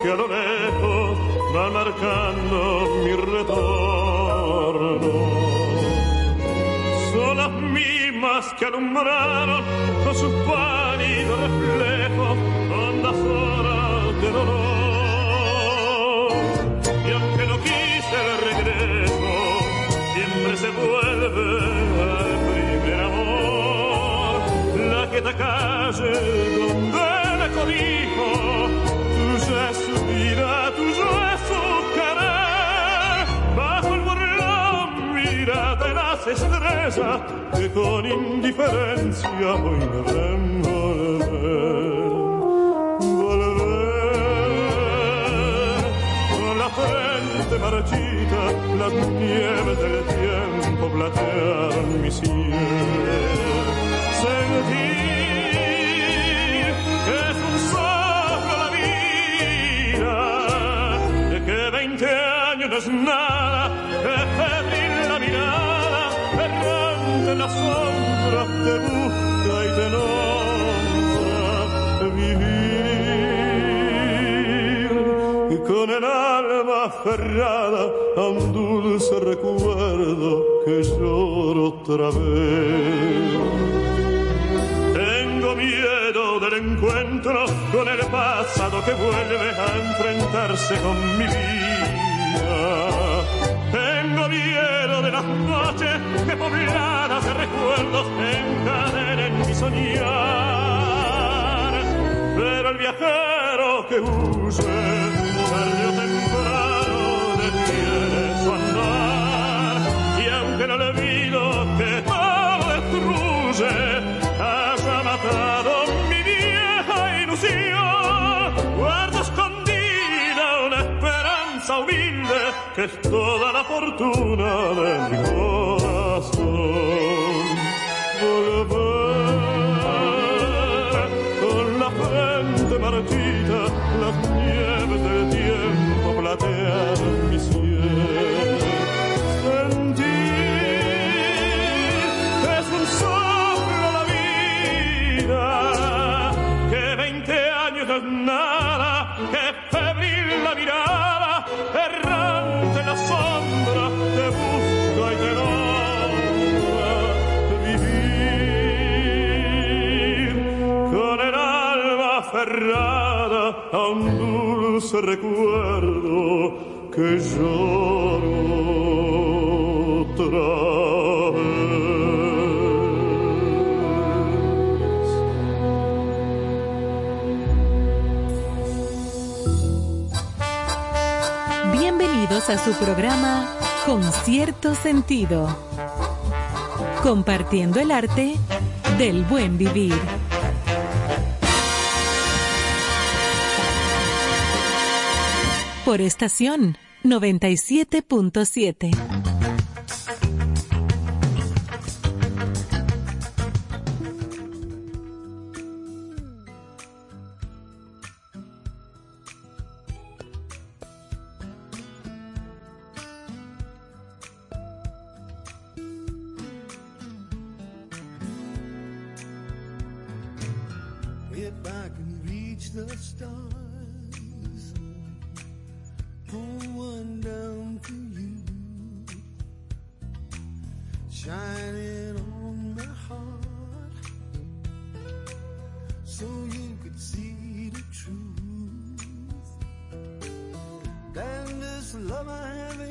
que a lo lejos va marcando mi retorno. Son las mismas que alumbraron con sus pálidos reflejos hondas horas de dolor. Y aunque no quise el regreso, siempre se vuelve al primer amor. La que te calle donde me codijo tuya es su vida, tuyo es su querer. Bajo el burlón mira de las estrellas que con indiferencia hoy me ven volver. Volver con la frente marchita, las nieves del tiempo platearon mi cielo. Sentir es nada, es la mirada, errante en la sombra, te busca y te nombra vivir. Con el alma aferrada a un dulce recuerdo que lloro otra vez. Tengo miedo del encuentro con el pasado que vuelve a enfrentarse con mi vida. Tengo miedo de las noches que pobladas de recuerdos encadenen mi soñar. Pero el viajero que huye, tarde o temprano, detiene su andar. Que es toda la fortuna de mi corazón. Recuerdo que. Bienvenidos a su programa Con cierto sentido. Compartiendo el arte del buen vivir. Por estación 97.7. see the truth. And this love I have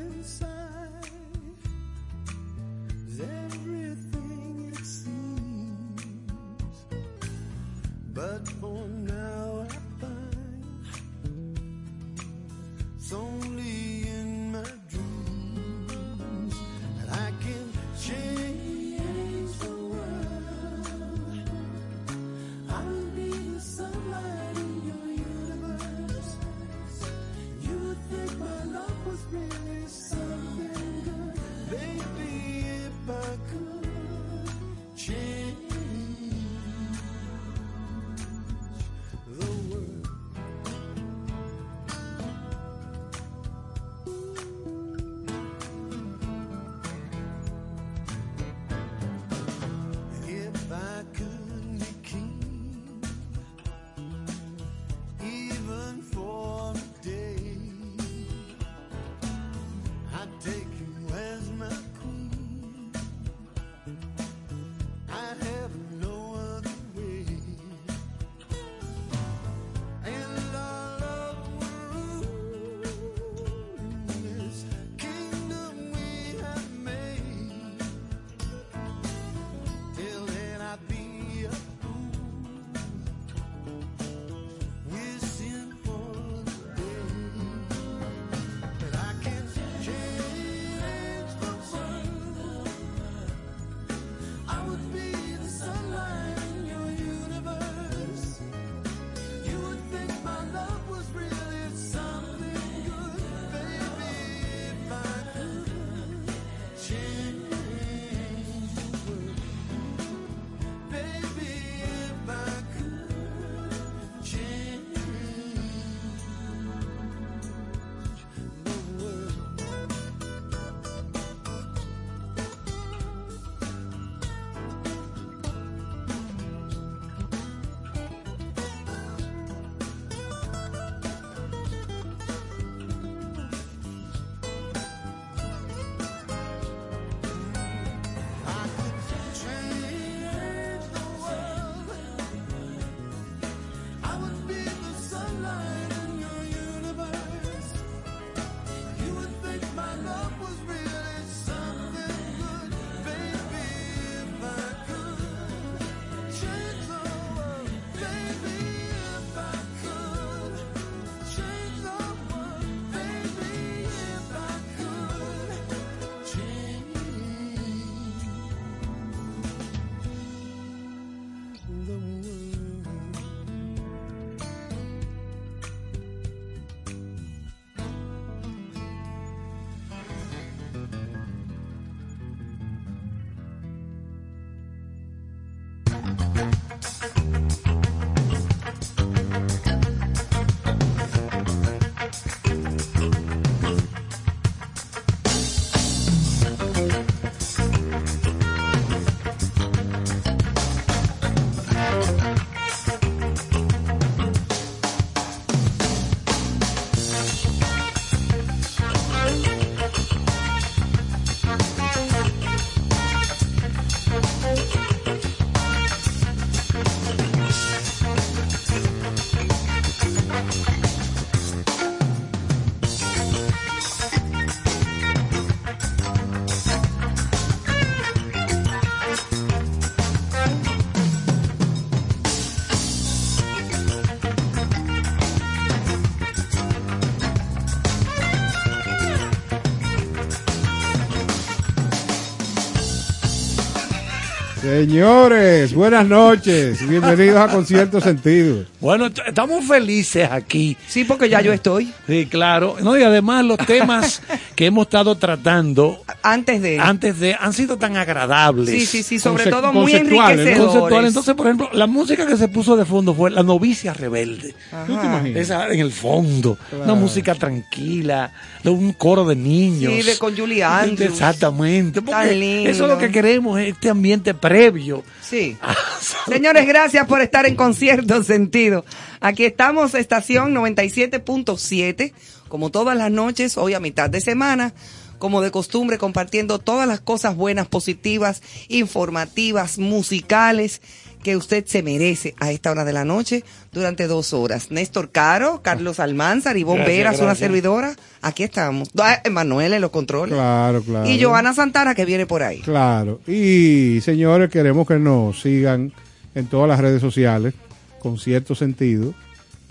Señores, buenas noches. Bienvenidos a Concierto Sentido. Bueno, estamos felices aquí. Sí, porque ya yo estoy. Sí, claro. No, y además los temas que hemos estado tratando Antes de. antes de han sido tan agradables. Sí, sí, sí, sobre Conce- todo muy conceptuales, ¿no? enriquecedores. Conceptual. Entonces, por ejemplo, la música que se puso de fondo fue La novicia rebelde. ¿Tú te imaginas? Esa en el fondo. Una música tranquila, de un coro de niños. Sí, de con Andrews. Exactamente. Tan lindo. Eso es lo que queremos, este ambiente previo. Sí. Señores, gracias por estar en concierto sentido. Aquí estamos, estación 97.7, como todas las noches, hoy a mitad de semana, como de costumbre, compartiendo todas las cosas buenas, positivas, informativas, musicales que usted se merece a esta hora de la noche durante dos horas. Néstor Caro, Carlos Almanzar, Gracias, Veras, una servidora. Aquí estamos. Ah, Emanuel en los controles. Claro, claro. Y Joana Santana que viene por ahí. Claro. Y señores, queremos que nos sigan en todas las redes sociales con cierto sentido.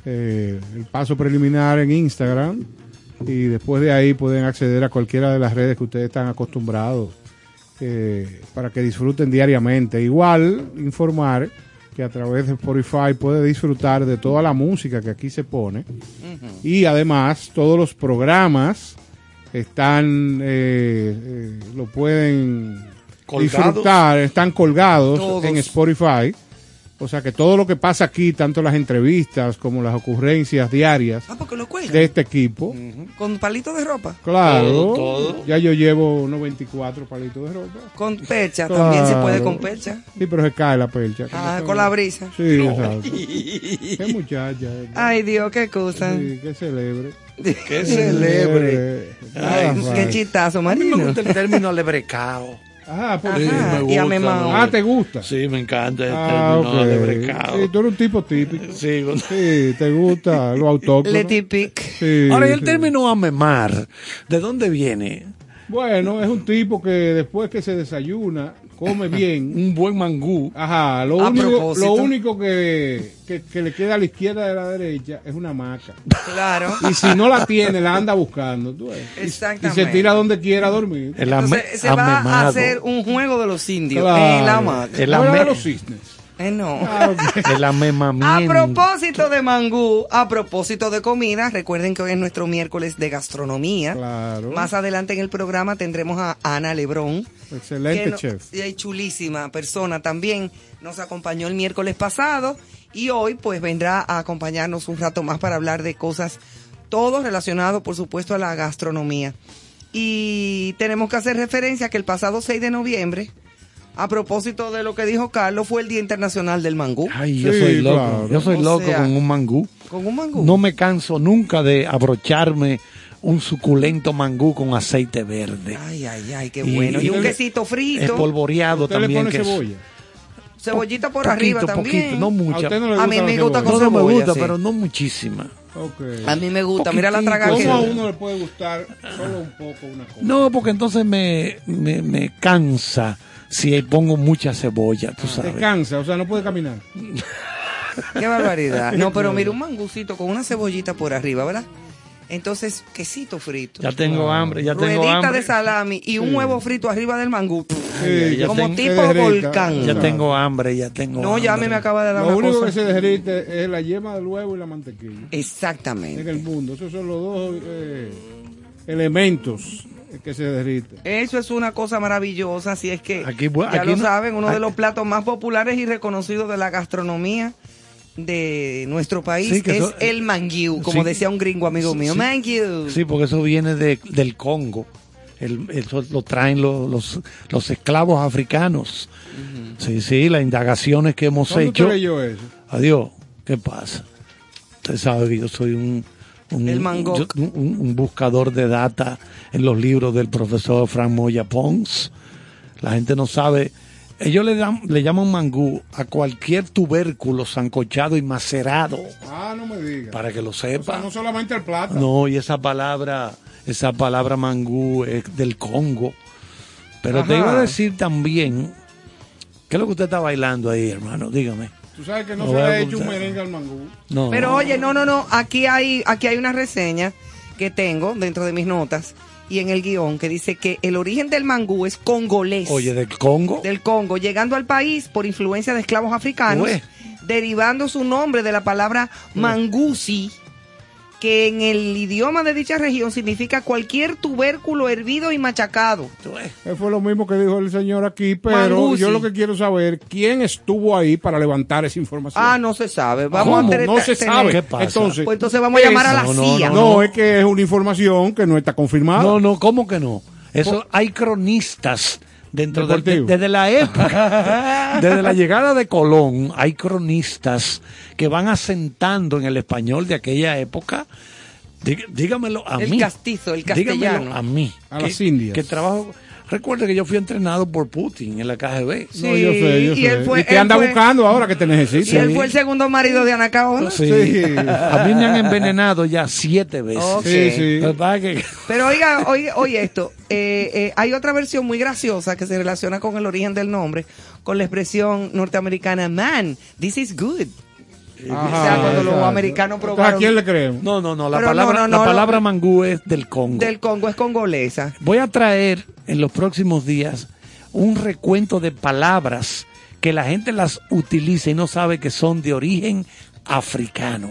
Eh, el paso preliminar en Instagram y después de ahí pueden acceder a cualquiera de las redes que ustedes están acostumbrados eh, para que disfruten diariamente. Igual informar que a través de Spotify puede disfrutar de toda la música que aquí se pone y además todos los programas están eh, eh, lo pueden disfrutar están colgados Todos. en Spotify o sea que todo lo que pasa aquí tanto las entrevistas como las ocurrencias diarias Ah, porque lo cuelgan. de este equipo Con palitos de ropa. claro Todo, todo. ya yo llevo unos 24 palitos de ropa Con percha, también se puede con percha. sí pero se cae la percha Ah, con la brisa. sí exacto qué muchacha eh. Ay, Dios, qué cosa. Sí, que celebre Que celebre. Ay, Qué chistazo, A mí me Marino. gusta el término lebrecao. Ajá, ¿por Ajá, qué? me y a gusta, me Ah, ¿te gusta? Sí, me encanta el Ah, término ok. lebrecao. Sí, tú eres un tipo típico. Sí, con- Sí, te gusta lo autóctono. Letty Pic. Sí, Ahora, ¿y el sí. término amemar? ¿De dónde viene? Bueno, es un tipo que después que se desayuna, come bien. Un buen mangú. Ajá, lo A único, propósito. lo único que, que, que le queda a la izquierda de la derecha es una maca. Claro. Y si no la tiene, la anda buscando. tú ves. Y- Exactamente. se tira donde quiera a dormir. Entonces, se va a hacer un juego de los indios Claro. en la hamaca. El ame- de los cisnes. Eh, no. Ah, ok. El amemamiento. A propósito de mangú, a propósito de comida, recuerden que hoy es nuestro miércoles de gastronomía. Claro. Más adelante en el programa tendremos a Ana Lebrón. Excelente no- chef. y chulísima persona también. Nos acompañó el miércoles pasado y hoy pues vendrá a acompañarnos un rato más para hablar de cosas, todo relacionado por supuesto a la gastronomía. Y tenemos que hacer referencia que el pasado 6 de noviembre, a propósito de lo que dijo Carlos, fue el Día Internacional del Mangú. Ay, yo Sí, soy loco. claro. Yo soy O loco sea, con un mangú. Con un mangú. No me canso nunca de abrocharme un suculento mangú con aceite verde. Ay, ay, ay, qué bueno. Y, y un le- quesito frito. Espolvoreado ¿Usted le también. pone que es- cebolla? Cebollita por poquito, arriba poquito, también. no ¿A mucha. usted no A mí me gusta cebolla? con No, no me cebolla, gusta, sí. pero no muchísima. Ok. A mí me gusta. Mira la traga ¿Cómo a que... uno le puede gustar solo un poco una cosa? No, porque entonces me, me, me cansa si pongo mucha cebolla, tú Te sabes. cansa, o sea, no puede caminar. Qué barbaridad. No, pero mira un mangucito con una cebollita por arriba, ¿verdad? Entonces, quesito frito. Ya tengo hambre, ya tengo ruedita hambre. de salami y un huevo frito arriba del mangú. Sí, ya como tengo- tipo volcán. Ya tengo hambre, ya tengo No, ya a mí me acaba de dar Lo una único cosa. que se derrite es la yema del huevo y la mantequilla en Exactamente. el mundo. Esos son los dos eh, elementos que se derriten. Eso es una cosa maravillosa, así es que Aquí, ya aquí lo no- saben, uno de los platos más populares y reconocidos de la gastronomía de nuestro país Sí, es eso- el manguiu, como Sí. decía un gringo amigo mío, Sí. manguiu. Sí, porque eso viene de- del Congo. El, eso lo traen los, los, los esclavos africanos. Sí, sí, las indagaciones que hemos ¿Dónde hecho. eso? Adiós, ¿qué pasa? Usted sabe que yo soy un, un, El mangoc. yo- un- un buscador de data en los libros del profesor Frank Moya Pons. La gente no sabe. Ellos le, dan, le llaman mangú a cualquier tubérculo sancochado y macerado, Ah, no me diga. para que lo O sea, sepa. no solamente el plátano. No, y esa palabra, esa palabra mangú es del Congo. Pero te iba a decir también, ¿qué es lo que usted está bailando ahí, hermano? Dígame. Tú sabes que no No se le ha hecho un merengue al mangú. No. Pero oye, no, no, no, aquí hay, aquí hay una reseña que tengo dentro de mis notas y en el guion que dice que el origen del mangú es congolés. Oye, del Congo. del Congo, llegando al país por influencia de esclavos africanos, Ué. derivando su nombre de la palabra mangusi, que en el idioma de dicha región significa cualquier tubérculo hervido y machacado. Fue lo mismo que dijo el señor aquí, pero Mangusi. yo lo que quiero saber, ¿quién estuvo ahí para levantar esa información? Ah, no se sabe. Vamos ¿Cómo? a tener- No se tener- sabe. ¿Qué pasa? Entonces, Pues entonces vamos a llamar a la No, no, CIA. no, es que es una información que no está confirmada. No, no, ¿cómo que no? Eso hay cronistas dentro del- de, desde la época, desde la llegada de Colón, hay cronistas que van asentando en el español de aquella época. Dí- dígamelo a El mí. castizo, el Dígamelo castellano. a mí. A que- las indias. Que trabajo. Recuerde que yo fui entrenado por Putin en la KGB. Sí, No, yo sé, yo y sé. él fue- y te él anda fue- buscando ahora que te Y necesita. él fue el segundo marido de Anacaona. Sí. Sí. A mí me han envenenado ya siete veces. Sí, sí. Pero oiga, oye, oye esto, eh, eh, hay otra versión muy graciosa que se relaciona con el origen del nombre, con la expresión norteamericana, man, this is good. Ajá, o sea, cuando los exacto. americanos Entonces, probaron ¿A quién le creemos? No, no, no. La Pero palabra, no, no, no, la palabra mangú es del Congo. del Congo, es congolesa. Voy a traer en los próximos días un recuento de palabras que la gente las utiliza y no sabe que son de origen africano.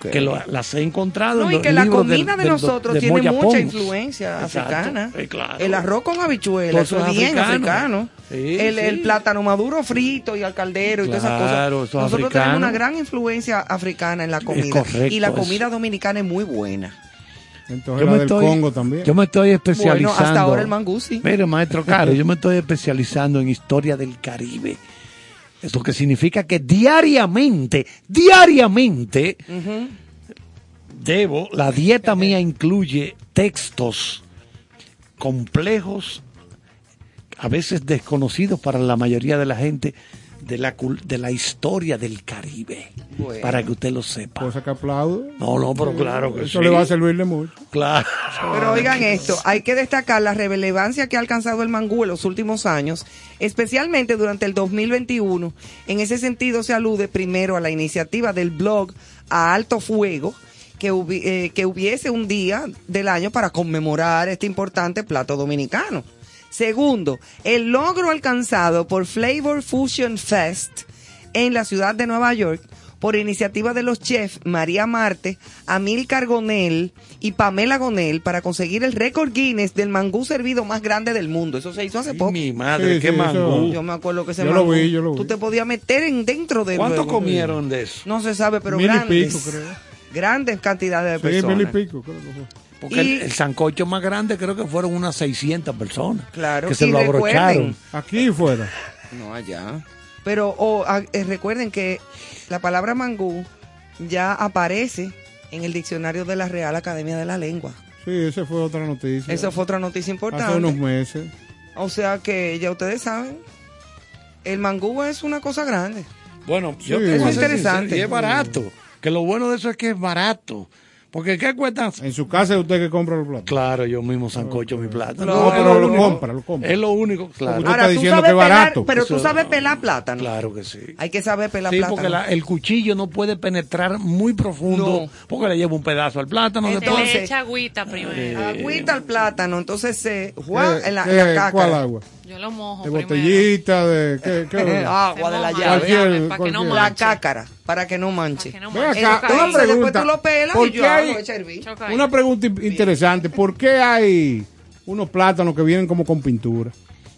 Que lo- las he encontrado No, en y que la comida de nosotros de tiene mucha Pons. influencia Exacto, africana. eh, claro. El arroz con habichuela, Todo eso es bien africano. Sí, el, plátano maduro frito y al caldero y todas esas Claro, cosas. eso es Nosotros africano. tenemos una gran influencia africana en la comida. correcto y la eso. comida dominicana es muy buena. Entonces Yo me del estoy- Congo también. Yo me estoy especializando. Bueno, hasta ahora el mangú sí. Mire, maestro Caro, yo me estoy especializando en historia del Caribe. Eso que significa que diariamente, diariamente, debo, la dieta mía incluye textos complejos, a veces desconocidos para la mayoría de la gente, de la, cul- de la historia del Caribe. Bueno. Para que usted lo sepa. Cosa que aplaudo. No, no, pero claro que Eso sí. le va a servirle mucho. Claro. Pero oigan esto, hay que destacar la relevancia que ha alcanzado el mangú en los últimos años, especialmente durante el 2021. En ese sentido se alude primero a la iniciativa del blog A Alto Fuego, que, hubi- eh, que hubiese un día del año para conmemorar este importante plato dominicano. Segundo, el logro alcanzado por Flavor Fusion Fest en la ciudad de Nueva York por iniciativa de los chefs María Marte, Amílcar Gonel y Pamela Gonel para conseguir el récord Guinness del mangú servido más grande del mundo. Eso se hizo hace poco. Mi madre, Sí, qué sí, mangú. eso- Yo me acuerdo que ese Yo lo mangú, vi, yo lo vi. tú te podías meter en dentro de ¿Cuánto comieron de eso? No se sabe, pero Mil y grandes. pico, creo. Grandes cantidades de Sí, personas. mil y pico, creo que fue. Porque Y- el, el sancocho más grande creo que fueron unas 600 personas. Claro, Que se lo abrocharon. Aquí fuera. No allá. Pero eh, recuerden que la palabra mangú ya aparece en el diccionario de la Real Academia de la Lengua. Sí, esa fue otra noticia. Esa fue otra noticia Hace unos importante. meses. O sea que ya ustedes saben, el mangú es una cosa grande. Bueno, yo Sí, eso es interesante. Y es barato. Que lo bueno de eso es que es barato. Porque ¿qué cuesta? En su casa es usted que compra los platos. Claro, yo mismo sancocho mi plata. No, pero lo único. compra, lo compra. Es lo único, claro. Usted está diciendo sabes que es pelar, barato. pero tú sabes pelar plátano. Claro que sí. Hay que saber pelar Sí, plátano. porque la- el cuchillo no puede penetrar muy profundo No. porque le lleva un pedazo al plátano. Entonces- le echa agüita primero. Agüita al plátano, entonces se juega ¿Qué- en la, en la cácara. ¿Cuál agua? Yo lo mojo ¿De primero. botellita? ¿De qué? qué? Agua de la llave. Cualquier- para que no cualquier- La cácara, para que no manche. Para que no Ven acá, una después pregunta. tú lo pelas ¿Por y yo hago, hay-. Una pregunta in- interesante. ¿Por qué hay unos plátanos que vienen como con pintura?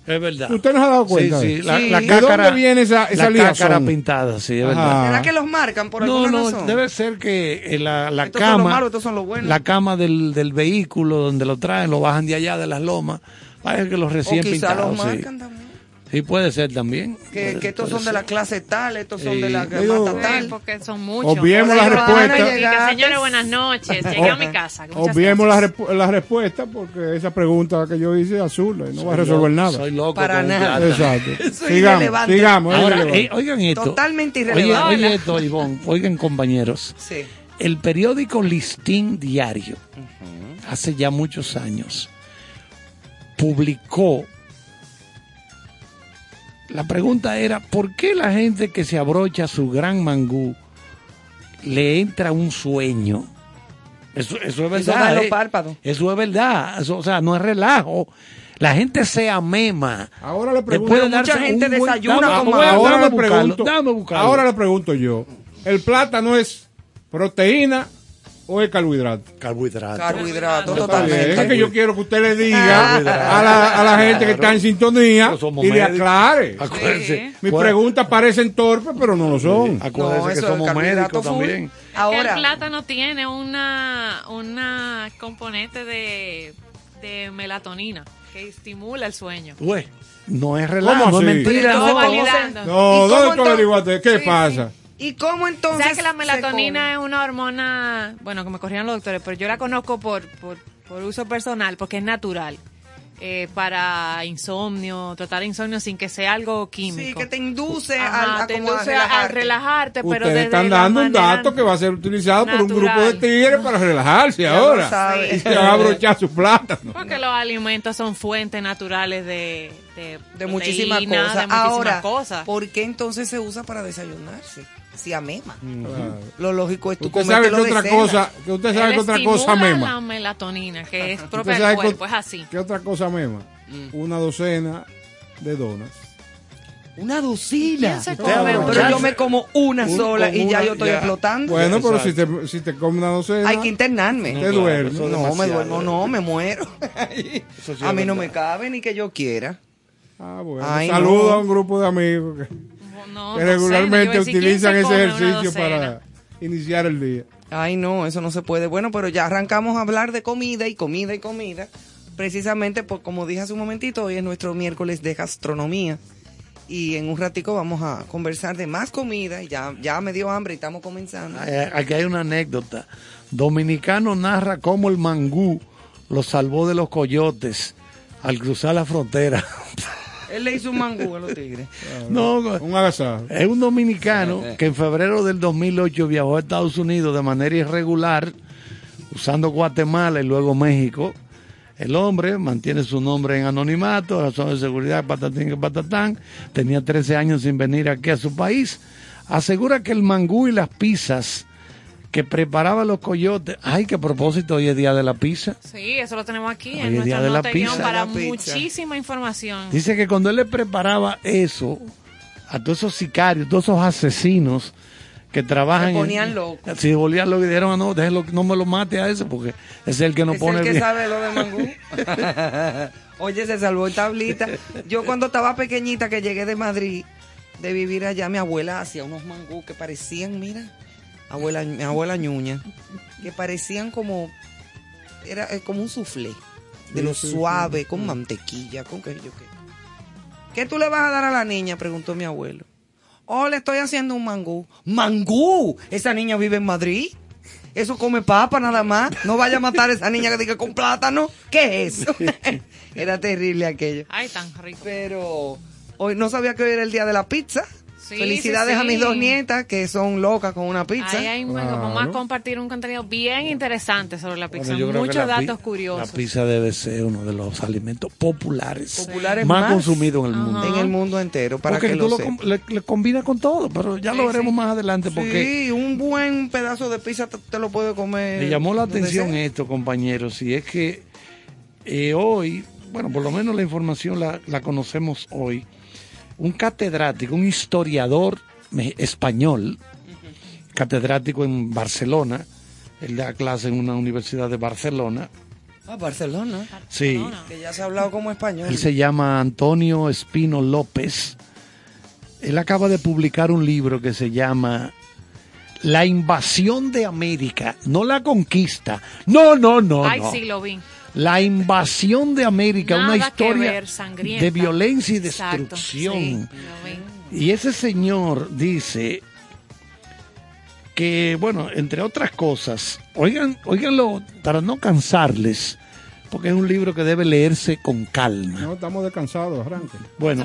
Es verdad. ¿Usted no se ha dado cuenta Sí? La, Sí. la ¿De dónde viene esa- esa la cácara pintada, sí, es Ajá. verdad. ¿Será que los marcan por No, alguna no, razón? debe ser que eh, la, la Estos son los cama, malos, estos son los buenos. la cama del, del vehículo donde lo traen, lo bajan de allá de las lomas, parece que los o recién quizá pintados. los sí. marcan también. Sí, puede ser también. Que, Puede- que estos son de la clase tal, estos son Sí. de la mata Sí, tal. porque son muchos. Obviemos la Pero van a respuesta. llegar- Y que, señores, buenas noches. Llegué a mi casa. Obviemos la, gracias. respu- la respuesta porque esa pregunta que yo hice es azul y no va a resolver nada. Soy loco Para nada. Exacto. Eso es sigamos, irrelevante. sigamos. es Ahora, irrelevante. eh, oigan esto. Totalmente irrelevante. oye esto, Ivonne. Oigan, compañeros. Sí. El periódico Listín Diario, hace ya muchos años, publicó. La pregunta era: ¿por qué la gente que se abrocha su gran mangú le entra un sueño Eso, eso es Eso verdad. eh. párpados. Eso es verdad. Eso, o sea, no es relajo. La gente se amema. Ahora le pregunto. Después de mucha gente buen- desayuna Dame- como ahora dame le pregunto, ahora le pregunto yo, ¿el plátano es proteína o es carbohidrato? Carbohidrato, Está totalmente. Es que yo quiero que usted le diga a la, a la gente que está en sintonía y le aclare. Acuérdense. Mis ¿cuál- preguntas parecen torpes, pero no lo son. Acuérdense No, que somos carbohidrato médicos full. también. Ahora, el plátano tiene una, una componente de, de melatonina que estimula el sueño. Güey, no es relajo, ¿Cómo no es mentira. No. entonces validando. ¿Y No, cómo ¿dónde tú averiguaste? ¿Qué Sí, pasa? ¿Y cómo entonces? ¿Sabes que la melatonina es una hormona, bueno, que me corrían los doctores, pero yo la conozco por, por, por uso personal, porque es natural, eh, para insomnio, tratar insomnio sin que sea algo químico. Sí, que te induce Ajá, al, a te como a induce a- relajarte. a relajarte, pero Ustedes desde están dando un dato que va a ser utilizado por un grupo de natural. tigres para relajarse Ya ahora. Y se van a abrochar su plátano. Porque los alimentos son fuentes naturales de, de, de muchísimas cosas. de muchísimas Ahora, cosas. ¿por qué entonces se usa para desayunarse? Si amema. Claro. Lo lógico es tú Usted sabe que otra cena. cosa, que usted sabe Él que otra cosa mema. la melatonina, que es propia del que- cuerpo, es así. ¿Qué otra cosa mema? Una docena de donas. Una docina. ¿Quién se come Pero yo me como una Un- sola y ya una, yo estoy ya. explotando. Bueno, pero si te, si te come una docena, Hay que internarme. te claro, duerme. eso es no, me duermo, no, me muero. A mí no me cabe ni que yo quiera. Ah, bueno. Ay, Saludo no. a un grupo de amigos que, No, que docena, regularmente yo iba a decir, ¿quién utilizan se ese ejercicio para iniciar el día. Ay, no, eso no se puede. Bueno, pero ya arrancamos a hablar de comida y comida y comida. Precisamente, por, como dije hace un momentito, hoy es nuestro miércoles de gastronomía. Y en un ratico vamos a conversar de más comida. Y ya, ya me dio hambre y estamos comenzando. Ay, Aquí hay una anécdota. Dominicano narra cómo el mangú lo salvó de los coyotes al cruzar la frontera. Él le hizo un mangú a los tigres. no, Un agasajo. es un dominicano que en febrero del 2008 viajó a Estados Unidos de manera irregular, usando Guatemala y luego México. El hombre mantiene su nombre en anonimato, razón de seguridad, patatín que patatán. Tenía 13 años sin venir aquí a su país. Asegura que el mangú y las pizzas que preparaban los coyotes. Ay, que a propósito, hoy es día de la pizza. Sí, eso lo tenemos aquí Hoy en es nuestra día de la pizza. para La pizza. muchísima información. Dice que cuando él le preparaba eso a todos esos sicarios, todos esos asesinos que trabajan. Se en- ponían locos. Sí, volvían locos y dijeron, "Ah, no, déjelo, no me lo mate a ese porque es el que no es pone el que bien". sabe lo de mangú. Oye, se salvó el tablita. Yo cuando estaba pequeñita que llegué de Madrid, de vivir allá, mi abuela hacía unos mangú que parecían, mira, abuela, mi abuela ñuña, que parecían como, era eh, como un soufflé, de Sí, lo sí, suave, con mantequilla, con qué yo qué. ¿Qué tú le vas a dar a la niña? Preguntó mi abuelo. Oh, le estoy haciendo un mangú. ¿Mangú? ¿Esa niña vive en Madrid? Eso come papa nada más. No vaya a matar a esa niña que diga con plátano. ¿Qué es eso? era terrible aquello. Ay, tan rico. Pero hoy no sabía que hoy era el día de la pizza. Sí, Felicidades sí, a mis dos nietas que son locas con una pizza. Ahí hay, Claro. vamos a compartir un contenido bien interesante sobre la pizza. Bueno, Muchos datos curiosos. La pizza debe ser uno de los alimentos populares, Populares más, más. consumidos en el mundo. En el mundo entero, para porque que tú lo lo le, le combinas con todo, pero ya lo veremos sí. más adelante porque Sí, un buen pedazo de pizza te, te lo puede comer. Me llamó la atención sea. esto, compañeros, y es que eh, hoy, bueno, por lo menos la información la, la conocemos hoy, un catedrático, un historiador español, catedrático en Barcelona, él da clase en una universidad de Barcelona, Ah, Barcelona. sí, Que ya se ha hablado como español. él se llama Antonio Espino López, él acaba de publicar un libro que se llama La invasión de América, no la conquista, no, no, no, Ay, no. sí, lo vi. La invasión de América, Nada una historia ver, de violencia y Exacto, destrucción. sí. Y ese señor dice que, bueno, entre otras cosas, oigan, oiganlo para no cansarles, porque es un libro que debe leerse con calma. No, estamos descansados, arranque. Bueno,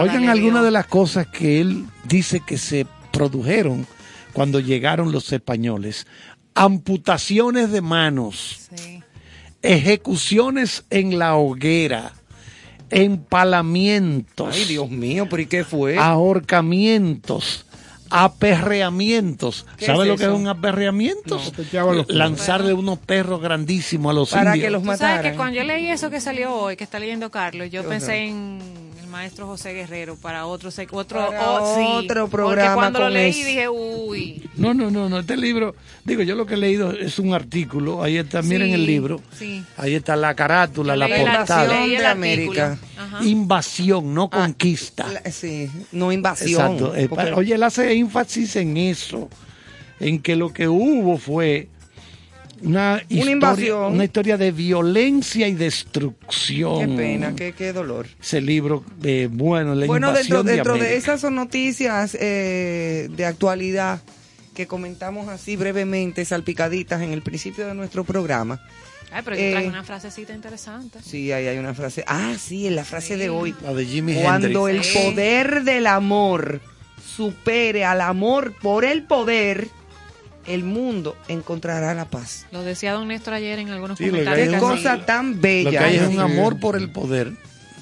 oigan algunas de las cosas que él dice que se produjeron cuando llegaron los españoles. Amputaciones de manos, Sí. Ejecuciones en la hoguera, empalamientos, Ay, Dios mío, pero ¿y qué fue? ahorcamientos, aperreamientos. ¿Qué ¿Sabe es lo que es un aperreamiento? No, Lanzarle unos perros grandísimos a los Para indios. que los sabes mataran. que cuando yo leí eso que salió hoy, que está leyendo Carlos, yo pensé en maestro José Guerrero para otro otro, Para oh, sí, otro Porque programa cuando lo con leí eso. dije, uy. No, no, no, no. Este libro, digo, yo lo que he leído es un artículo. Ahí está, miren Sí, el libro. sí. Ahí está la carátula, la portada. de. América. Ajá. Invasión, no Ah, conquista. La- sí, no invasión. Exacto. Eh, porque- Oye, él hace énfasis en eso, en que lo que hubo fue una, historia, invasión. una historia de violencia y destrucción. Qué pena, qué, qué dolor. Ese libro, eh, bueno, la Bueno, dentro, invasión de, dentro de, esas son noticias eh, de actualidad que comentamos así brevemente, salpicaditas en el principio de nuestro programa. Ay, pero yo Eh, traje una frasecita interesante. Sí, ahí hay una frase. Ah, sí, en la frase de hoy. La de Jimi Cuando el. Sí. poder del amor supere al amor por el poder, el mundo encontrará la paz. Lo decía don Néstor ayer en algunos Sí, comentarios. Qué cosa tan Lo bella. que hay es un amor por el poder.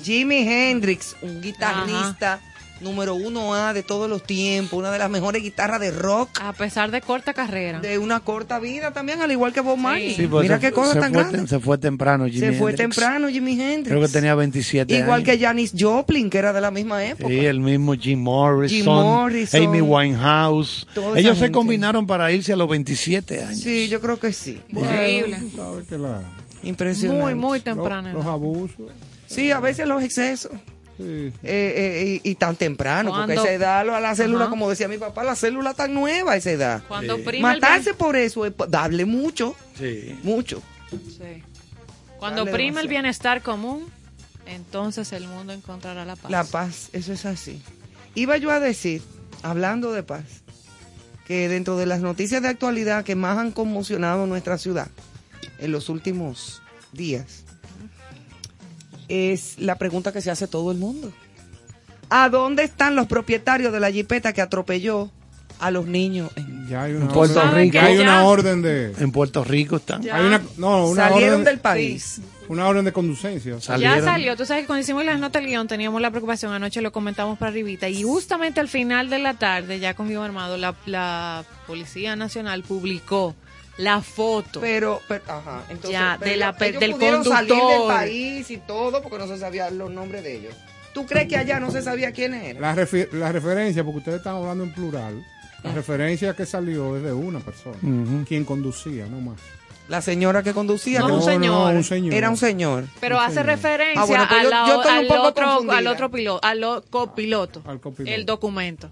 Jimi Hendrix, un guitarrista número uno A de todos los tiempos, una de las mejores guitarras de rock A pesar de corta carrera. de una corta vida también, al igual que Bob Marley. Sí, pues Mira se qué cosa tan grande. Se fue temprano, Jimi Se fue Hendrix. temprano Jimi Hendrix. Creo que tenía 27 Igual años. que Janis Joplin, que era de la misma época. Sí, el mismo Jim Morrison, Jim Morrison. Amy Winehouse. Ellos se gente. combinaron para irse a los 27 años. Sí, yo creo que sí. Increíble. Impresionante. Muy, muy los, temprano. los abusos. Sí, a veces los excesos. Sí. Eh, eh, y, y tan temprano, porque a esa edad lo- a la célula, Ajá. como decía mi papá, la célula tan nueva a esa edad. Cuando Sí. prima el Matarse por eso es darle mucho, Sí. mucho. Cuando Dale prima el bienestar común, entonces el mundo encontrará la paz. La paz, eso es así. Iba yo a decir, hablando de paz, que dentro de las noticias de actualidad que más han conmocionado nuestra ciudad en los últimos días, es la pregunta que se hace todo el mundo. ¿A dónde están los propietarios de la jipeta que atropelló a los niños? en- Ya hay una En Puerto orden, Rico. ya hay una orden de. En Puerto Rico están. Ya. Hay una, no, una Salieron orden, del país. Una orden de conducencia. Salieron. Ya salió, tú sabes que cuando hicimos las notas del guion teníamos la preocupación, anoche lo comentamos para arribita, y justamente al final de la tarde, ya con Guión Armado, la, la Policía Nacional publicó la foto. Pero, pero, ajá, entonces, Ya, pero de la ellos- pe- ellos del pudieron salir del conductor. país y todo porque no se sabían los nombres de ellos. ¿Tú crees que allá no se sabía quiénes eran? la, refi- la referencia, porque ustedes están hablando en plural, la referencia que salió es de una persona, Ujú. quien conducía, no más. La señora que conducía No, que un señor. un señor. era un señor. Pero hace referencia Ah, bueno, pues a yo- la- yo al, poco otro, al otro piloto, al copiloto, Al copiloto. el documento.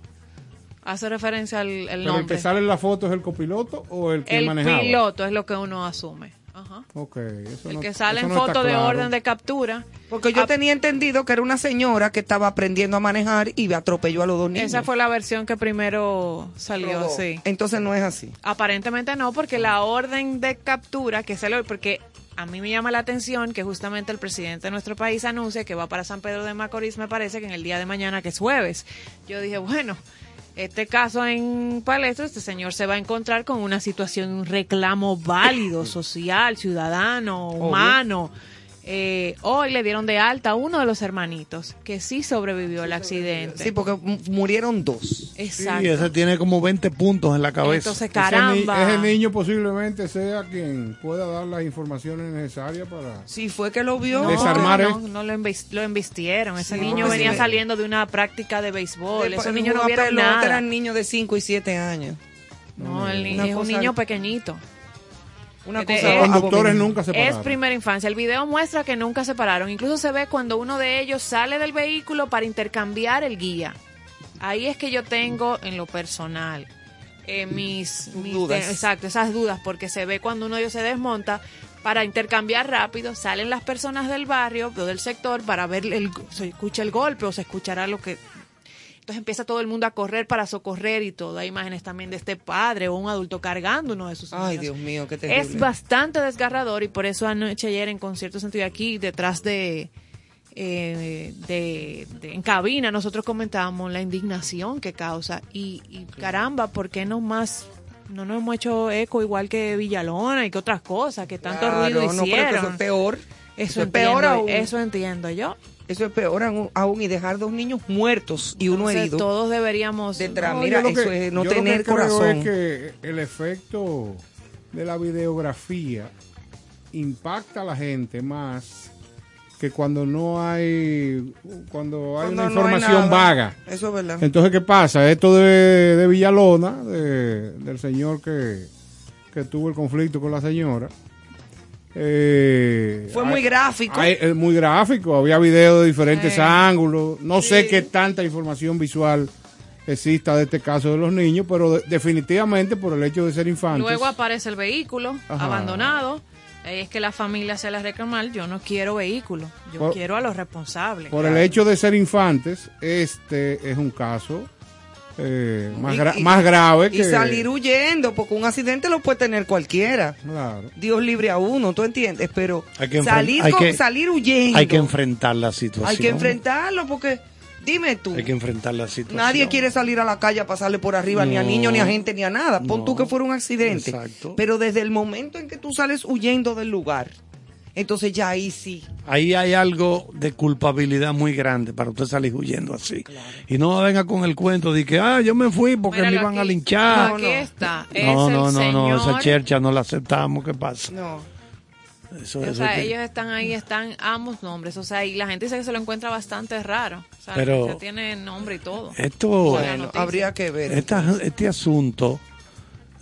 Hace referencia al el Pero el nombre. que sale en la foto es el copiloto o el que el manejaba. piloto es lo que uno asume. Ajá. Ok, eso El no- que sale eso en no foto de claro. orden de captura. Porque yo tenía entendido que era una señora que estaba aprendiendo a manejar y atropelló a los dos niños. Esa fue la versión que primero salió, Rodó. sí. Entonces no es así. Aparentemente no, porque la orden de captura, que es el porque a mí me llama la atención que justamente el presidente de nuestro país anuncia que va para San Pedro de Macorís, me parece que en el día de mañana, que es jueves. Yo dije, bueno, este caso en Palestro, este señor se va a encontrar con una situación, un reclamo válido, social, ciudadano, humano. Eh, hoy le dieron de alta a uno de los hermanitos que sí sobrevivió al accidente. Sí, porque murieron dos. Exacto. Sí, ese tiene como 20 puntos en la cabeza. Entonces, Ese, ni- caramba. ese niño posiblemente sea quien pueda dar las informaciones necesarias para... Sí, fue que lo vio. No, Desarmar no, lo, lo embistieron. Ese Sí, niño venía si- saliendo de una práctica de béisbol. De- Esos niños no vieron nada. Eran niños de 5 y 7 años. No, el ni- Una es un niño pequeñito. Una cosa es- Los conductores nunca se Es pararon. primera infancia. El video muestra que nunca se pararon. Incluso se ve cuando uno de ellos sale del vehículo para intercambiar el guía. Ahí es que yo tengo en lo personal eh, mis, mis- Dudas. de- exacto, esas dudas, porque se ve cuando uno de ellos se desmonta para intercambiar rápido, salen las personas del barrio o del sector para ver el, se escucha el golpe o se escuchará lo que entonces empieza todo el mundo a correr para socorrer y todo. Hay imágenes también de este padre o un adulto cargando uno de sus Ay, niños. Dios mío, qué terrible. Es bastante desgarrador y por eso anoche ayer en concierto sentido aquí detrás de, eh, de, de- en cabina nosotros comentábamos la indignación que causa y, y caramba, ¿por qué no más no nos hemos hecho eco igual que Villalona y que otras cosas que tanto Claro, ruido no, pero que hicieron? eso es peor. Eso, es peor aún. eso entiendo yo. Eso es peor aún, y dejar dos niños muertos y uno Entonces, herido. todos deberíamos Detrás, No, mira, lo eso que- es no yo lo que tener creo corazón. es que el efecto de la videografía impacta a la gente más que cuando no hay cuando hay Cuando una no hay información vaga. Eso es verdad. Entonces, ¿qué pasa? Esto de, de Villalona, de- del señor que, que tuvo el conflicto con la señora. Eh, Fue hay- muy gráfico. hay- es muy gráfico, había videos de diferentes Sí. ángulos. No sé qué tanta información visual exista de este caso de los niños, pero de- definitivamente por el hecho de ser infantes. Luego aparece el vehículo Ajá. abandonado. Ahí es que la familia se la reclamar. Yo no quiero vehículo. Yo Por- quiero a los responsables. por el hecho de ser infantes, este es un caso eh, más, Y- gra- y- más grave Y que... salir huyendo, porque un accidente lo puede tener cualquiera. Claro. Dios libre a uno, ¿tú entiendes? Pero Hay que enfren- salir, hay con- que- salir huyendo. Hay que enfrentar la situación. Hay que enfrentarlo, porque dime tú. Hay que enfrentar la situación. Nadie quiere salir a la calle a pasarle por arriba ni a niños, ni a gente, ni a nada. Pon No. tú que fuera un accidente. Exacto. Pero desde el momento en que tú sales huyendo del lugar, entonces ya ahí sí. Ahí hay algo de culpabilidad muy grande para usted salir huyendo así. Y no venga con el cuento de que, ah, yo me fui porque me iban a linchar. No, aquí está. Es No, el no, no, no, esa chercha no la aceptamos. ¿Qué pasa? No. Eso, O eso sea, que- ellos están ahí, están ambos nombres. O sea, y la gente dice que se lo encuentra bastante raro. O sea, Pero- ya tiene nombre y todo. Esto, Bueno, habría que ver. esta- este asunto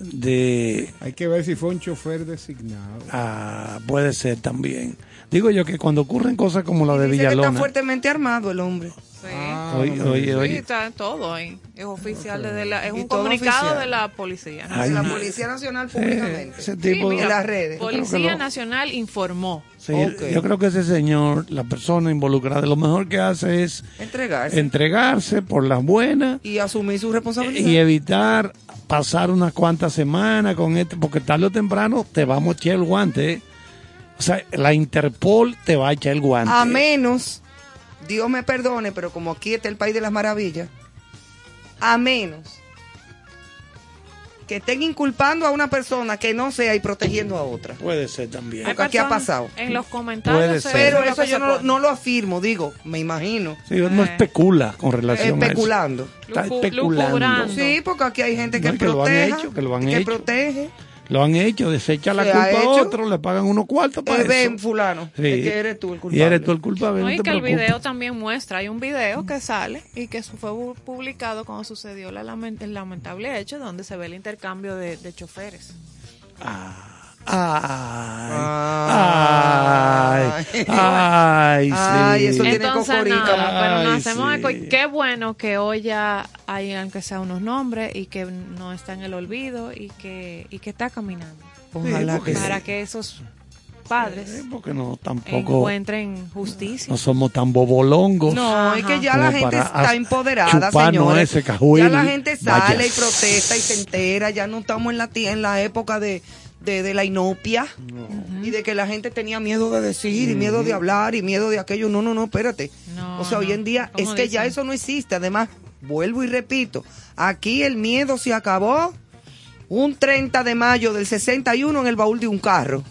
de Hay que ver si fue un chofer designado. ah, puede ser también. Digo yo que cuando ocurren cosas como la de Dice que está Villalona, fuertemente armado el hombre. Sí. Ah, oye, oye. Sí, está todo ahí. Es oficial desde la, es un comunicado oficial. de la policía. ¿no? Ay, de la. Policía Nacional eh, públicamente. ese Sí, tipo mira, en las redes. Policía lo- Nacional informó. Sí. Yo creo que ese señor, la persona involucrada, lo mejor que hace es Entregarse. entregarse por las buenas y asumir su responsabilidad. y evitar pasar unas cuantas semanas con este, porque tarde o temprano te vamos a echar el guante. ¿eh? O sea, la Interpol te va a echar el guante. A menos, Dios me perdone, pero como aquí está el país de las maravillas, a menos que estén inculpando a una persona que no sea y protegiendo a otra. Puede ser también. Porque aquí ha pasado. En los comentarios. Pero eso yo no, no lo afirmo, digo, me imagino. Sí, no Eh. especula con relación Especulando. a eso. Está especulando. lucubrando. Sí, porque aquí hay gente No, que es que lo han protege, hecho, que lo han que hecho. protege. Lo han hecho, desecha la culpa a otro, le pagan unos cuartos para Eh, ven, eso. fulano, Sí. es que eres tú el culpable. Y eres tú el culpable. No, y que el video también muestra, hay un video que sale y que fue publicado cuando sucedió la lamen- el lamentable hecho donde se ve el intercambio de, de choferes. Ay, ay, ay, sí. Ay, eso tiene Entonces, cocorita. nada, pero nos Ay, hacemos sí. eco y qué bueno que hoy ya hay aunque sea unos nombres y que no está en el olvido y que, y que está caminando. Ojalá porque que sí. Para que esos padres Porque no, tampoco encuentren justicia. no somos tan bobolongos. No, es que ya la gente está empoderada, señores. ese cajuil. ya la gente sale Vaya. y protesta y se entera. Ya no estamos en la, en la época de, de, de la inopia y de que la gente tenía miedo de decir y miedo de hablar y miedo de aquello. No, no, no, espérate. No, o sea, hoy en día es ¿Cómo que ya eso no existe. Además, vuelvo y repito, aquí el miedo se acabó un 30 de mayo del 61 en el baúl de un carro.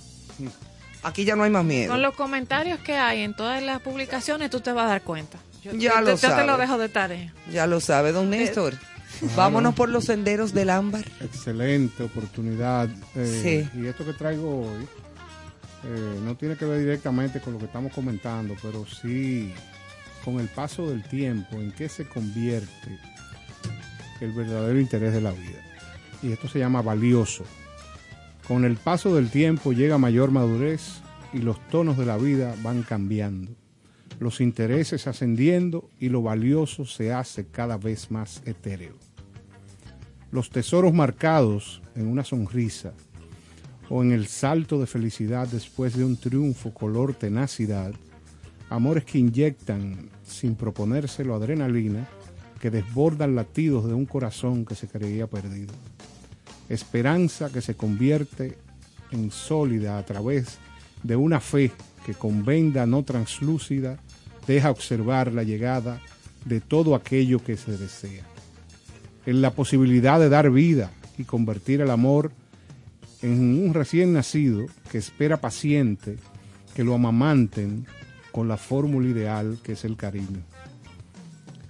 Aquí ya no hay más miedo. Con los comentarios que hay en todas las publicaciones, tú te vas a dar cuenta. Yo, Ya yo lo te, yo te sabe. lo dejo de tarea. Ya lo sabe, don Néstor. Vámonos por los senderos del ámbar. Excelente oportunidad. eh, Sí. Y esto que traigo hoy eh, no tiene que ver directamente con lo que estamos comentando, pero sí con el paso del tiempo, en qué se convierte el verdadero interés de la vida. Y esto se llama valioso. Con el paso del tiempo llega mayor madurez y los tonos de la vida van cambiando. Los intereses ascendiendo y lo valioso se hace cada vez más etéreo los tesoros marcados en una sonrisa o en el salto de felicidad después de un triunfo color tenacidad, amores que inyectan sin proponérselo adrenalina, que desbordan latidos de un corazón que se creía perdido. Esperanza que se convierte en sólida a través de una fe que con venda no translúcida deja observar la llegada de todo aquello que se desea en la posibilidad de dar vida y convertir el amor en un recién nacido que espera paciente que lo amamanten con la fórmula ideal que es el cariño,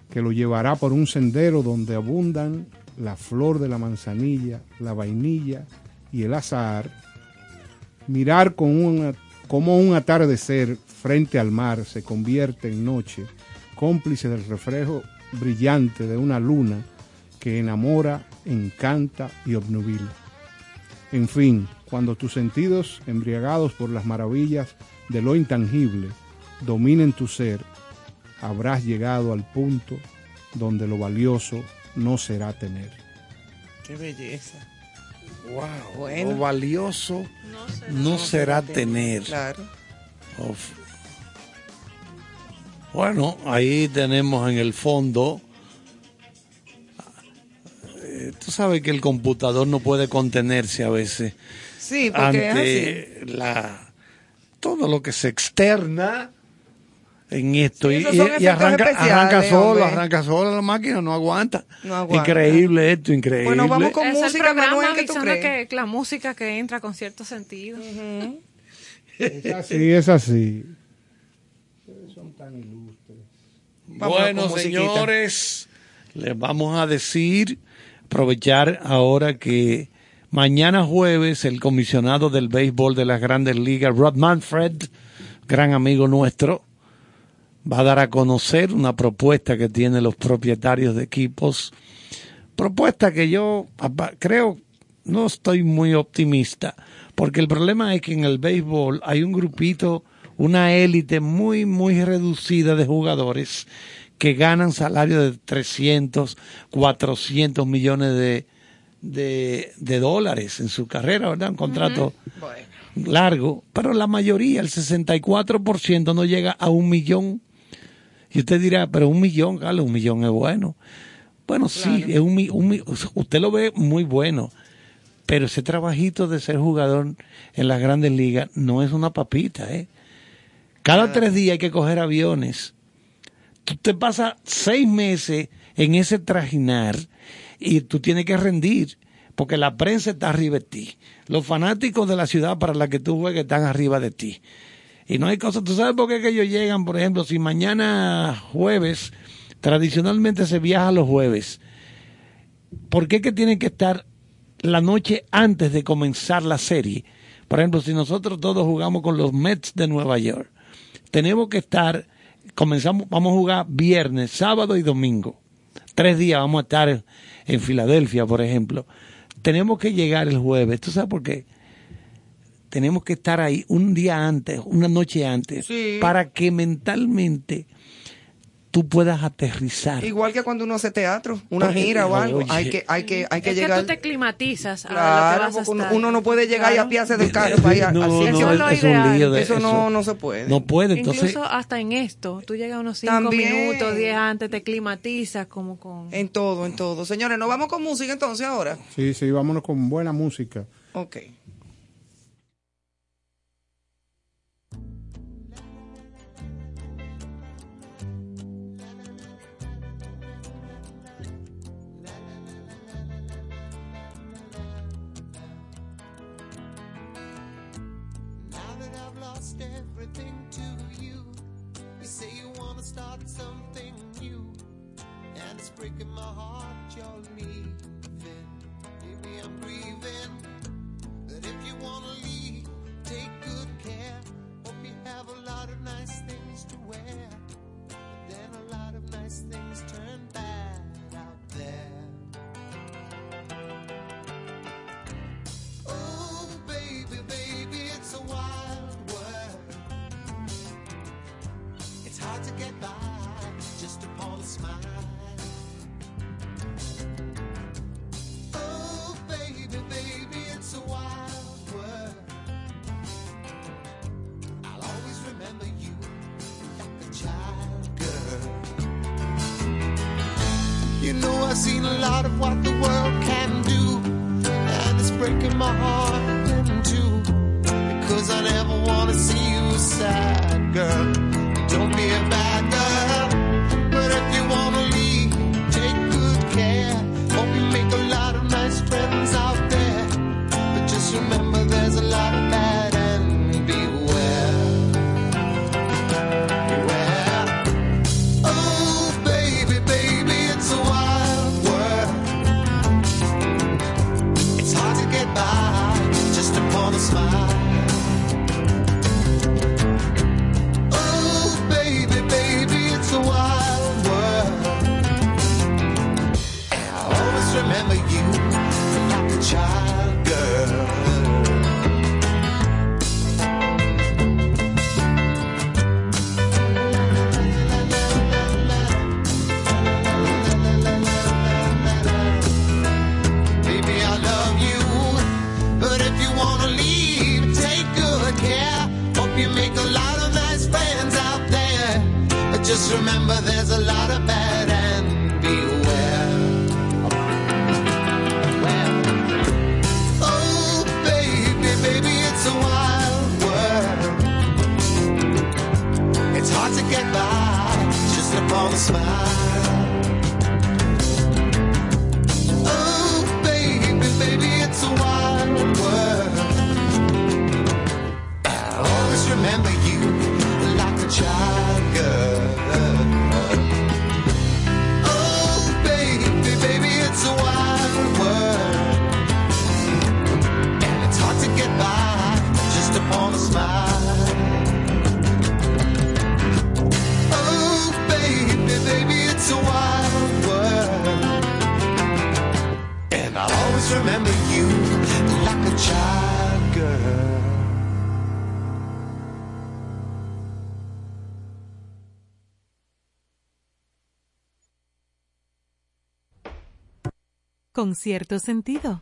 que lo llevará por un sendero donde abundan la flor de la manzanilla, la vainilla y el azahar, mirar como un atardecer frente al mar se convierte en noche, cómplice del reflejo brillante de una luna que enamora, encanta y obnubila. En fin, cuando tus sentidos, embriagados por las maravillas de lo intangible, dominen tu ser, habrás llegado al punto donde lo valioso no será tener. Qué belleza. Wow. Bueno. Lo valioso No será tener. Claro. Of- Bueno, ahí tenemos en el fondo. Tú sabes que el computador no puede contenerse a veces Sí, porque es así. ante la todo lo que se externa en esto Sí, y, son arranca, arranca solo, hombre. arranca solo la máquina, no aguanta. No aguanta. Increíble esto, increíble. Bueno, vamos con Es el música, programa Manuel, ¿qué tú crees? que la música que entra con cierto sentido. Es así, es así. Vamos bueno, con musiquita. señores, les vamos a decir, aprovechar ahora que mañana jueves el comisionado del béisbol de las grandes ligas, Rod Manfred, gran amigo nuestro, va a dar a conocer una propuesta que tienen los propietarios de equipos. Propuesta que yo creo, no estoy muy optimista, porque el problema es que en el béisbol hay un grupito, una élite muy, muy reducida de jugadores que ganan salarios de 300, 400 millones de, de, de dólares en su carrera, ¿verdad? Un contrato largo, pero la mayoría, el 64% no llega a un millón. Y usted dirá, pero un millón, Carlos, un millón es bueno. Bueno, sí, es un, usted lo ve muy bueno, pero ese trabajito de ser jugador en las grandes ligas no es una papita, ¿eh? Cada tres días hay que coger aviones. Tú te pasas seis meses en ese trajinar y tú tienes que rendir porque la prensa está arriba de ti. Los fanáticos de la ciudad para la que tú juegas están arriba de ti. Y no hay cosas, tú sabes por qué que ellos llegan, por ejemplo, si mañana jueves, tradicionalmente se viaja los jueves, ¿por qué que tienen que estar la noche antes de comenzar la serie? Por ejemplo, si nosotros todos jugamos con los Mets de Nueva York, tenemos que estar, comenzamos, vamos a jugar viernes, sábado y domingo. Tres días vamos a estar en, Filadelfia, por ejemplo. Tenemos que llegar el jueves. ¿Tú sabes por qué? Tenemos que estar ahí un día antes, una noche antes, Sí. para que mentalmente tú puedas aterrizar. Igual que cuando uno hace teatro, una gira o algo, oye. hay que, hay que, hay que es llegar. que tú te climatizas a lo que Claro, vas a porque uno, estar. uno no puede llegar y Claro. apiarse del carro para ir a- no, al no, sitio. Eso es lo es un ideal. lío de Eso no, no se puede. No puede, entonces Incluso hasta en esto, tú llegas unos cinco También. minutos, diez antes, te climatizas como con... En todo, en todo. Señores, nos vamos con música entonces ahora. Sí, sí, vámonos con buena música. Ok. Lot of what the world can do. And it's breaking my heart remember you like a. Con cierto sentido.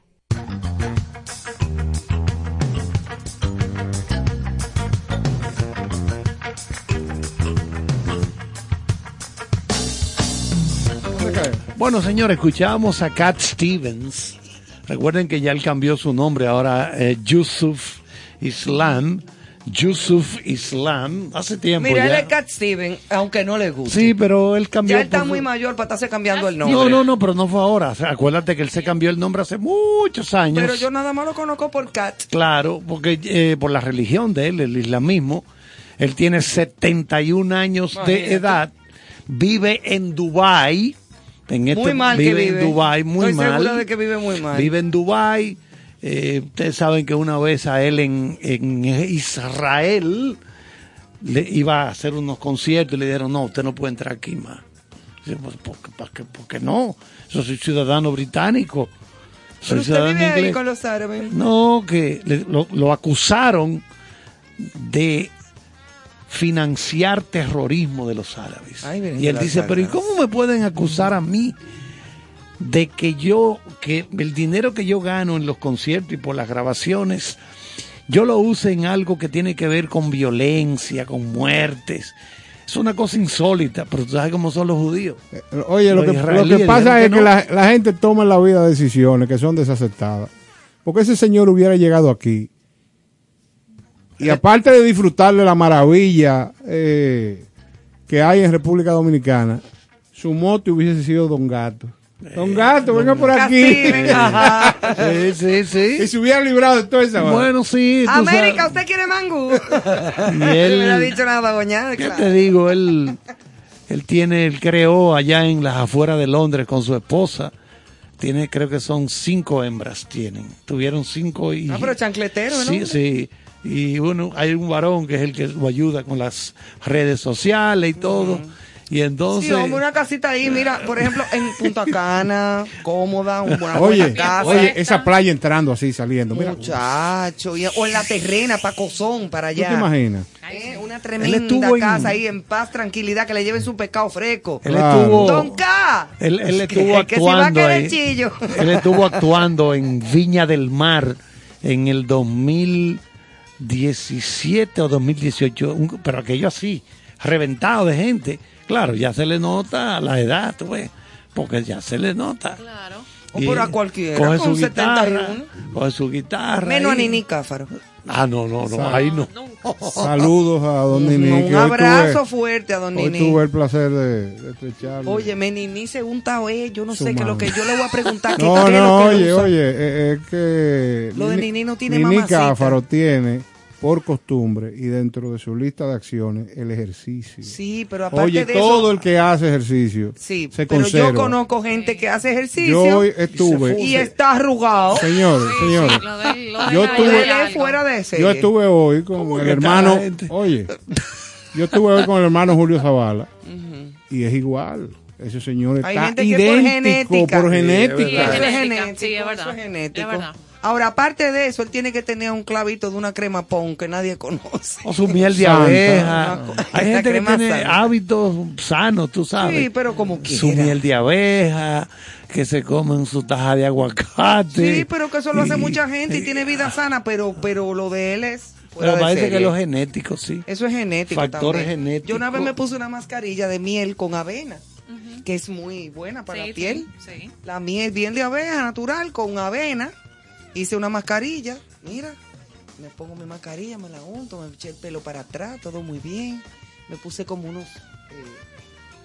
Bueno, señores, escuchábamos a Cat Stevens. Recuerden que ya él cambió su nombre, ahora eh, Yusuf Islam. Yusuf Islam, hace tiempo Mira, él es Cat Steven, aunque no le guste. Sí, pero él cambió. ya él está por- muy mayor para estarse cambiando el nombre. No, no, no, pero no fue ahora. O sea, acuérdate que él se cambió el nombre hace muchos años. Pero yo nada más lo conozco por Cat. Claro, porque eh, por la religión de él, el islamismo, él tiene 71 años de edad, vive en Dubai, en este, Muy mal que vive vive. en Dubai, muy Estoy mal. de que vive muy mal. Vive en Dubai. Eh, ustedes saben que una vez a él en, en Israel le iba a hacer unos conciertos y le dijeron, no, usted no puede entrar aquí más. Dice, "Pues, ¿por, qué, por qué- no? Yo soy ciudadano británico. Soy Pero usted ciudadano vive ahí inglés. con los árabes. No, que le- lo, lo acusaron de financiar terrorismo de los árabes. Ay, y él dice, pero ¿y cómo me pueden acusar a mí de que yo, que el dinero que yo gano en los conciertos y por las grabaciones, yo lo use en algo que tiene que ver con violencia, con muertes? Es una cosa insólita, pero tú sabes cómo son los judíos. Oye, lo que, lo israelíes que pasa es que que no. la, la gente toma en la vida decisiones que son desacertadas. Porque ese señor hubiera llegado aquí. Y aparte de disfrutar de la maravilla eh, que hay en República Dominicana, su mote hubiese sido Don Gato. Eh, Don Gato, venga por aquí. Sí, sí, sí. y se hubiera librado de toda esa. Bueno, sí. tú América, sabes. ¿usted quiere mangú? Y No él- hubiera dicho nada, doña. ¿Qué claro. te digo? Él, él tiene, él creó allá en las afueras de Londres con su esposa. Tiene, creo que son cinco hembras tienen. Tuvieron cinco y... Ah, pero chancletero, ¿no? Sí, sí. Y uno, hay un varón que es el que lo ayuda con las redes sociales y todo. Y entonces... Sí, hombre, una casita ahí, mira, por ejemplo, en Punta Cana, cómoda, una buena Oye, casa. oye, esa playa entrando así, saliendo. Mira, ¿tú Muchacho, y- o en la terrena, para Cozón, para allá. te imaginas? Eh, una tremenda en- casa ahí en paz, tranquilidad, que le lleven su pescado fresco. Él Claro. estuvo... Don K. Él, él estuvo que si va a actuando querer ahí. chillo. Él estuvo actuando en Viña del Mar en el 2017 o 2018, un- pero aquello así, reventado de gente. Claro, ya se le nota la edad, tú ves, porque ya se le nota. Claro. O por a cualquiera, Coge con su guitarra, 71. coge su guitarra. Menos a. Nini Cáfaro. Ah, no, no, no, ahí no. Saludos a Don Nini. un que hoy abrazo tuve- fuerte a Don Hoy Nini. tuve el placer de, de estrecharle. Oye, me Nini se unta hoy, yo no sé qué es lo que yo le voy a preguntar. ¿qué, No, no, que oye, usa? oye, eh, es que... Lo de Nini no tiene Nini mamacita. Cáfaro tiene por costumbre y dentro de su lista de acciones el ejercicio. Sí, pero aparte Oye, de todo eso, el que hace ejercicio sí, se pero conserva. yo conozco gente que hace ejercicio Yo hoy estuve, y está arrugado. señores, señores, Lo de- lo de Yo la- tuve- lo de Él es algo. fuera de serie. yo estuve hoy con el hermano, oye, yo estuve hoy con el hermano Julio Zavala y es igual. Ese señor Hay está que por idéntico genética. por Sí, genética. Sí, es genética, genético, sí, es verdad. eso es genético. Es verdad. Ahora, aparte de eso, él tiene que tener un clavito de una crema pon que nadie conoce. O su miel de Santa. abeja. Una Hay gente que tiene sana. hábitos sanos, tú sabes. Sí, pero como Su quiera. miel de abeja, que se comen su taja de aguacate. Sí, pero que eso lo hace mucha gente y tiene vida sana, pero pero lo de él es Pero parece serie. que los genéticos, sí. Eso es genético Factores también. genéticos. Yo una vez me puse una mascarilla de miel con avena, que es muy buena para Sí, la piel. sí, sí. La miel bien de abeja natural con avena. Hice una mascarilla, mira, me pongo mi mascarilla, me la unto, me eché el pelo para atrás, todo muy bien. Me puse como unos eh,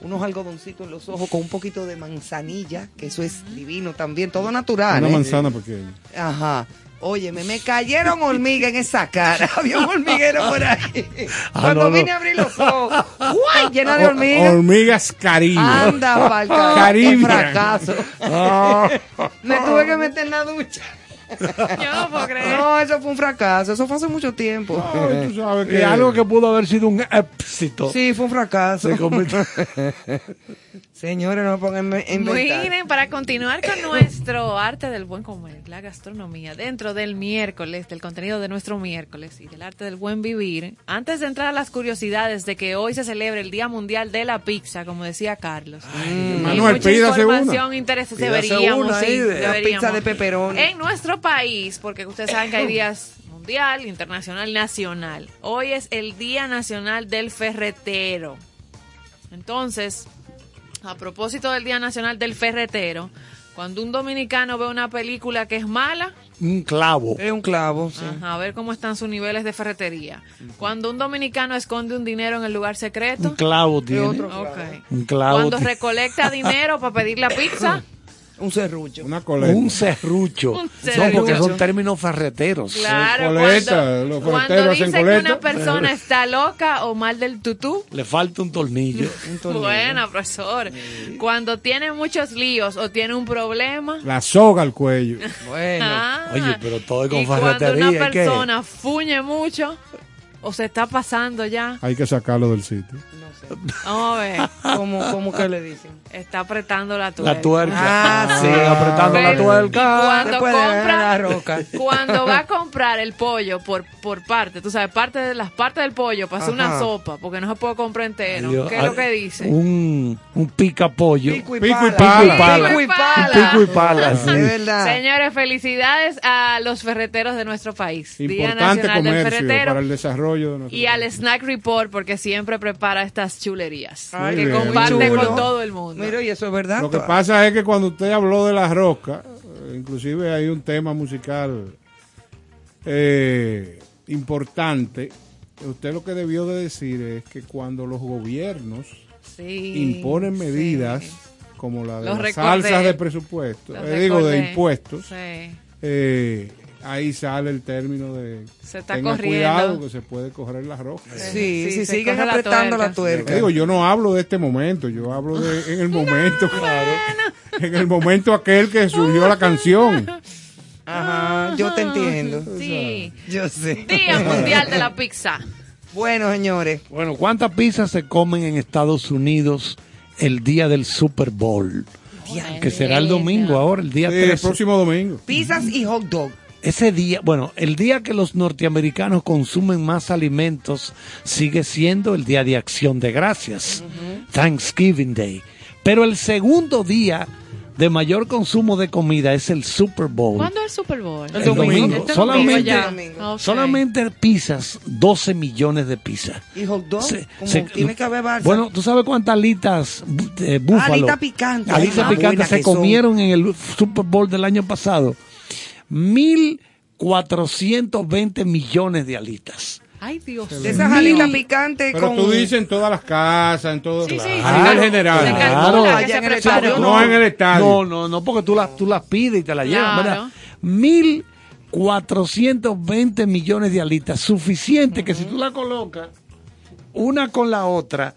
unos algodoncitos en los ojos con un poquito de manzanilla, que eso es divino también, todo natural. Una ¿eh? manzana pequeña. Ajá. Óyeme, me cayeron hormigas en esa cara. Había un hormiguero por ahí. Ah, Cuando no, no. vine a abrir los ojos, ¡guay! Llena de hormigas. hormigas caribe. Anda, pa'l carajo, Caribe. fracaso. Ah. Me tuve que meter en la ducha. Yo no puedo creer. No, eso fue un fracaso. Eso fue hace mucho tiempo. Ay, tú sabes que Que algo que pudo haber sido un éxito. Sí, fue un fracaso. Se convirtió- Señores, no pongan inventar. Miren, para continuar con nuestro arte del buen comer, la gastronomía, dentro del miércoles, del contenido de nuestro miércoles y del arte del buen vivir, antes de entrar a las curiosidades de que hoy se celebra el Día Mundial de la Pizza, como decía Carlos. y Manuel, mucha información interesante. Deberíamos, una ahí de- La deberíamos. pizza de pepperoni. En nuestro país, porque ustedes saben que hay días mundial, internacional, nacional. Hoy es el Día Nacional del Ferretero. Entonces, a propósito del Día Nacional del Ferretero, cuando un dominicano ve una película que es mala, un clavo. Es un clavo, sí. ajá, a ver cómo están sus niveles de ferretería. Cuando un dominicano esconde un dinero en el lugar secreto, Un clavo tiene. otro ok. Un clavo. Cuando recolecta dinero para pedir la pizza, Un serrucho. Una coleta. Un serrucho. Un No, porque son términos ferreteros. Claro, coleta, cuando, los cuando ferreteros hacen dice que coleta. una persona está loca o mal del tutú. Le falta un tornillo. Buena, profesor. Cuando tiene muchos líos o tiene un problema. La soga al cuello. Bueno. ah, Oye, pero todo es con y cuando ferretería, una ¿y qué? persona fuñe mucho o se está pasando ya. Hay que sacarlo del sitio. Vamos a ver. ¿Cómo, cómo que le dicen? Está apretando la tuerca. La tuerca. Ah, sí. apretando la tuerca. Cuando compra, la roca. cuando va a comprar el pollo por, por parte, tú sabes, parte de las partes del pollo para hacer una sopa, porque no se puede comprar entero. Dios, ¿Qué es lo ah, que dice? Un, un pica pollo. Pico y Pico y pala. Pico y Pico y pala. Pico y pala, sí. De verdad. Señores, felicidades a los ferreteros de nuestro país. Día Importante Nacional del comercio Ferretero. para el desarrollo de nuestro Y al Snack Report, porque siempre prepara estas chulerías Ay, que bien. comparte con todo el mundo. Mira, y eso es verdad. Lo que pasa es que cuando usted habló de la rosca, inclusive hay un tema musical eh, importante. Usted lo que debió de decir es que cuando los gobiernos Sí, imponen sí. medidas como la de Los las recordé. salsas de presupuesto, eh, digo de impuestos, Sí. eh, ahí sale el término de Se está tenga corriendo. cuidado que se puede correr la rosca. Sí, Sí, si siguen la apretando tuerca. la tuerca. Digo, yo no hablo de este momento, yo hablo de en el momento, claro, en el momento aquel que surgió la canción. Ajá, yo te entiendo. Sí. Yo sé. Día Mundial de la Pizza. Bueno, señores. Bueno, ¿cuántas pizzas se comen en Estados Unidos el día del Super Bowl? Que será el domingo ahora, el día Sí, el 13. próximo domingo. Pizzas y hot dog. Ese día, bueno, el día que los norteamericanos consumen más alimentos sigue siendo el Día de Acción de Gracias, Thanksgiving Day. Pero el segundo día de mayor consumo de comida es el Super Bowl. ¿Cuándo es el Super Bowl? El domingo. Este Solamente, domingo. Solamente pizzas, 12 millones de pizzas. Y hot dog. Se- como se- tiene que haber. Bueno, ¿tú sabes cuántas alitas eh, búfalo? Alitas picantes. Alitas Ah, picantes se son. comieron en el Super Bowl del año pasado. 1.420 millones de alitas. Ay, Dios. De esas alitas picantes Pero con... tú dices en todas las casas, en todo, Sí, sí, claro. general. Se Claro. calcula que Allá se en el estadio No en el estadio. No, no, no, porque tú las tú las pides y te las llevan, Claro. ¿verdad? 1.420 millones de alitas. Suficiente que si tú la colocas una con la otra,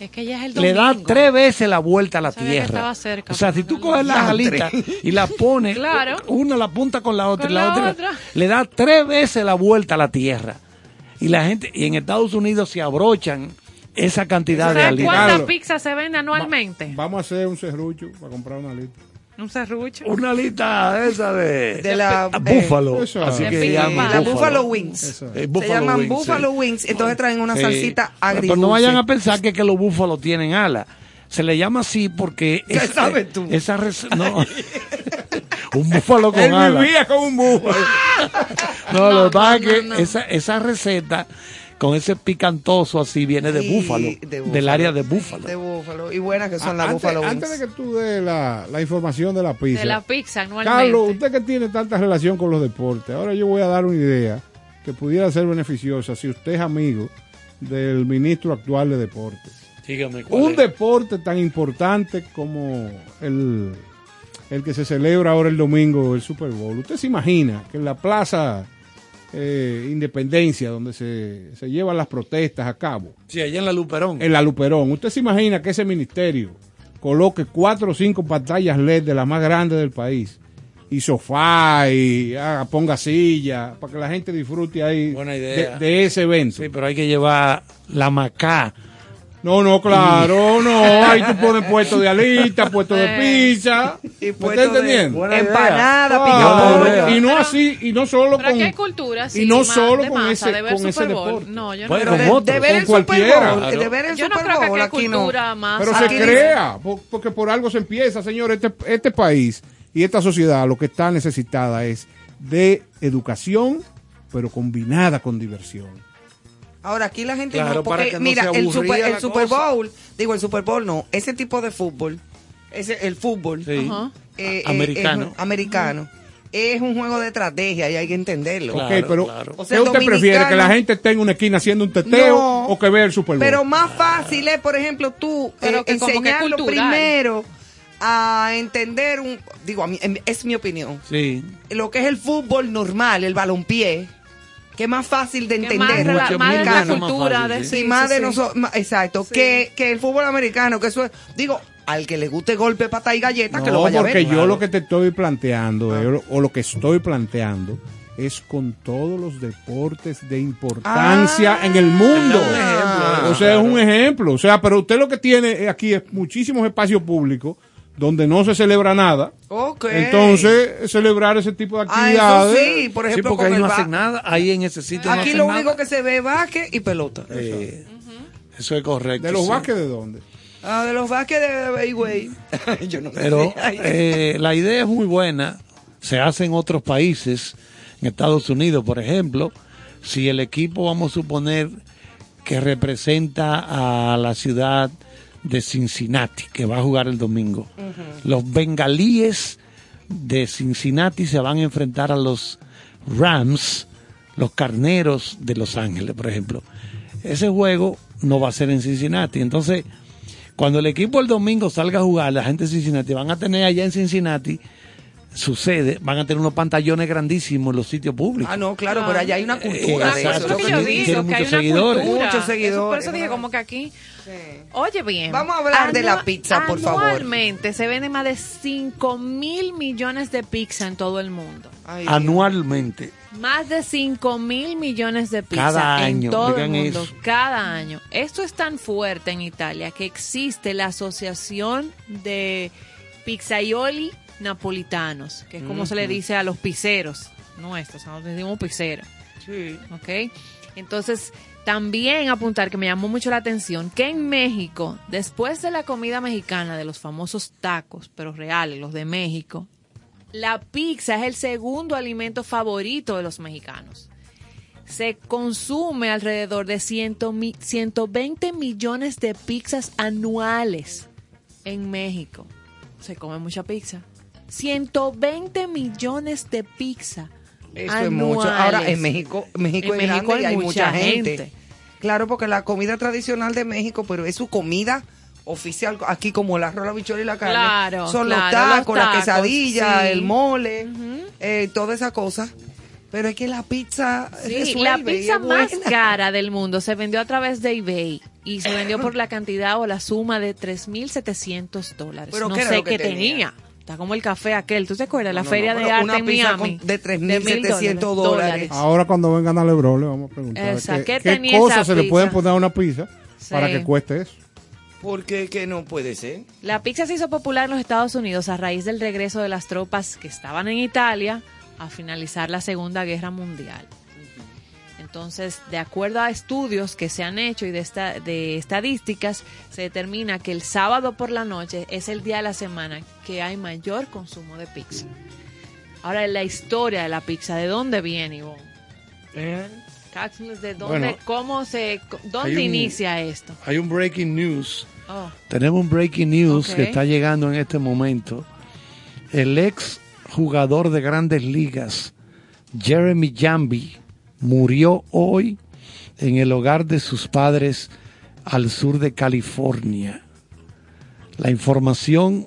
Es que ya es el le da tres veces la vuelta a la Sabía que tierra. estaba cerca, o sea, si tú coges las alitas y las pones, Claro. una la punta con la otra Con y la, la otra, otra. le da tres veces la vuelta a la tierra. Y la gente, y en Estados Unidos se abrochan esa cantidad de ¿Sabes alitas. cuántas pizzas se venden anualmente? Vamos a hacer un serrucho para comprar una lista. Un serrucho. Una lista esa de, De la- a búfalo, Eso. así que llaman. La Buffalo Wings. Eso. Eh, Se llaman wings, Buffalo sí. Wings. Entonces traen una salsita agridulce. Pero no vayan a pensar que, que los búfalos tienen alas. Se le llama así porque... ¿Qué es- sabes tú? Esa no. un búfalo con Él alas. vivía con un búfalo. No, lo que pasa es no, que no. Esa, esa receta con ese picantoso así viene de Y búfalo, de del búfalo. área de búfalo. De Búfalo. Y buenas que son las antes, Buffalo Wings. antes de que tú des la, la información de la pizza. De la pizza anualmente. Carlos, usted que tiene tanta relación con los deportes, ahora yo voy a dar una idea que pudiera ser beneficiosa si usted es amigo del ministro actual de deportes. Dígame cuál Un es. deporte tan importante como el, el que se celebra ahora el domingo, el Super Bowl. ¿Usted se imagina que en la Plaza eh, Independencia, donde se, se llevan las protestas a cabo, Sí, allá en la Luperón. en la Luperón, ¿usted se imagina que ese ministerio coloque cuatro o cinco pantallas LED de las más grandes del país? Y sofá, y haga- ponga silla, para que la gente disfrute ahí Buena idea. de, de ese evento. Sí, pero hay que llevar la macá. No, no, claro, no. Ahí tú pones puesto de alita, puesto de pizza. Y ¿Me estás entendiendo? Empanada, Ah, pica y no así, y no solo con. hay cultura, sí, y no solo de con ese, con deporte. No, yo no Bueno, creo de, ver el Super cualquiera. Bowl, Claro. de ver el Yo no Super creo que aquí cultura más. Pero se crea, po- porque por algo se empieza, señor. Este, este país y esta sociedad lo que está necesitada es de educación, pero combinada con diversión. Ahora aquí la gente Claro, no, porque que no mira, el Super, el Super. Bowl, digo el Super Bowl no, ese tipo de fútbol, ese el fútbol Sí. Eh, eh, Americano. es, americano es un juego de estrategia y hay que entenderlo. Claro, ok, pero claro. O sea, ¿qué usted dominicano- prefiere? ¿Que la gente esté en una esquina haciendo un teteo No, o que vea el Super Bowl? Pero más fácil es, por ejemplo, tú Pero eh, que como que enseñarlo primero a entender un, digo, a mí, es mi opinión, Sí. lo que es el fútbol normal, el balompié, que es más fácil de que más, entender. más de la más cultura fácil, de sí. y más sí, de sí. nosotros, exacto, Sí. que, que el fútbol americano, que eso es, digo, al que le guste golpe, pata y galleta, que lo vaya a porque ver. yo lo que te estoy planteando, Ah. eh, o lo que estoy planteando, es con todos los deportes de importancia Ah. en el mundo. Es un ejemplo, o sea, es un ejemplo. O sea, pero usted lo que tiene aquí es muchísimos espacios públicos donde no se celebra nada. Ok. Entonces, celebrar ese tipo de Ah, eso actividades. sí, por Sí, ejemplo, porque con ahí no hacen nada. Ahí en ese sitio Aquí lo nada. único que se ve es básquet y pelota. Eh, Eso es correcto. ¿De los sí. básquet de dónde? Ah, de los básquet de Bayway. yo no Pero sé. Eh, la idea es muy buena. Se hace en otros países, en Estados Unidos, por ejemplo. Si el equipo, vamos a suponer, que representa a la ciudad de Cincinnati, que va a jugar el domingo. Los bengalíes de Cincinnati se van a enfrentar a los Rams, los carneros de Los Ángeles, por ejemplo. Ese juego no va a ser en Cincinnati. Entonces, cuando el equipo el domingo salga a jugar, la gente de Cincinnati van a tener allá en Cincinnati su sede, van a tener unos pantallones grandísimos en los sitios públicos. Ah, no, claro, Ah. pero allá hay una cultura Eh, exacto, que que yo tú tiene digo, que hay muchos una seguidores. cultura. Muchos seguidores, Eso- por eso dije como que aquí... Sí. Oye bien. Vamos a hablar de la pizza, por favor. Anualmente se venden más de 5 mil millones de pizza en todo el mundo. Ay. Anualmente. Más de 5 mil millones de pizza Cada en año, todo el mundo, eso. cada año. Esto es tan fuerte en Italia que existe la Asociación de Pizzaioli Napolitanos, que es como se le dice a los pizzeros nuestros, nosotros decimos pizzeros. Sí. ¿ok? Entonces, también apuntar que me llamó mucho la atención que en México, después de la comida mexicana, de los famosos tacos, pero reales, los de México, la pizza es el segundo alimento favorito de los mexicanos. Se consume alrededor de 100 mi- 120 millones de pizzas anuales en México. Se come mucha pizza. 120 millones de pizza. Eso es mucho. Ahora, anuales. en México, México En es México grande y hay mucha mucha gente. gente. Claro, porque la comida tradicional de México, pero es su comida oficial, aquí como el arroz, la bichuela y la carne. Claro, Son los claro, los tacos, la tacos, quesadilla, sí. el mole, eh, toda esa cosa. Pero es que la pizza Sí, la pizza más buena. cara del mundo se vendió a través de eBay y se vendió por la cantidad o la suma de 3.700 dólares. ¿Pero no qué sé qué tenía? tenía. Está como el café aquel. ¿Tú te acuerdas? la No, feria no, de arte una en Miami. con- de De 3.700 mil dólares. Ahora cuando vengan a Lebron le vamos a preguntar Esa, qué, ¿qué qué tenía cosas se le pueden poner a una pizza para que cueste eso. Porque que no puede ser. La pizza se hizo popular en los Estados Unidos a raíz del regreso de las tropas que estaban en Italia a finalizar la Segunda Guerra Mundial. Entonces, de acuerdo a estudios que se han hecho y de, esta, de estadísticas, se determina que el sábado por la noche es el día de la semana que hay mayor consumo de pizza. Ahora, la historia de la pizza, ¿de dónde viene, Ivonne? Cápsulas, ¿De dónde, Bueno, cómo se, dónde un- inicia esto? Hay un breaking news. Oh, Tenemos un breaking news que está llegando en este momento. El ex jugador de grandes ligas, Jeremy Jambi, murió hoy en el hogar de sus padres al sur de California. La información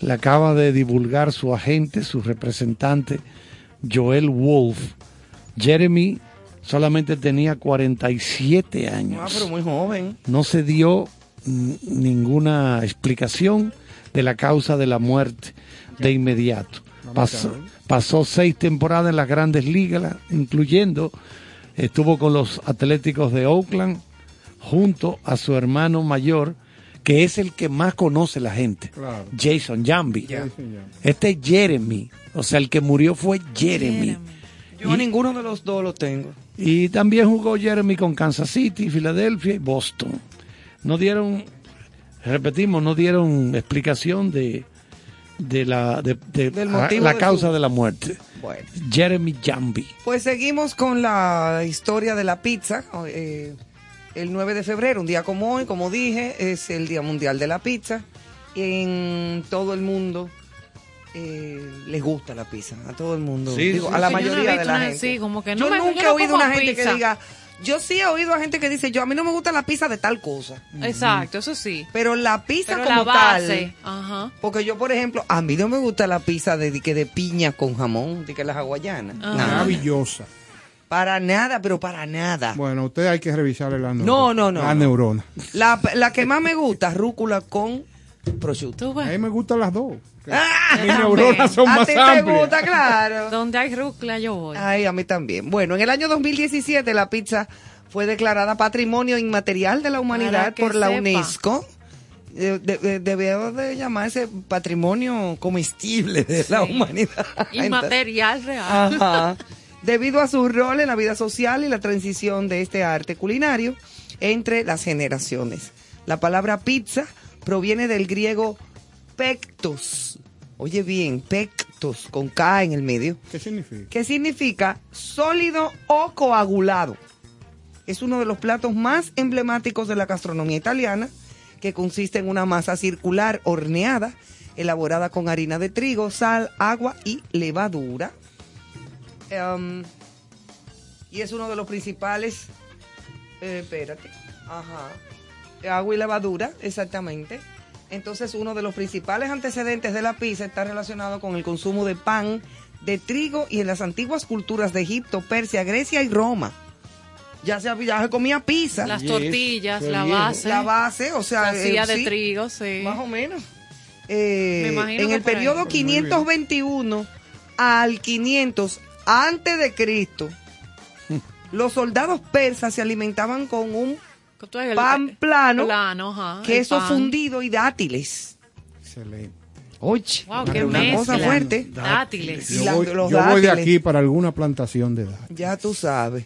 la acaba de divulgar su agente, su representante, Joel Wolf. Jeremy solamente tenía 47 Ah, años. pero muy joven. No se dio ninguna explicación de la causa de la muerte de inmediato. Pasó, pasó seis temporadas en las grandes ligas, incluyendo, estuvo con los Atléticos de Oakland, junto a su hermano mayor, que es el que más conoce la gente, Claro. Jason Jambi. Este es Jeremy, o sea, el que murió fue Jeremy. Jeremy. Yo ninguno de los dos lo tengo. Y también jugó Jeremy con Kansas City, Filadelfia y Boston. No dieron, repetimos, no dieron explicación de, de la, de, de Del la- motivo la de causa su- de la muerte. Bueno. Jeremy Jambi. Pues seguimos con la historia de la pizza. Eh, el 9 de febrero, un día como hoy, como dije, es el Día Mundial de la Pizza. En todo el mundo eh, les gusta la pizza, a todo el mundo. Sí, Digo, sí, a la sí. No mayoría de la gente. sí, como que no yo me- nunca he oído una gente pizza. que diga, yo sí he oído a gente que dice, yo a mí no me gusta la pizza de tal cosa. Exacto, eso sí. Pero la pizza Pero como la base, tal, ajá. porque yo, por ejemplo, a mí no me gusta la pizza de, de, que de piña con jamón, de que las hawaianas. Maravillosa. Para nada, pero para nada. Bueno, usted hay que revisarle la neurona. No, no, no, La no. neurona. La, la que más me gusta, rúcula con prosciutto. A mí me gustan las dos. Ah, Mis neuronas son a más ti te amplias. gusta, claro. Donde hay rucla yo voy. Ay, a mí también. Bueno, en el año 2017 la pizza fue declarada Patrimonio Inmaterial de la Humanidad por la sepa. UNESCO. Eh, de- de- debió de llamarse Patrimonio Comestible de la. Humanidad. Inmaterial real. Ajá. Debido a su rol en la vida social y la transición de este arte culinario entre las generaciones. La palabra pizza proviene del griego pectos. Oye bien, pectos, con K en el medio, ¿Qué significa? que significa sólido o coagulado. Es uno de los platos más emblemáticos de la gastronomía italiana, que consiste en una masa circular horneada, elaborada con harina de trigo, sal, agua y levadura. Em, y es uno de los principales. eh, espérate. Ajá. Agua y levadura, exactamente. Entonces, uno de los principales antecedentes de la pizza está relacionado con el consumo de pan, de trigo y en las antiguas culturas de Egipto, Persia, Grecia y Roma. Ya se, ya se comía pizza. Las Yes, tortillas, la bien. base. La base, o sea, se hacía eh, de sí, trigo, sí. Más o menos. Eh, Me imagino en el por ahí. periodo 521 al 500 antes de Cristo, los soldados persas se alimentaban con un Pan plano, plano, ajá, queso pan. fundido y dátiles. Excelente. Oye, Wow, qué una mezcla. cosa fuerte. Dátiles. Yo, voy, los yo voy de dátiles. aquí para alguna plantación de edad. Ya tú sabes.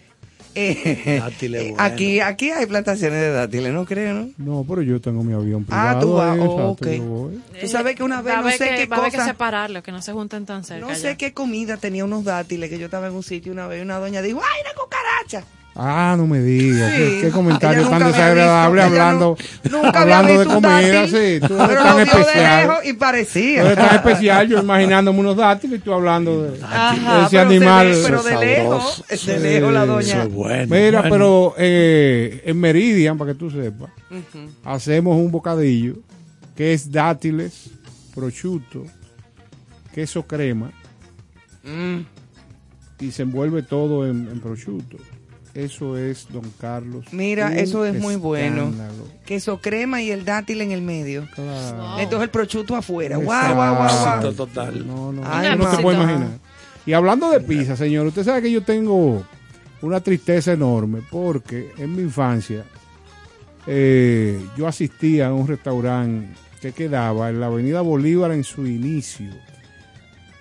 Eh, Dátiles eh, bueno. aquí, aquí hay plantaciones de dátiles, ¿no creo, no? No, pero yo tengo mi avión privado. Ah, tú vas, oh, exacto, ok. yo voy. Tú sabes que una vez Va a no sé que, qué va a haber que separarlos, que no se junten tan cerca. No ya. sé qué comida tenía unos dátiles que yo estaba en un sitio una vez y una doña dijo, ¡ay, una cucaracha! Ah, no me digas. Sí. Qué, qué comentario tan desagradable visto- hablando, nunca hablando de comida. Sí, tú Pero eres lo tan vio de especial. lejos y Tú parecía. eres tan especial, yo imaginándome unos dátiles y tú hablando de, Ajá, de ese pero animal. De, pero de lejos, sabroso. de lejos la Sí, doña. Eso es bueno. Mira, bueno. pero eh, en Meridian, para que tú sepas, hacemos un bocadillo que es dátiles, prosciutto, queso crema Mm. y se envuelve todo en, en prosciutto. Eso es, don Carlos. Mira, eso es muy bueno. Queso crema y el dátil en el medio. Claro. Entonces el prosciutto afuera. Guau, guau, guau, total. No, no, Ay, no, no se puede imaginar. Y hablando de pizza, señor, usted sabe que yo tengo una tristeza enorme porque en mi infancia eh, yo asistía a un restaurante que quedaba en la Avenida Bolívar en su inicio.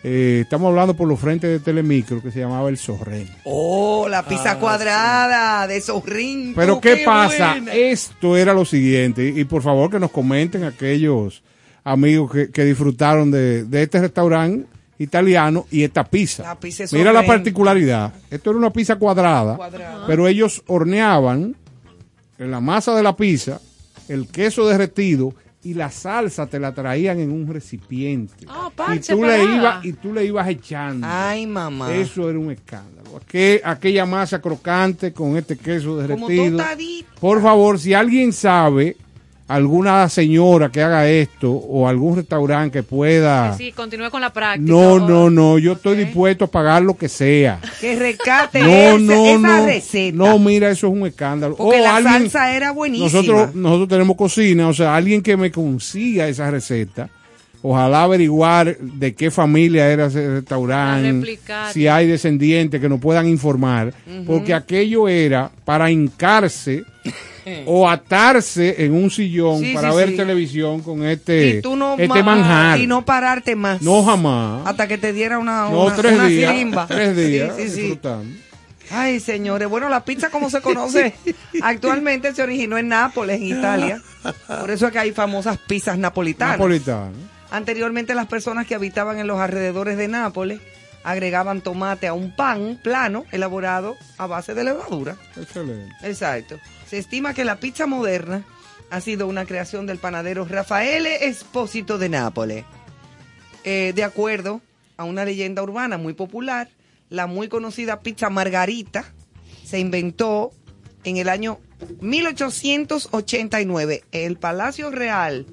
Eh, estamos hablando por los frentes de Telemicro que se llamaba El Sorrén. Oh, la pizza Ah, cuadrada de Sorrín. Pero ¿qué pasa? buena. Esto era lo siguiente, y por favor que nos comenten aquellos amigos que, que disfrutaron de, de este restaurante italiano y esta pizza. La pizza es Mira la particularidad. Esto era una pizza cuadrada, Cuadrada. pero ellos horneaban en la masa de la pizza el queso derretido y la salsa te la traían en un recipiente. Ah, y pan tú le ibas y tú le ibas echando. Ay, mamá. Eso era un escándalo. que aquella masa crocante con este queso derretido. tostadita. Por favor, si alguien sabe, alguna señora que haga esto o algún restaurante que pueda... Sí, continúe con la práctica. No, o- no, no, yo estoy dispuesto a pagar lo que sea. Que rescate No, ese- no, esa no. receta. No, mira, eso es un escándalo. Porque O la alguien- salsa era buenísima. Nosotros, nosotros tenemos cocina, o sea, alguien que me consiga esa receta. Ojalá averiguar de qué familia era ese restaurante, si hay descendientes que nos puedan informar, porque aquello era para hincarse o atarse en un sillón Sí, para sí, ver sí. televisión con este, y tú no este ma- manjar. y no pararte más. No jamás. Hasta que te diera una, No, una, tres una días. sirimba. Tres días. Ay, señores, bueno, la pizza como se conoce actualmente se originó en Nápoles, en Italia. Por eso es que hay famosas pizzas napolitanas. Anteriormente las personas que habitaban en los alrededores de Nápoles agregaban tomate a un pan plano elaborado a base de levadura. Excelente. Exacto. Se estima que la pizza moderna ha sido una creación del panadero Raffaele Espósito de Nápoles. Eh, de acuerdo a una leyenda urbana muy popular, la muy conocida pizza margarita se inventó en el año 1889. El Palacio Real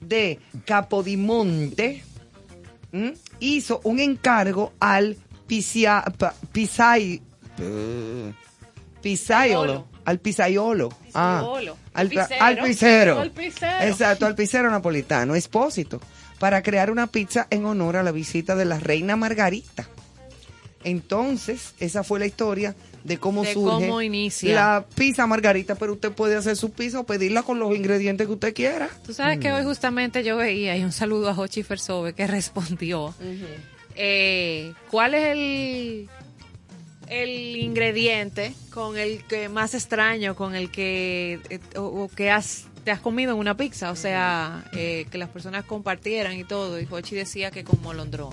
de Capodimonte ¿m? hizo un encargo al Pisai- eh, Pisaiolo. Al Pisaiolo. Ah, al, Picero. Exacto, al Picero napolitano, Espósito, para crear una pizza en honor a la visita de la reina Margarita. Entonces, esa fue la historia de cómo De surge cómo inicia. la pizza Margarita, pero usted puede hacer su pizza o pedirla con los ingredientes que usted quiera. Tú sabes que hoy justamente yo veía, y un saludo a Jochi Fersobe que respondió, eh, ¿cuál es el, el ingrediente con el que más extraño, con el que, eh, o, o que has, te has comido en una pizza? O sea, eh, que las personas compartieran y todo. Y Jochi decía que con molondrón.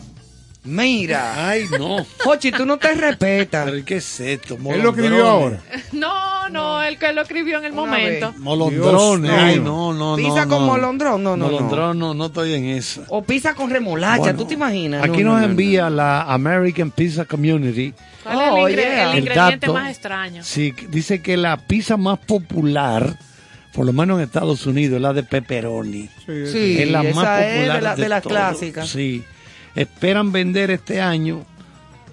Mira, Ay, no. Jochi, tú no te respetas. Pero ¿qué es esto? Él lo escribió ahora. No, no, el que lo escribió en el Una momento. vez. Molondrones. Dios Ay, mío. no, no, no. Pizza no. con molondrón, no, no, no. Molondrón, no, no estoy en esa. O pizza con remolacha, Bueno, ¿tú te imaginas? Aquí No, nos no, no, envía la American Pizza Community. ¿Cuál es el, Oh, ingre- yeah. el El ingrediente dato. más extraño? Sí, dice que la pizza más popular, por lo menos en Estados Unidos, es la de pepperoni. Sí, Sí, es la esa más es popular de, la- de las todo. clásicas. Sí. Esperan vender este año,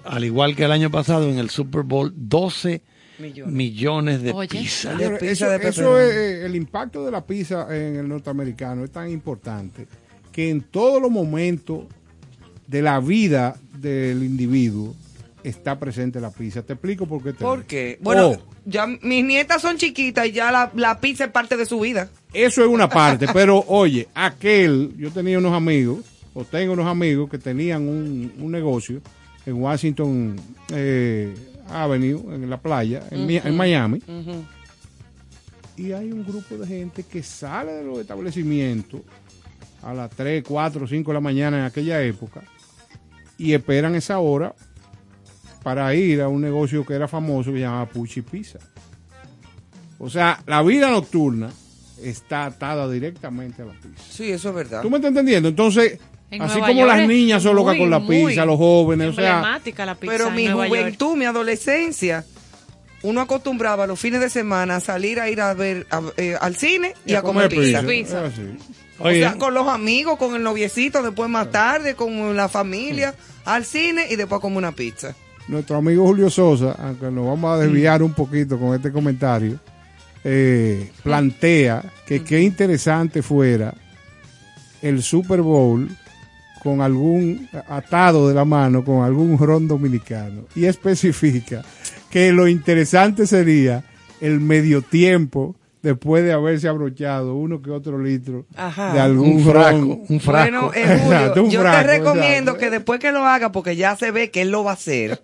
al igual que el año pasado en el Super Bowl, 12 Millones. millones de Oye. pizzas. De pizza eso, de eso pepperoni. es eh, el impacto de la pizza en el norteamericano es tan importante que en todos los momentos de la vida del individuo está presente la pizza. Te explico por qué. te ¿Por qué? Bueno, Oh, ya mis nietas son chiquitas y ya la, la pizza es parte de su vida. eso es una parte, pero oye, aquel, yo tenía unos amigos, o tengo unos amigos que tenían un, un negocio en Washington eh, Avenue, en la playa, en, Mi- en Miami. y hay un grupo de gente que sale de los establecimientos a las 3, 4, 5 de la mañana en aquella época y esperan esa hora para ir a un negocio que era famoso que se llamaba Pucci Pizza. O sea, la vida nocturna está atada directamente a la pizza. Sí, eso es verdad. ¿Tú me estás entendiendo? Entonces, En así Nueva como York las niñas son locas con la pizza, los jóvenes, o sea, Emblemática la pizza Pero en mi Nueva York. juventud, mi adolescencia, uno acostumbraba los fines de semana a salir a ir a ver a- eh, al cine y, a comer, pizza. así. O sea, con los amigos, con el noviecito, después más tarde, con la familia, al cine y después comer una pizza. nuestro amigo Julio Sosa, aunque nos vamos a desviar Mm. un poquito con este comentario, eh, plantea que qué interesante fuera el Super Bowl con algún atado de la mano con algún ron dominicano y especifica que lo interesante sería el medio tiempo después de haberse abrochado uno que otro litro Ajá. de algún un frasco, ron. un frasco. Bueno, eh, Julio, Exacto, un yo frasco, te recomiendo exacto. que después que lo haga, porque ya se ve que él lo va a hacer,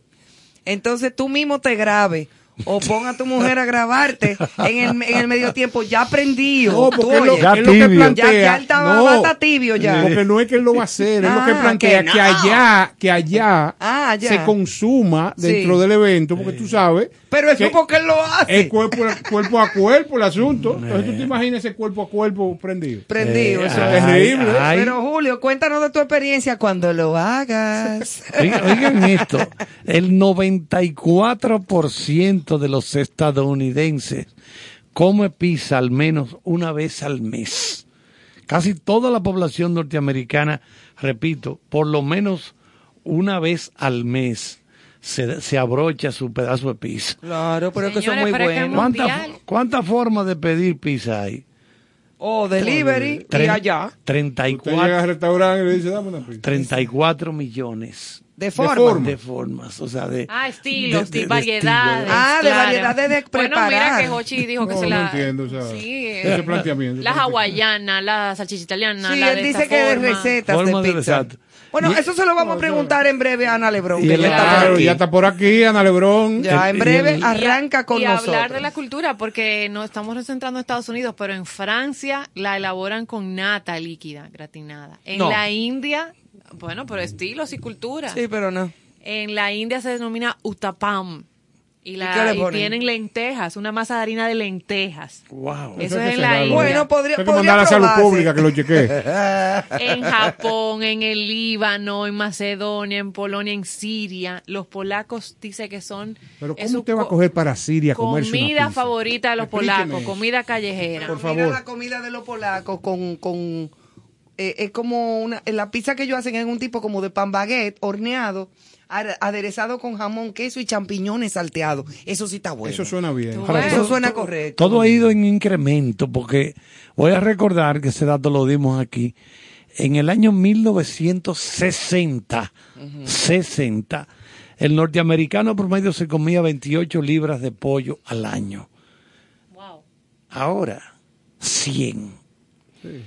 entonces tú mismo te grabes o pon a tu mujer a grabarte en el, en el medio tiempo ya prendido. No, porque es lo. Ya es lo que tibio. plantea. Ya- ya él estaba- no, va a estar tibio ya. Porque no es que él lo va a hacer, es lo que Ah, plantea que allá, que allá Ah, ya. se consuma dentro Sí. del evento, porque tú sabes Pero eso que porque él lo hace. es cuerpo, cuerpo a cuerpo el asunto. Entonces tú te imaginas ese cuerpo a cuerpo prendido. Prendido. Eh, eso ay, es. terrible. ay. Pero Julio, cuéntanos de tu experiencia cuando lo hagas. Oigan, oigan esto, el 94% de los estadounidenses come pizza al menos una vez al mes. Casi toda la población norteamericana, repito, por lo menos una vez al mes se, se abrocha su pedazo de pizza. Claro, pero es que Señores, muy pero es que bueno. ¿Cuántas formas de pedir pizza hay? O delivery y allá. Usted llega 34, al restaurante y le dice, dame una pizza. 34 millones De forma. forma. de formas, o sea, de Ah, estilos, de- de- de variedades. Ah, de claro. variedades de Bueno, mira preparar. que Hochi dijo que No, se no la... entiendo, o sea, sí, ese eh, planteamiento. La hawaiana, la salchicha italiana, Sí, la él de dice que de recetas Forma de de pizza. exacto. Bueno, Y- eso se lo vamos a preguntar en breve a Ana Lebrón. Y que el- ya está por Claro, aquí. ya está por aquí, Ana Lebrón. Ya, en Y breve arranca con y nosotros. hablar de la cultura, porque no estamos concentrando en Estados Unidos, pero en Francia la elaboran con nata líquida, gratinada. En No. la India, bueno, pero estilos y cultura. Sí, pero no. En la India se denomina utapam. Y, la, ¿Y qué le y tienen lentejas, una masa de harina de lentejas. Wow. Eso es en la. India. Bueno, podría, podría mandar a la salud pública que lo chequee. En Japón, en el Líbano, en Macedonia, en Polonia, en Siria. Los polacos dice que son... Pero ¿cómo usted va a co- coger para Siria una Comida favorita de los Explíqueme polacos, comida callejera. Por Mira favor. la comida de los polacos con, con eh, es como una, la pizza que ellos hacen es un tipo como de pan baguette horneado, aderezado con jamón, queso y champiñones salteados. Eso sí está bueno. Eso suena bien. Ahora, eso suena correcto. Todo ha ido en incremento porque voy a recordar que ese dato lo dimos aquí. En el año 1960, 60, el norteamericano promedio se comía 28 libras de pollo al año. Wow. Ahora, 100. Sí,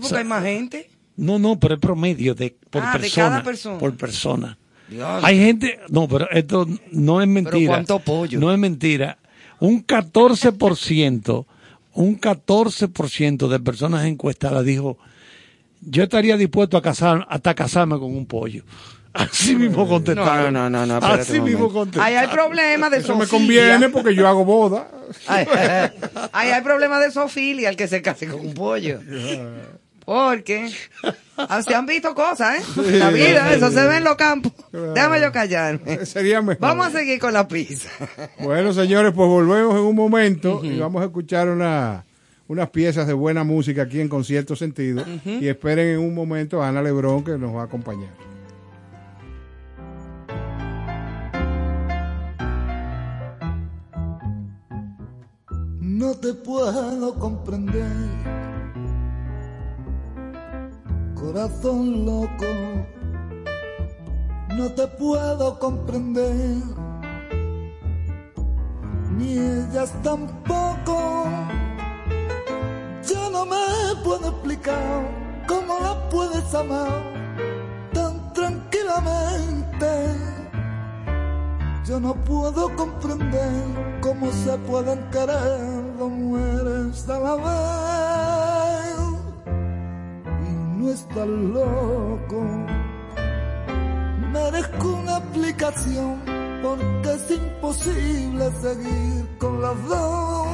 porque hay más gente. No, no, pero es promedio de por Ah, de persona, cada persona. Por persona. Dios. Hay gente, no, pero esto no es mentira. ¿cuánto pollo? No es mentira. Un 14%, un 14% de personas encuestadas dijo, yo estaría dispuesto a casar, hasta casarme con un pollo. Así mismo contestaron. No, no, no, no, Así mismo contestaron. Ahí hay problemas de Eso me zoofilia. conviene porque yo hago boda. Ahí ahí hay problemas de zoofilia el que se case con un pollo. Porque ah, se han visto cosas, ¿eh? La vida, eso se ve en los campos. Déjame yo callarme. Sería mejor. Vamos a seguir con la pizza. Bueno, señores, pues volvemos en un momento y vamos a escuchar una, unas piezas de buena música aquí en Concierto Sentido. Y esperen en un momento a Ana Lebrón que nos va a acompañar. No te puedo comprender, corazón loco. No te puedo comprender, ni ellas tampoco. Yo no me puedo explicar cómo la puedes amar tan tranquilamente. Yo no puedo comprender cómo se pueden querer dos mujeres a vez. Y no estás loco. Merezco una explicación porque es imposible seguir con las dos.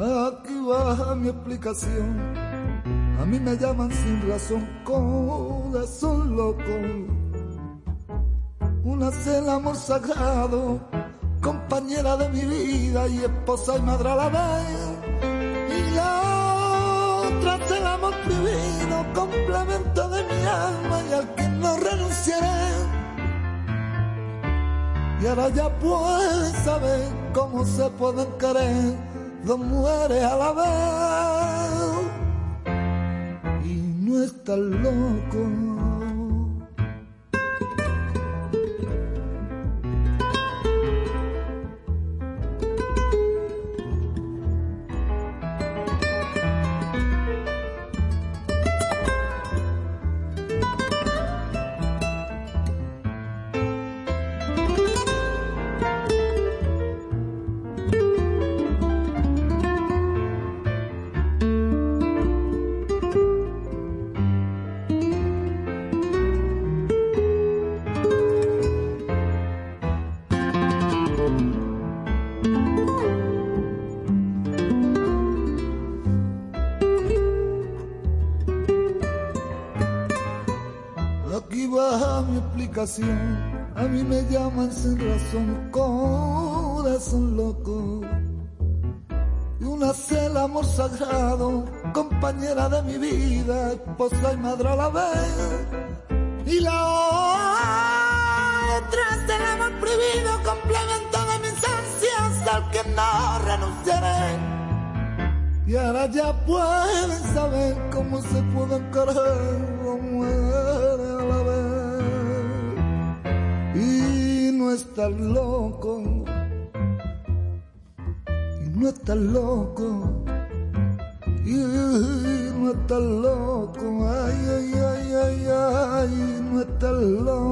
Aquí va mi explicación. A mí me llaman sin razón corazón loco. Una es el amor sagrado, compañera de mi vida y esposa y madre a la vez. Y la otra el amor prohibido, complemento de mi alma y al que no renunciaré. Y ahora ya puedes saber cómo se pueden querer dos mujeres a la vez. Y no estás loco. A mí me llaman sin razón, corazón loco. Y una es el amor sagrado, compañera de mi vida, esposa y madre a la vez. Y la otra es el amor prohibido, complemento de mis ansias, al que no renunciaré. Y ahora ya pueden saber cómo se pudo querer como estás loco, no estás loco, y no estás loco, ay, ay, ay, ay, ay, no estás loco.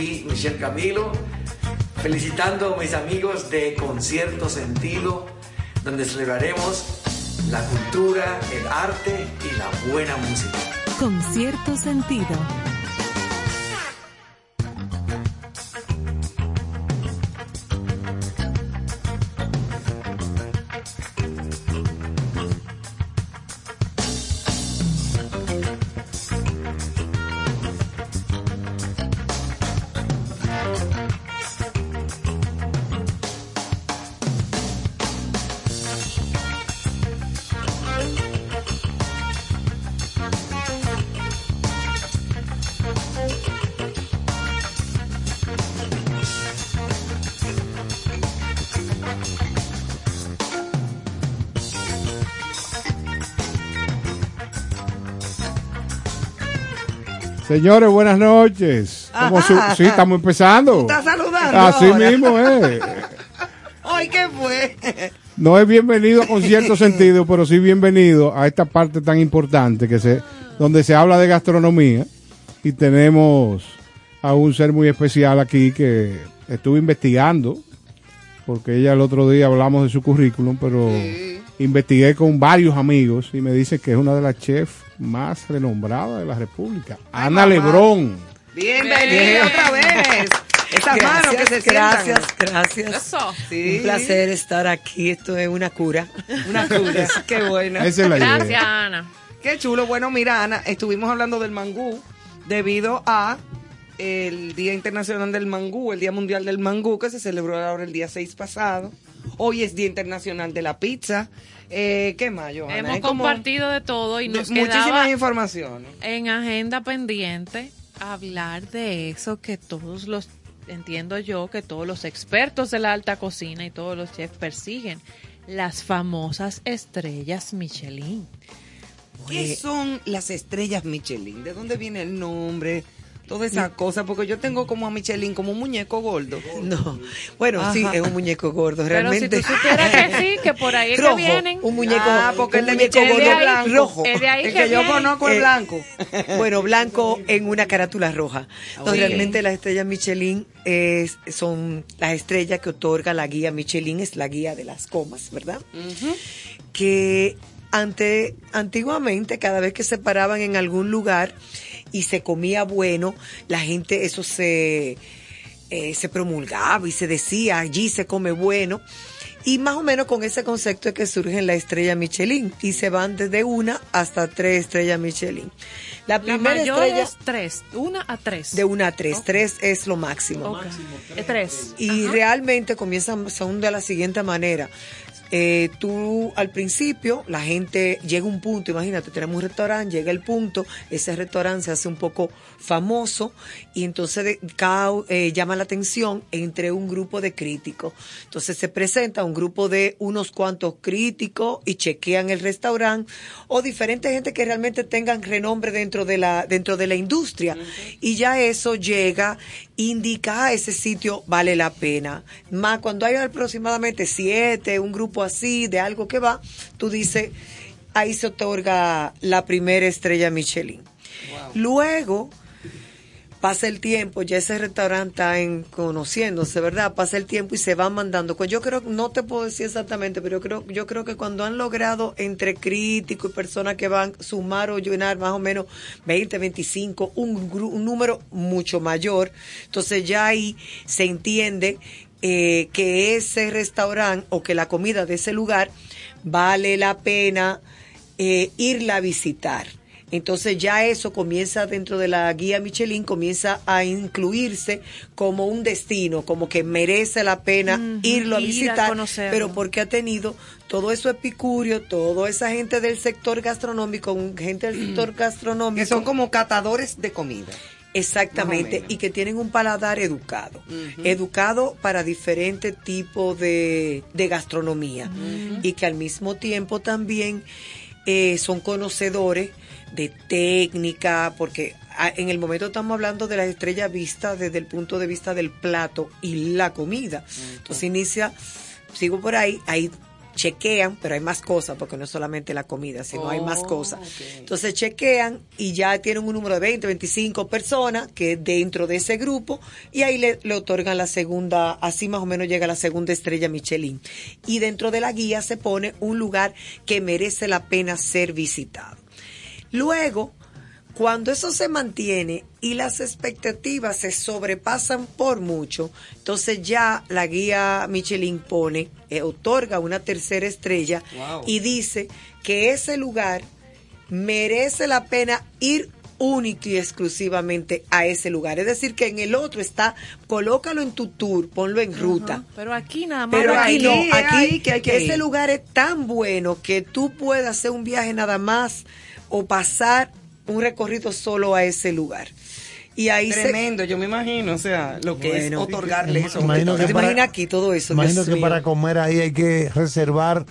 aquí Michelle Camilo, felicitando a mis amigos de Concierto Sentido, donde celebraremos la cultura, el arte y la buena música. Concierto Sentido Señores, buenas noches. ¿Cómo su- Ajá. sí, estamos empezando. ¿Estás saludando Así ahora? mismo, eh. Ay, ¿qué fue? No es bienvenido con cierto sentido, pero sí bienvenido a esta parte tan importante que se, donde se habla de gastronomía y tenemos a un ser muy especial aquí que estuve investigando, porque ella el otro día hablamos de su currículum, pero investigué con varios amigos y me dice que es una de las chefs más renombradas de la República, Ana mamá. Lebrón. Bienvenida otra vez. Esas manos que se sientan. gracias, gracias. Eso. Sí. Un placer estar aquí. Esto es una cura. Una cura. Qué buena. Esa es la idea. Gracias, Ana. Qué chulo. Bueno, mira, Ana, estuvimos hablando del mangú debido a el Día Internacional del Mangú, el Día Mundial del Mangú, que se celebró ahora el día 6 pasado. Hoy es Día Internacional de la Pizza. Eh, ¿Qué más, Johanna? Hemos Es compartido de todo y de- nos muchísimas informaciones. en agenda pendiente hablar de eso que todos los, entiendo yo, que todos los expertos de la alta cocina y todos los chefs persiguen. Las famosas estrellas Michelin. ¿Qué son las estrellas Michelin? ¿De dónde viene el nombre? Toda esa cosa, porque yo tengo como a Michelin como un muñeco gordo. No. Bueno, sí, es un muñeco gordo, Pero si realmente. tú supieras que sí, que por ahí es que vienen. Un muñeco, Ah, porque el de muñeco Michelin gordo blanco. rojo. Es de ahí El que, que yo conozco es Eh, blanco. Bueno, blanco en una carátula roja. Entonces, realmente las estrellas Michelin es, son las estrellas que otorga la guía Michelin, es la guía de las comas, ¿verdad? Que ante, antiguamente, cada vez que se paraban en algún lugar y se comía bueno, la gente, eso se, eh, se promulgaba y se decía, allí se come bueno. Y más o menos con ese concepto es que surge la estrella Michelin y se van desde una hasta tres estrellas Michelin. La La primera mayor estrella es tres, una a tres. de una a tres, tres es lo máximo. Ok. Es tres. Y Ajá. realmente comienzan son de la siguiente manera. Eh, tú al principio, la gente llega a un punto, imagínate, tenemos un restaurante, llega el punto, ese restaurante se hace un poco famoso y entonces de- cada, eh, llama la atención entre un grupo de críticos. Entonces se presenta un grupo de unos cuantos críticos y chequean el restaurante o diferentes gente que realmente tengan renombre dentro de la, dentro de la industria. Y ya eso llega, indica "Ah, ese sitio vale la pena. Más cuando hay aproximadamente siete, un grupo así de algo que va, tú dices, ahí se otorga la primera estrella Michelin. Luego, pasa el tiempo, ya ese restaurante está en conociéndose, ¿verdad? Pasa el tiempo y se van mandando. Pues yo creo, no te puedo decir exactamente, pero yo creo, yo creo que cuando han logrado entre críticos y personas que van a sumar o llenar más o menos 20, 25, un, un número mucho mayor, entonces ya ahí se entiende eh, que ese restaurante o que la comida de ese lugar vale la pena eh, irla a visitar. Entonces ya eso comienza dentro de la guía Michelin, comienza a incluirse como un destino, como que merece la pena irlo a ir a visitar, pero porque ha tenido todo eso epicurio, toda esa gente del sector gastronómico, gente del sector gastronómico. Que son como catadores de comida. Exactamente, y que tienen un paladar educado, educado para diferentes tipos de, de gastronomía. Y que al mismo tiempo también eh, son conocedores de técnica, porque ah, en el momento estamos hablando de la estrella vista desde el punto de vista del plato y la comida. Entonces inicia, sigo por ahí, ahí chequean, pero hay más cosas, porque no es solamente la comida, sino hay más Oh, cosas. Entonces chequean y ya tienen un número de 20, 25 personas que dentro de ese grupo y ahí le, le otorgan la segunda, así más o menos llega la segunda estrella Michelin. Y dentro de la guía se pone un lugar que merece la pena ser visitado. Luego, cuando eso se mantiene y las expectativas se sobrepasan por mucho, entonces ya la guía Michelin pone, eh, otorga una tercera estrella Wow. y dice que ese lugar merece la pena ir único y exclusivamente a ese lugar. Es decir, que en el otro está, colócalo en tu tour, ponlo en ruta. Pero aquí nada más. Pero aquí ahí, no, aquí ahí que hay que ese ir. lugar es tan bueno que tú puedes hacer un viaje nada más o pasar un recorrido solo a ese lugar. Y ahí se... Tremendo, yo me imagino, o sea, lo que Bueno. es otorgarle eso. Imagino ¿Te que para- imaginas aquí todo eso? Imagino Dios que mío. para comer ahí hay que reservar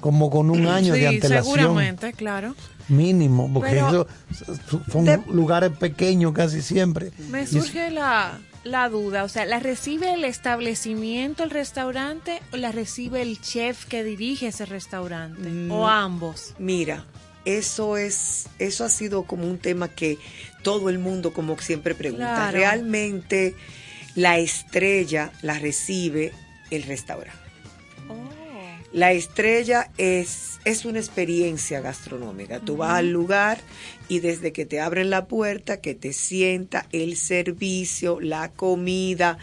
como con un año sí, de antelación. seguramente, claro. Mínimo, porque Pero- eso son lugares pequeños casi siempre. Me surge la, la duda, o sea, ¿la recibe el establecimiento, el restaurante, o la recibe el chef que dirige ese restaurante? Mm. ¿O ambos? Mira, eso es, eso ha sido como un tema que todo el mundo como siempre pregunta. Claro. Realmente la estrella la recibe el restaurante. La estrella es, es una experiencia gastronómica. Tú vas al lugar y desde que te abren la puerta, que te sienta, el servicio, la comida,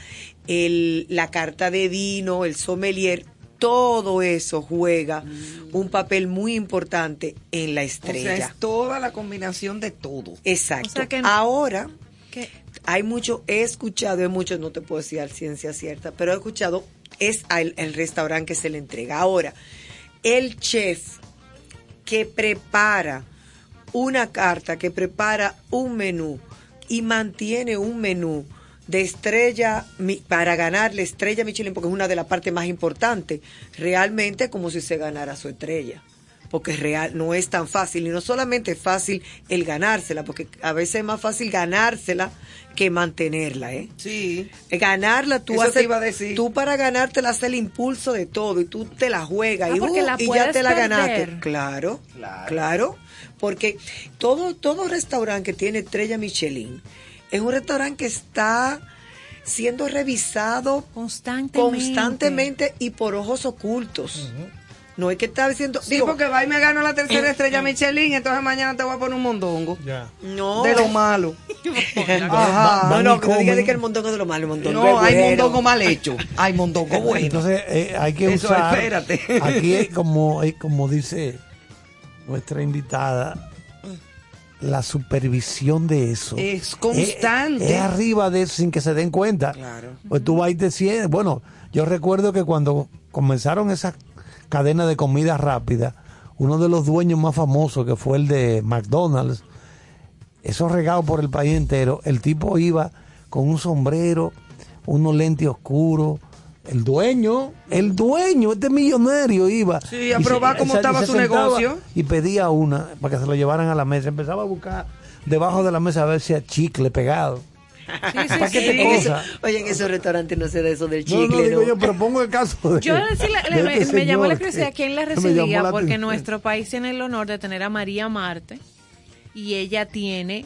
el, la carta de vino, el sommelier, todo eso juega un papel muy importante en la O estrella. sea, es toda la combinación de todo. Exacto. O sea que- Ahora, ¿Qué? hay mucho, he escuchado, hay muchos, no te puedo decir a ciencia cierta, pero he escuchado, es al el restaurante que se le entrega. Ahora, el chef que prepara una carta, que prepara un menú y mantiene un menú de estrella mi- para ganar la estrella Michelin, porque es una de las partes más importantes, realmente como si se ganara su estrella porque real no es tan fácil y no solamente es fácil el ganársela, porque a veces es más fácil ganársela que mantenerla, ¿eh? Sí. Ganarla, tú Eso te haces, iba a decir. tú para ganártela haces el impulso de todo y tú te la juegas Ah, y, uh, la y ya te la perder. ganaste. Claro, claro, porque todo, todo restaurante que tiene estrella Michelin es un restaurante que está siendo revisado constantemente, constantemente y por ojos ocultos. No es que está diciendo, Sí, digo, porque va y me gano la tercera eh, estrella Michelin, entonces mañana te voy a poner un mondongo. No. De lo malo. Ajá. No, no, que no diga comen. de que el mondongo es de lo malo, el mondongo No, hay mondongo mal hecho. Hay mondongo bueno. Entonces eh, hay que Eso, usar. espérate. Aquí es como, es como dice nuestra invitada, la supervisión de eso. Es constante. Es, es arriba de eso sin que se den cuenta. Claro. Pues tú vas y te sientes. Bueno, yo recuerdo que cuando comenzaron esas cadenas de comida rápida, uno de los dueños más famosos, que fue el de McDonald's, eso regado por el país entero, el tipo iba con un sombrero, unos lentes oscuros. El dueño, el dueño, este millonario iba. Sí, a se- probar cómo se- estaba se su negocio. Y pedía una para que se lo llevaran a la mesa. Empezaba a buscar debajo de la mesa a ver si hay chicle pegado. ¿Para qué te En eso- oye, en esos restaurantes no se da eso del No, no, chicle, digo ¿no? yo, pero pongo el caso de. Yo sí le- de le- este me, llamó la curiosidad quién la recibía, la porque nuestro país tiene el honor de tener a María Marte y ella tiene,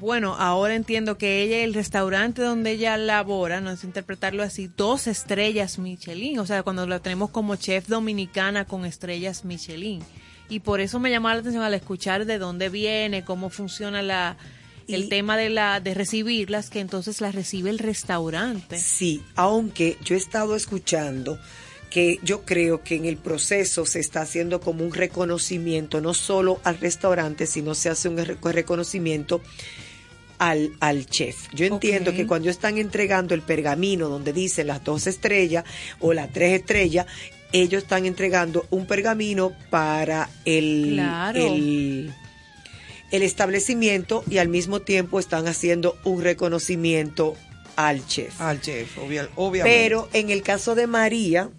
bueno, ahora entiendo que ella, el restaurante donde ella labora, no sé interpretarlo así, dos estrellas Michelin, o sea, cuando la tenemos como chef dominicana con estrellas Michelin. Y por eso me llamó la atención al escuchar de dónde viene, cómo funciona la el tema de la de recibirlas, que entonces las recibe el restaurante. Sí, aunque yo he estado escuchando que yo creo que en el proceso se está haciendo como un reconocimiento, no solo al restaurante, sino se hace un re- reconocimiento al, al chef. Yo entiendo que cuando están entregando el pergamino donde dice las dos estrellas o las tres estrellas, ellos están entregando un pergamino para el, Claro. el, el establecimiento y al mismo tiempo están haciendo un reconocimiento al chef. Al chef, obvia- obviamente. Pero en el caso de María,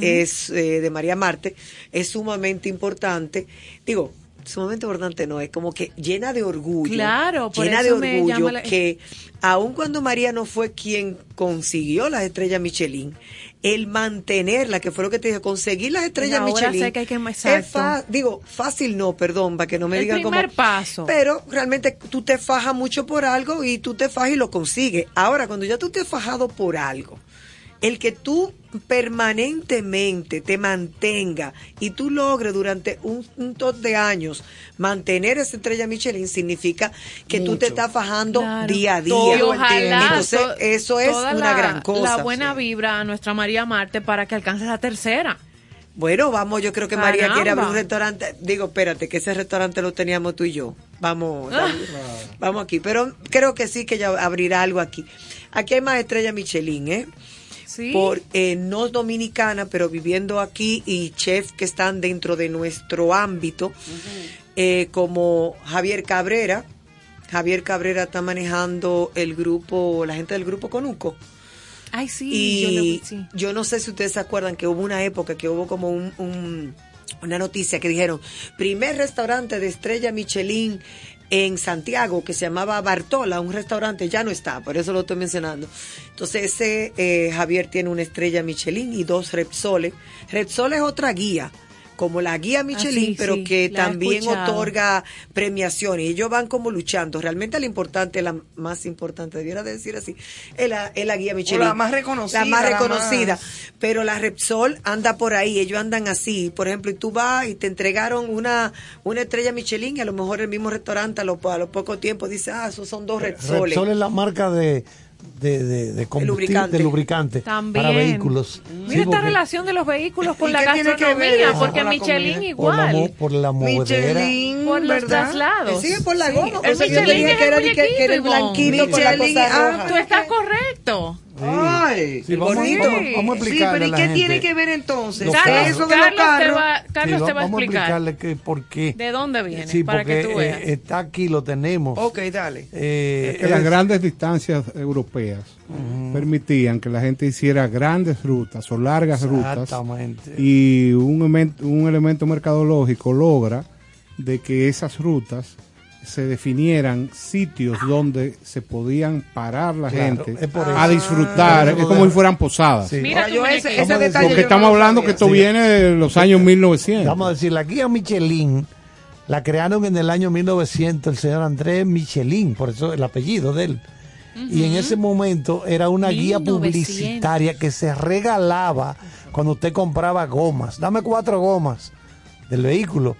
es eh, de María Marte, es sumamente importante. Digo, sumamente importante no, es como que llena de orgullo. Claro, por llena de eso orgullo la- que aun cuando María no fue quien consiguió las estrellas Michelin, el mantenerla, que fue lo que te dije, conseguir las estrellas Ahora Michelin. sé que hay que- es fa- digo, fácil no, perdón, para que no me El digan primer como paso. pero realmente tú te fajas mucho por algo y tú te fajas y lo consigues. Ahora, cuando ya tú te has fajado por algo, el que tú permanentemente te mantenga y tú logres durante un, un top de años mantener esa estrella Michelin significa que tú te estás fajando Claro. día a día. Y ojalá Entonces, to- eso es toda una la- gran cosa. La buena vibra a nuestra María Marte para que alcance la tercera. Bueno, vamos, yo creo que María quiere abrir un restaurante. Digo, espérate, que ese restaurante lo teníamos tú y yo. Vamos, Ah. vamos aquí. Pero creo que sí que ella abrirá algo aquí. Aquí hay más estrella Michelin, ¿eh? Sí. Por, eh, no es dominicana, pero viviendo aquí y chefs que están dentro de nuestro ámbito, eh, como Javier Cabrera. Javier Cabrera está manejando el grupo, la gente del grupo Conuco. Ay, sí, Y yo sí. yo no sé si ustedes se acuerdan que hubo una época que hubo como un, un, una noticia que dijeron, primer restaurante de estrella Michelin en Santiago que se llamaba Bartola, un restaurante, ya no está, por eso lo estoy mencionando. Entonces ese eh, Javier tiene una estrella Michelin y dos Repsol. Repsol es otra guía, como la guía Michelin, sí, pero sí, que también otorga premiaciones. Y ellos van como luchando. Realmente la importante, la más importante, debiera de decir así, es la, es la guía Michelin. la más reconocida, La más la reconocida. más- Pero la Repsol anda por ahí, ellos andan así. Por ejemplo, y tú vas y te entregaron una, una estrella Michelin y a lo mejor el mismo restaurante a los a los pocos tiempos dice, ah, esos son dos Repsoles. Repsol es la marca de, de, de, de combustible, lubricante. de lubricante También. para vehículos. Mira Sí, esta porque relación de los vehículos con ¿Y la gastronomía, porque la Michelin comida? por la, mo- igual. por la movedera. Michelin, Por los ¿verdad? traslados. Sí, por la goma. El O sea, yo Michelin dije es que el era, que, que era el muñequito, blanquito con la ah. Tú estás correcto. Ay, Sí, vamos, bonito. vamos- vamos a Sí, explicarle pero ¿y a la qué gente. tiene que ver entonces? Los Carlos, carros. Eso de los Carlos te va, Sí, Carlos te va a vamos explicar explicarle que por qué. de dónde viene, Sí, para que tú veas. eh, está aquí, lo tenemos. Ok, dale. Eh, que las es- grandes distancias europeas permitían que la gente hiciera grandes rutas o largas rutas Exactamente. y un, un elemento mercadológico logra de que esas rutas se definieran sitios donde se podían parar la Claro, gente a disfrutar, Ah, es como si fueran posadas. Sí. Mira tu yo ese, ese detalle Porque estamos hablando que esto Sí. viene de los años 1900. Vamos a decir, la guía Michelin la crearon en el año 1900 el señor Andrés Michelin, por eso el apellido de él. Y en ese momento era una guía 1900. publicitaria que se regalaba cuando usted compraba gomas. Dame cuatro gomas del vehículo.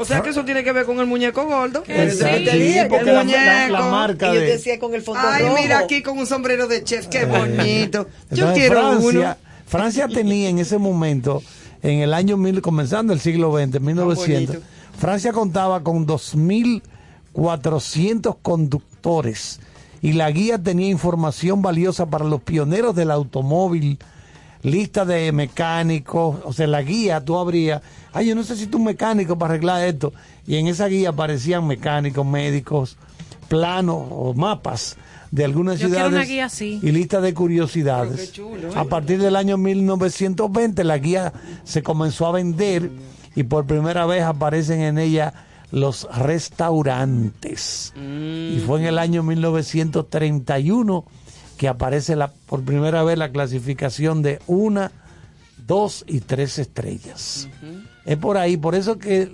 O sea que eso tiene que ver con el muñeco gordo. Eso sí. porque el la, la- la muñeco. marca Y yo de... decía con el fondo Ay, rojo. mira aquí con un sombrero de chef, qué bonito. Yo Entonces, quiero Francia, uno. Francia tenía en ese momento, en el año mil, comenzando el siglo XX, 1900, bonito. Francia contaba con 2.400 conductores y la guía tenía información valiosa para los pioneros del automóvil, lista de mecánicos, o sea, la guía tú abrías, ay, yo necesito un mecánico para arreglar esto, y en esa guía aparecían mecánicos, médicos, planos o mapas de algunas Yo ciudades una guía así. y lista de curiosidades. Chulo, ¿eh? A partir del año 1920 la guía se comenzó a vender y por primera vez aparecen en ella los restaurantes. Y fue en el año 1931 que aparece la, por primera vez la clasificación de una, dos y tres estrellas. Es por ahí, por eso que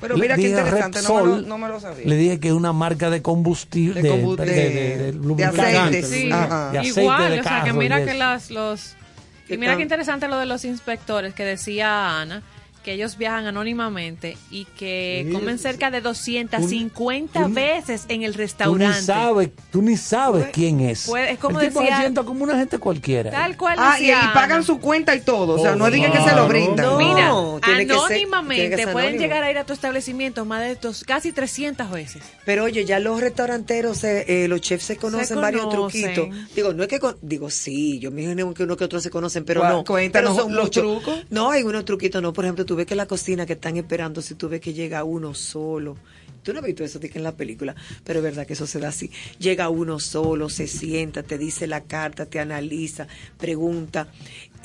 Pero le mira qué dije interesante, no me lo- Repsol, no me lo sabía. Le dije que es una marca de combustible, De de, combu- de- de- aceites. Sí, Ajá. aceite igual, de o sea, que carro mira que las, los... ¿Qué Y mira qué interesante lo de los inspectores que decía Ana, que ellos viajan anónimamente y que Sí. comen cerca de 250 Tú veces en el Tú ni restaurante. sabes, tú ni sabes quién es. Puede- es como el tipo decía- se sienta como una gente cualquiera. Tal cual Ah, y, decía y pagan su cuenta y todo. O sea, Oh, no digan que se lo brindan. No. Mira, tiene que ser- anónimamente que pueden llegar a ir a tu establecimiento más de dos, casi 300 veces. Pero oye, ya los restauranteros, se- eh, los chefs se conocen varios conocen. truquitos. Digo, no es que, con- digo, sí, yo me imagino que uno que otro se conocen, pero Cu- no. cuéntanos pero son los trucos. No, hay unos truquitos, no. Por ejemplo, tú ves que la cocina que están esperando, si tú ves que llega uno solo. Tú no has visto eso en la película, pero es verdad que eso se da así. Llega uno solo, se sienta, te dice la carta, te analiza, pregunta,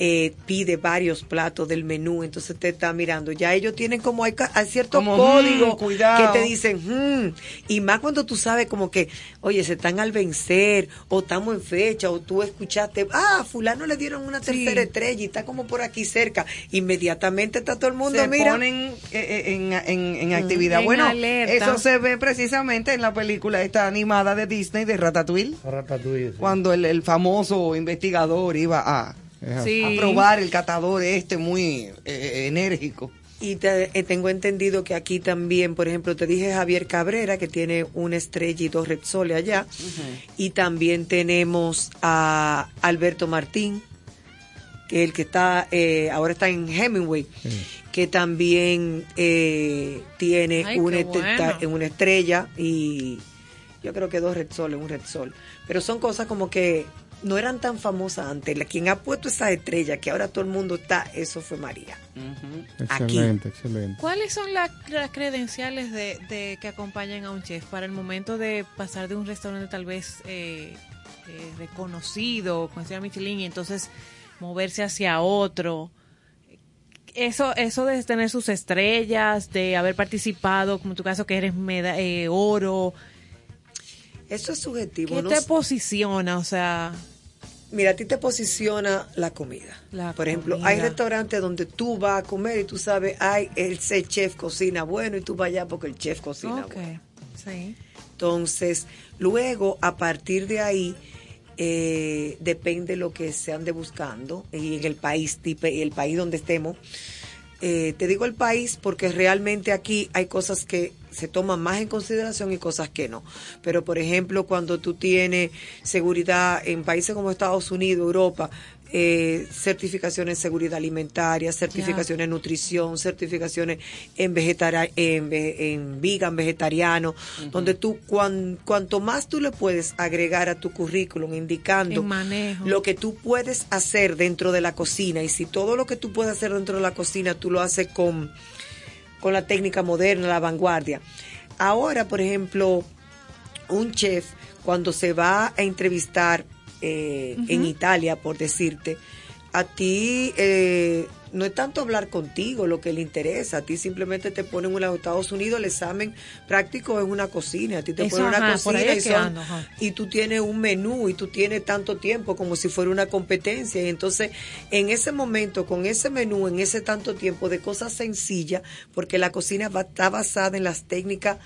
eh, pide varios platos del menú, entonces te está mirando. Ya ellos tienen como hay, ca- hay Como, códigos mm, cuidado. que te dicen, "Hmm", y más cuando tú sabes como que, oye, se están al vencer, o estamos en fecha, o tú escuchaste, ah, fulano le dieron una tercera estrella y está como por aquí cerca, inmediatamente está todo el mundo, se mira. ponen eh, eh, en, en- en actividad. En bueno, alerta. eso se ve precisamente en la película esta animada de Disney de Ratatouille, Ratatouille, sí. cuando el, el famoso investigador iba a. Sí. a probar el catador este muy eh, enérgico. Y te- eh, tengo entendido que aquí también, por ejemplo, te dije Javier Cabrera, que tiene una estrella y dos Repsol allá. Y también tenemos a Alberto Martín, que es el que está, eh, ahora está en Hemingway, que también eh, tiene Ay, una, bueno. ta- una estrella y yo creo que dos Repsol, un Repsol. Pero son cosas como que no eran tan famosas antes. La, quien ha puesto esa estrella, que ahora todo el mundo está, eso fue María. Excelente, excelente. ¿Cuáles son la- las credenciales de, de que acompañan a un chef para el momento de pasar de un restaurante tal vez eh, eh, reconocido, con estrella Michelin, y entonces moverse hacia otro? Eso, eso de tener sus estrellas, de haber participado, como en tu caso que eres meda- eh, oro, Eso es subjetivo. ¿qué ¿no? te posiciona? O sea, Mira, a ti te posiciona la comida. La Por ejemplo, comida. hay restaurantes donde tú vas a comer y tú sabes, ay, ese chef cocina bueno y tú vas allá porque el chef cocina ok, bueno. sí. Entonces, luego, a partir de ahí, eh, depende lo que se ande buscando y en el país, el país donde estemos. Eh, te digo el país porque realmente aquí hay cosas que se toman más en consideración y cosas que no. Pero, por ejemplo, cuando tú tienes seguridad en países como Estados Unidos, Europa, eh, certificaciones en seguridad alimentaria, certificaciones en nutrición, certificaciones en, vegetari en, ve- en vegan, vegetariano, donde tú, cuan- cuanto más tú le puedes agregar a tu currículum indicando lo que tú puedes hacer dentro de la cocina y si todo lo que tú puedes hacer dentro de la cocina tú lo haces con, con la técnica moderna, la vanguardia. Ahora, por ejemplo, un chef cuando se va a entrevistar eh, en Italia, por decirte, a ti eh, no es tanto hablar contigo lo que le interesa, a ti simplemente te ponen en los Estados Unidos el examen práctico en una cocina, a ti te Eso, ponen una ajá, cocina y, es que son- ando, ajá. y tú tienes un menú y tú tienes tanto tiempo como si fuera una competencia y entonces en ese momento con ese menú en ese tanto tiempo de cosas sencillas porque la cocina va, está basada en las técnicas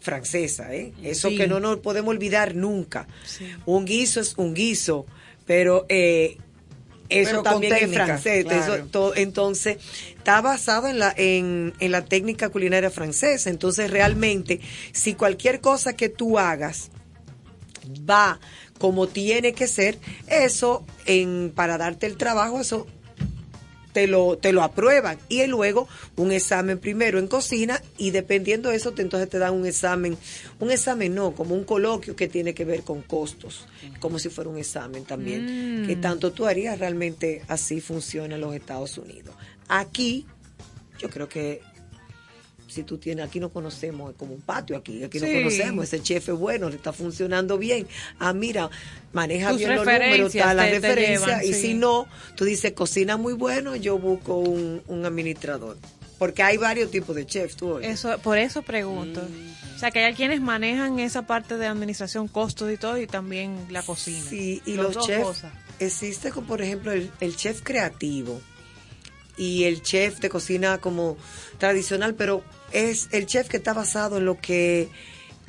francesas ¿eh? eso Sí. que no nos podemos olvidar nunca un guiso es un guiso pero eh, eso Pero también es francés claro. eso todo- entonces está basado en la en, en la técnica culinaria francesa entonces realmente si cualquier cosa que tú hagas va como tiene que ser, eso en para darte el trabajo, eso te lo, te lo aprueban. Y luego un examen primero en cocina y dependiendo de eso, te, entonces te dan un examen, un examen no, como un coloquio que tiene que ver con costos, como si fuera un examen también. Mm. Que tanto tú harías realmente así funciona en los Estados Unidos. Aquí, yo creo que si tú tienes, aquí no conocemos, es como un patio aquí, aquí no Sí. conocemos, ese chef es bueno, le está funcionando bien. Ah, mira, maneja Tus bien los números, está la referencia, llevan, y sí. si no, tú dices, cocina muy bueno, yo busco un, un administrador. Porque hay varios tipos de chefs, tú oyes. Eso, por eso pregunto. O sea, que hay quienes manejan esa parte de administración, costos y todo, y también la cocina. Sí, y los dos chefs, cosas. existe como por ejemplo el, el chef creativo y el chef de cocina como tradicional, pero es el chef que está basado en lo que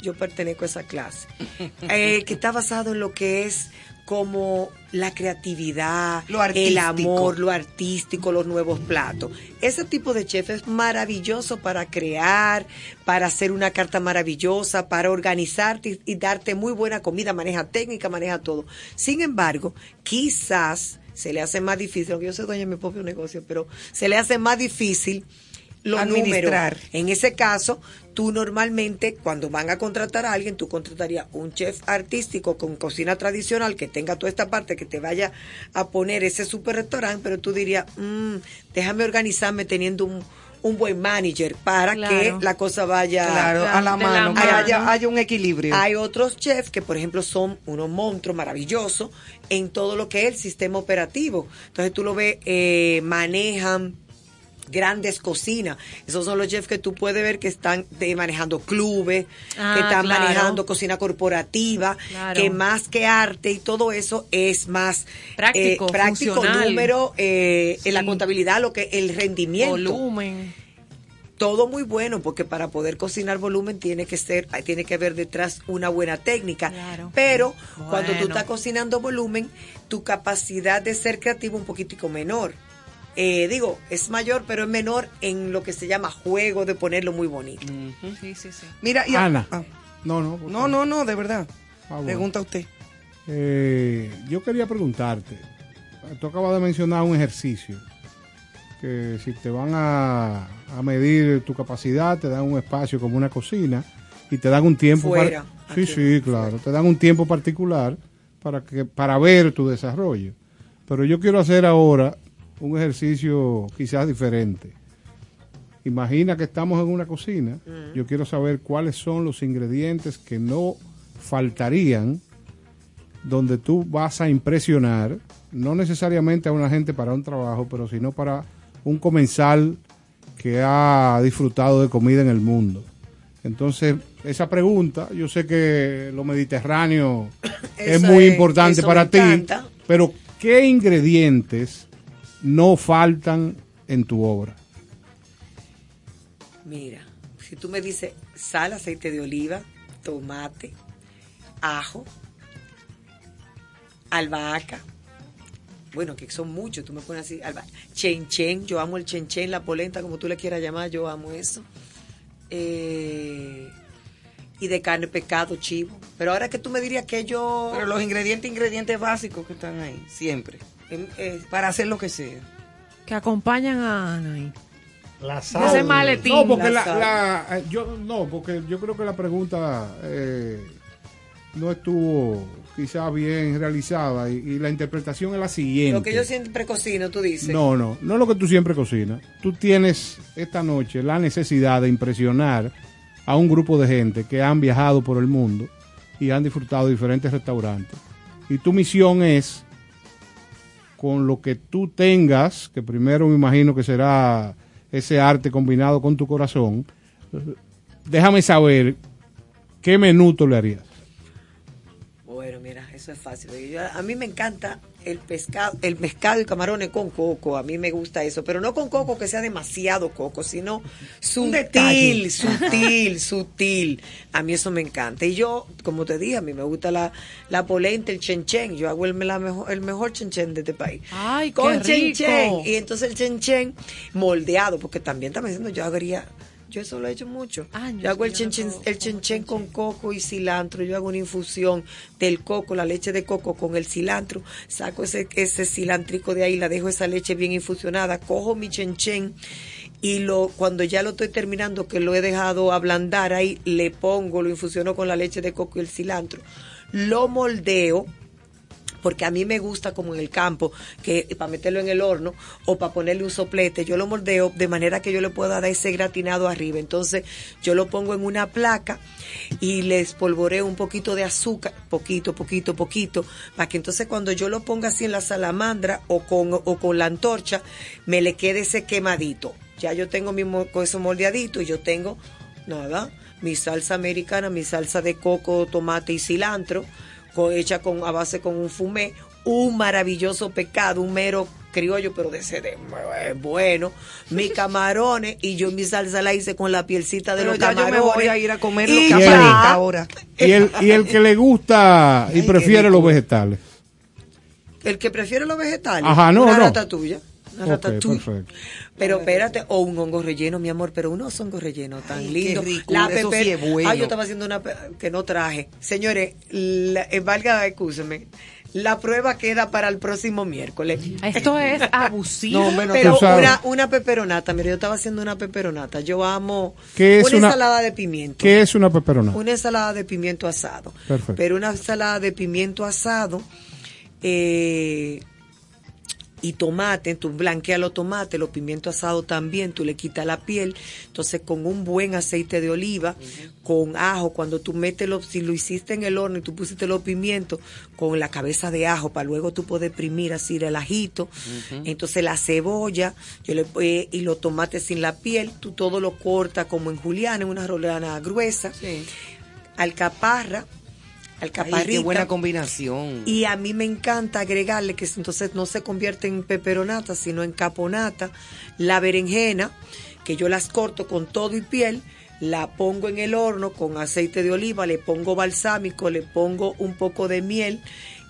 yo pertenezco a esa clase, el que está basado en lo que es como la creatividad, Lo el amor, lo artístico, los nuevos platos. Ese tipo de chef es maravilloso para crear, para hacer una carta maravillosa, para organizarte y, y darte muy buena comida, maneja técnica, maneja todo. Sin embargo, quizás se le hace más difícil, aunque yo soy dueña de mi propio negocio, pero se le hace más difícil los Administrar. números. En ese caso, tú normalmente, cuando van a contratar a alguien, tú contratarías un chef artístico con cocina tradicional que tenga toda esta parte, que te vaya a poner ese super restaurante, pero tú dirías, "Mm, déjame organizarme teniendo un, un buen manager para Claro. que la cosa vaya Claro, a la mano, que haya, haya un equilibrio. hay otros chefs que, por ejemplo, son unos monstruos maravillosos en todo lo que es el sistema operativo. Entonces tú lo ves, eh, manejan grandes cocinas. Esos son los chefs que tú puedes ver que están de- manejando clubes, Ah, que están claro. manejando cocina corporativa, Claro. que más que arte y todo eso es más Práctico, eh, práctico funcional. número, eh, en la contabilidad, lo que el rendimiento Volumen. todo muy bueno porque para poder cocinar volumen tiene que ser tiene que haber detrás una buena técnica Claro. pero cuando tú estás cocinando volumen tu capacidad de ser creativo un poquitico menor Eh, digo es mayor pero es menor en lo que se llama juego de ponerlo muy bonito Sí, sí, sí. Mira, y Ana. ah, No, no. no, no, no, de verdad. Ah, bueno. Pregunta usted. Eh, yo quería preguntarte, tú acabas de mencionar un ejercicio, que si te van a, a medir tu capacidad, te dan un espacio como una cocina y te dan un tiempo Fuera, para... Sí, aquí, sí, claro, te dan un tiempo particular para, que, para ver tu desarrollo. Pero yo quiero hacer ahora un ejercicio quizás diferente. Imagina que estamos en una cocina. Yo quiero saber cuáles son los ingredientes que no faltarían donde tú vas a impresionar, no necesariamente a una gente para un trabajo, pero sino para un comensal que ha disfrutado de comida en el mundo. Entonces, esa pregunta, yo sé que lo mediterráneo es muy es- importante para ti, pero ¿qué ingredientes no faltan en tu obra? Mira, si tú me dices sal, aceite de oliva, tomate, ajo, albahaca, bueno, que son muchos, tú me pones así, alba, chen chen, yo amo el chen chen, la polenta, como tú le quieras llamar, yo amo eso. Eh, y de carne, pescado, chivo. Pero ahora que tú me dirías que yo... Pero los ingredientes, ingredientes básicos que están ahí, siempre. Eh, Para hacer lo que sea. Que acompañan a Ana ahí. La Ese maletín. No, porque la, sal. la- eh, yo no, porque yo creo que la pregunta eh, no estuvo quizás bien realizada y, y la interpretación es la siguiente. Lo que yo siempre cocino, tú dices. No, no, no es lo que tú siempre cocinas. Tú tienes esta noche la necesidad de impresionar a un grupo de gente que han viajado por el mundo y han disfrutado de diferentes restaurantes. Y tu misión es, con lo que tú tengas, que primero me imagino que será ese arte combinado con tu corazón, déjame saber qué menú tú le harías. Bueno, mira, eso es fácil. a mí me encanta el pescado, el pescado y camarones con coco. A mí me gusta eso, pero no con coco que sea demasiado coco, sino sutil, sutil, sutil. A mí eso me encanta. Y yo, como te dije, a mí me gusta la, la polenta, el chenchen. Yo hago el, la mejor, el mejor chenchen de este país. Ay, con qué rico. chenchen. Y entonces el chenchen moldeado, porque también estamos diciendo, yo haría, yo eso lo he hecho mucho. yo hago el chenchen, el chenchen con coco y cilantro, yo hago una infusión del coco, la leche de coco con el cilantro, saco ese, ese cilantrico de ahí, la dejo esa leche bien infusionada, cojo mi chenchen y lo cuando ya lo estoy terminando, que lo he dejado ablandar ahí, le pongo, lo infusiono con la leche de coco y el cilantro, lo moldeo, porque a mí me gusta como en el campo, que para meterlo en el horno o para ponerle un soplete, yo lo moldeo de manera que yo le pueda dar ese gratinado arriba. Entonces yo lo pongo en una placa y le espolvoreo un poquito de azúcar, poquito, poquito, poquito, para que entonces cuando yo lo ponga así en la salamandra o con, o con la antorcha, me le quede ese quemadito. Ya yo tengo mi eso moldeadito y yo tengo, nada, mi salsa americana, mi salsa de coco, tomate y cilantro, co- hecha con, a base con un fumé, un maravilloso pecado, un mero criollo, pero de ese de eh, bueno, mis camarones y yo mi salsa la hice con la pielcita de Pero los ya yo me camarones. voy a ir a comer lo Y que ya. aparezca ahora. Y el, y el que le gusta y prefiere los vegetales. El que prefiere los vegetales. Ajá, no, una no. Una Ok, ratatouille. perfecto. Pero espérate, o un hongo relleno, mi amor, pero unos hongos rellenos tan Ay, lindos. rico, eso sí es bueno. Ay, yo estaba haciendo una que no traje. Señores, la, eh, valga, escúcheme. La prueba queda para el próximo miércoles. Esto es abusivo. No. Pero una, una peperonata, mire, yo estaba haciendo una peperonata. Yo amo ¿Qué es una, una- ensalada de pimiento. ¿Qué es una peperona? Una ensalada de pimiento asado. Perfecto. Pero una ensalada de pimiento asado eh, y tomate, tú blanqueas los tomates, los pimientos asados también, tú le quitas la piel. Entonces, con un buen aceite de oliva, con ajo, cuando tú metes los, si lo hiciste en el horno y tú pusiste los pimientos, con la cabeza de ajo, para luego tú poder exprimir así el ajito. Entonces, la cebolla yo le, eh, y los tomates sin la piel, tú todo lo cortas como en juliana, en una rolana gruesa. Alcaparra, Ay, alcaparrita. qué buena combinación. Y a mí me encanta agregarle que entonces no se convierte en peperonata, sino en caponata, la berenjena, que yo las corto con todo y piel, la pongo en el horno con aceite de oliva, le pongo balsámico, le pongo un poco de miel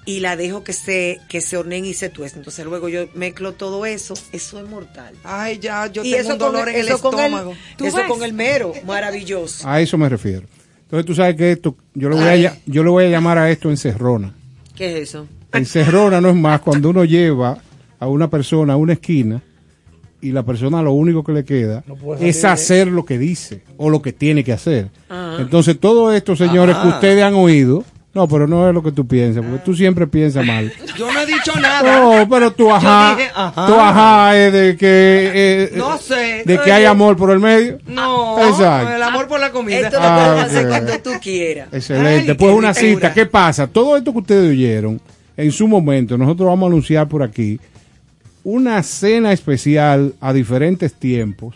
y la dejo que se que se horneen y se tuesten. Entonces luego yo mezclo todo eso, eso es mortal. Ay, ya, yo y tengo eso un dolor con, en el eso con estómago. el, eso con el mero, maravilloso. A eso me refiero. Entonces tú sabes que esto, yo le voy a, Ay. yo le voy a llamar a esto encerrona. ¿Qué es eso? Encerrona no es más cuando uno lleva a una persona a una esquina y la persona lo único que le queda es hacer lo que dice o lo que tiene que hacer. Ajá. Entonces todo esto, señores, que Ajá. ustedes han oído, no, pero no es lo que tú piensas, porque tú siempre piensas mal. Yo no he dicho nada. No, pero tu ajá, dije, ajá. es de que, eh, No sé. de que hay amor por el medio. No, Exacto. el amor por la comida. Esto lo Ah, puedes hacer cuando tú quieras. Excelente. Ay, pues una cita. ¿Qué pasa? Todo esto que ustedes oyeron, en su momento, nosotros vamos a anunciar por aquí una cena especial a diferentes tiempos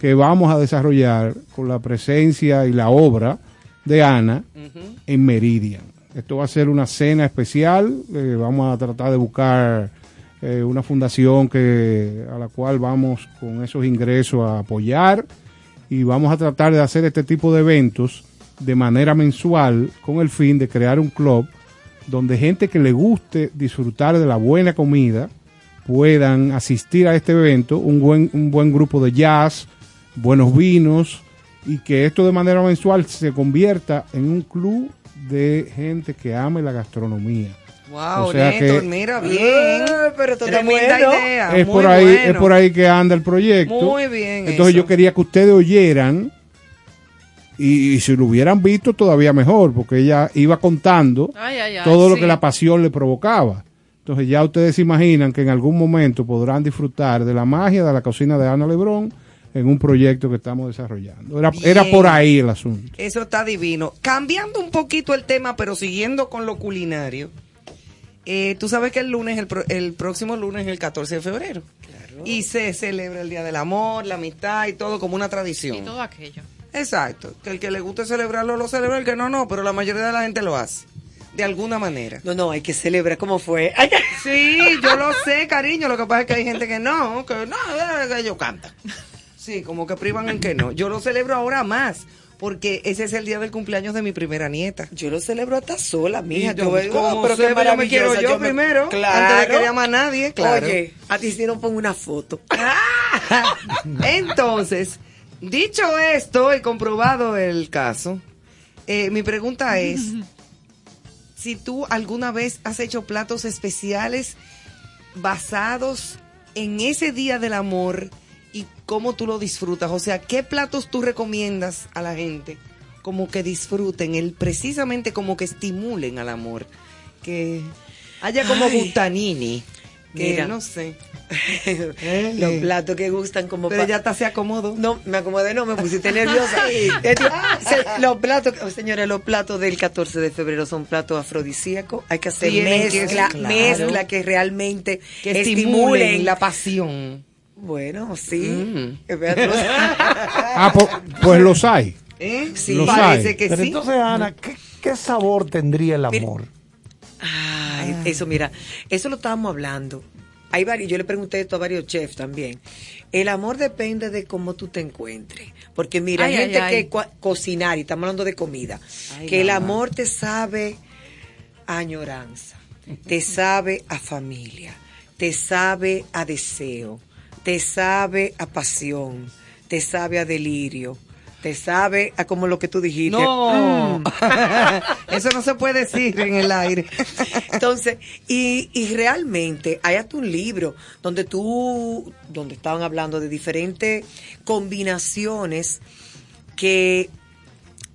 que vamos a desarrollar con la presencia y la obra de Ana en Meridian. Esto va a ser una cena especial, eh, vamos a tratar de buscar eh, una fundación que a la cual vamos con esos ingresos a apoyar y vamos a tratar de hacer este tipo de eventos de manera mensual con el fin de crear un club donde gente que le guste disfrutar de la buena comida puedan asistir a este evento, un buen, un buen grupo de jazz, buenos vinos y que esto de manera mensual se convierta en un club de gente que ame la gastronomía. Wow, O sea Néstor, que- mira bien. Eh, pero Tremenda bueno. idea. es muy por ahí, bueno. es por ahí que anda el proyecto. Muy bien Entonces eso. yo quería que ustedes oyeran y, y si lo hubieran visto todavía mejor, porque ella iba contando Ay, ay, ay, todo lo que la pasión le provocaba. Entonces ya ustedes se imaginan que en algún momento podrán disfrutar de la magia de la cocina de Ana Lebrón en un proyecto que estamos desarrollando. Era, era por ahí el asunto. Eso está divino. Cambiando un poquito el tema, pero siguiendo con lo culinario. eh, Tú sabes que el lunes, el, pro- el próximo lunes es el 14 de febrero. Y se celebra el Día del Amor, la amistad y todo como una tradición. Y todo aquello. Exacto. Que el que le guste celebrarlo, lo celebra, el que no, no. Pero la mayoría de la gente lo hace. De alguna manera. No, no, hay que celebrar cómo fue. Ay, Sí, yo lo sé, cariño. Lo que pasa es que hay gente que no, que no, eh, que ellos cantan. Sí, como que privan en que no. Yo lo celebro ahora más, porque ese es el día del cumpleaños de mi primera nieta. Yo lo celebro hasta sola, mija. Yo, como oh, pero qué yo me quiero yo me- primero, Claro. antes de que llame a nadie, claro. Oye, a ti no pongo una foto. Entonces, dicho esto y comprobado el caso, eh, mi pregunta es si tú alguna vez has hecho platos especiales basados en ese día del amor cómo tú lo disfrutas. O sea, ¿qué platos tú recomiendas a la gente? Como que disfruten, el precisamente como que estimulen al amor. Que haya como Ay. butanini. Que Mira. no sé. Los platos que gustan como Pero ya hasta se acomodó. No, me acomodé, no, me pusiste nerviosa. Eh, los platos, oh, señores, los platos del 14 de febrero son platos afrodisíacos. Hay que hacer que mezcla, claro. mezcla que realmente Que estimulen la pasión. Bueno, sí. Mm. Ah, pues los hay. ¿Eh? Sí. Los Parece hay. que Pero sí. entonces, Ana, ¿qué, qué sabor tendría el amor? Ay, eso, mira, eso lo estábamos hablando. Hay varios, yo le pregunté esto a varios chefs también. El amor depende de cómo tú te encuentres. Porque mira, Ay, hay ay, gente ay. que cua- cocinar, y estamos hablando de comida, Ay, que el mamá. amor te sabe a añoranza, te sabe a familia, te sabe a deseo, te sabe a pasión, te sabe a delirio, te sabe a como lo que tú dijiste. No, Mm. eso no se puede decir en el aire. Entonces, y, y realmente hay hasta un libro donde tú, donde estaban hablando de diferentes combinaciones que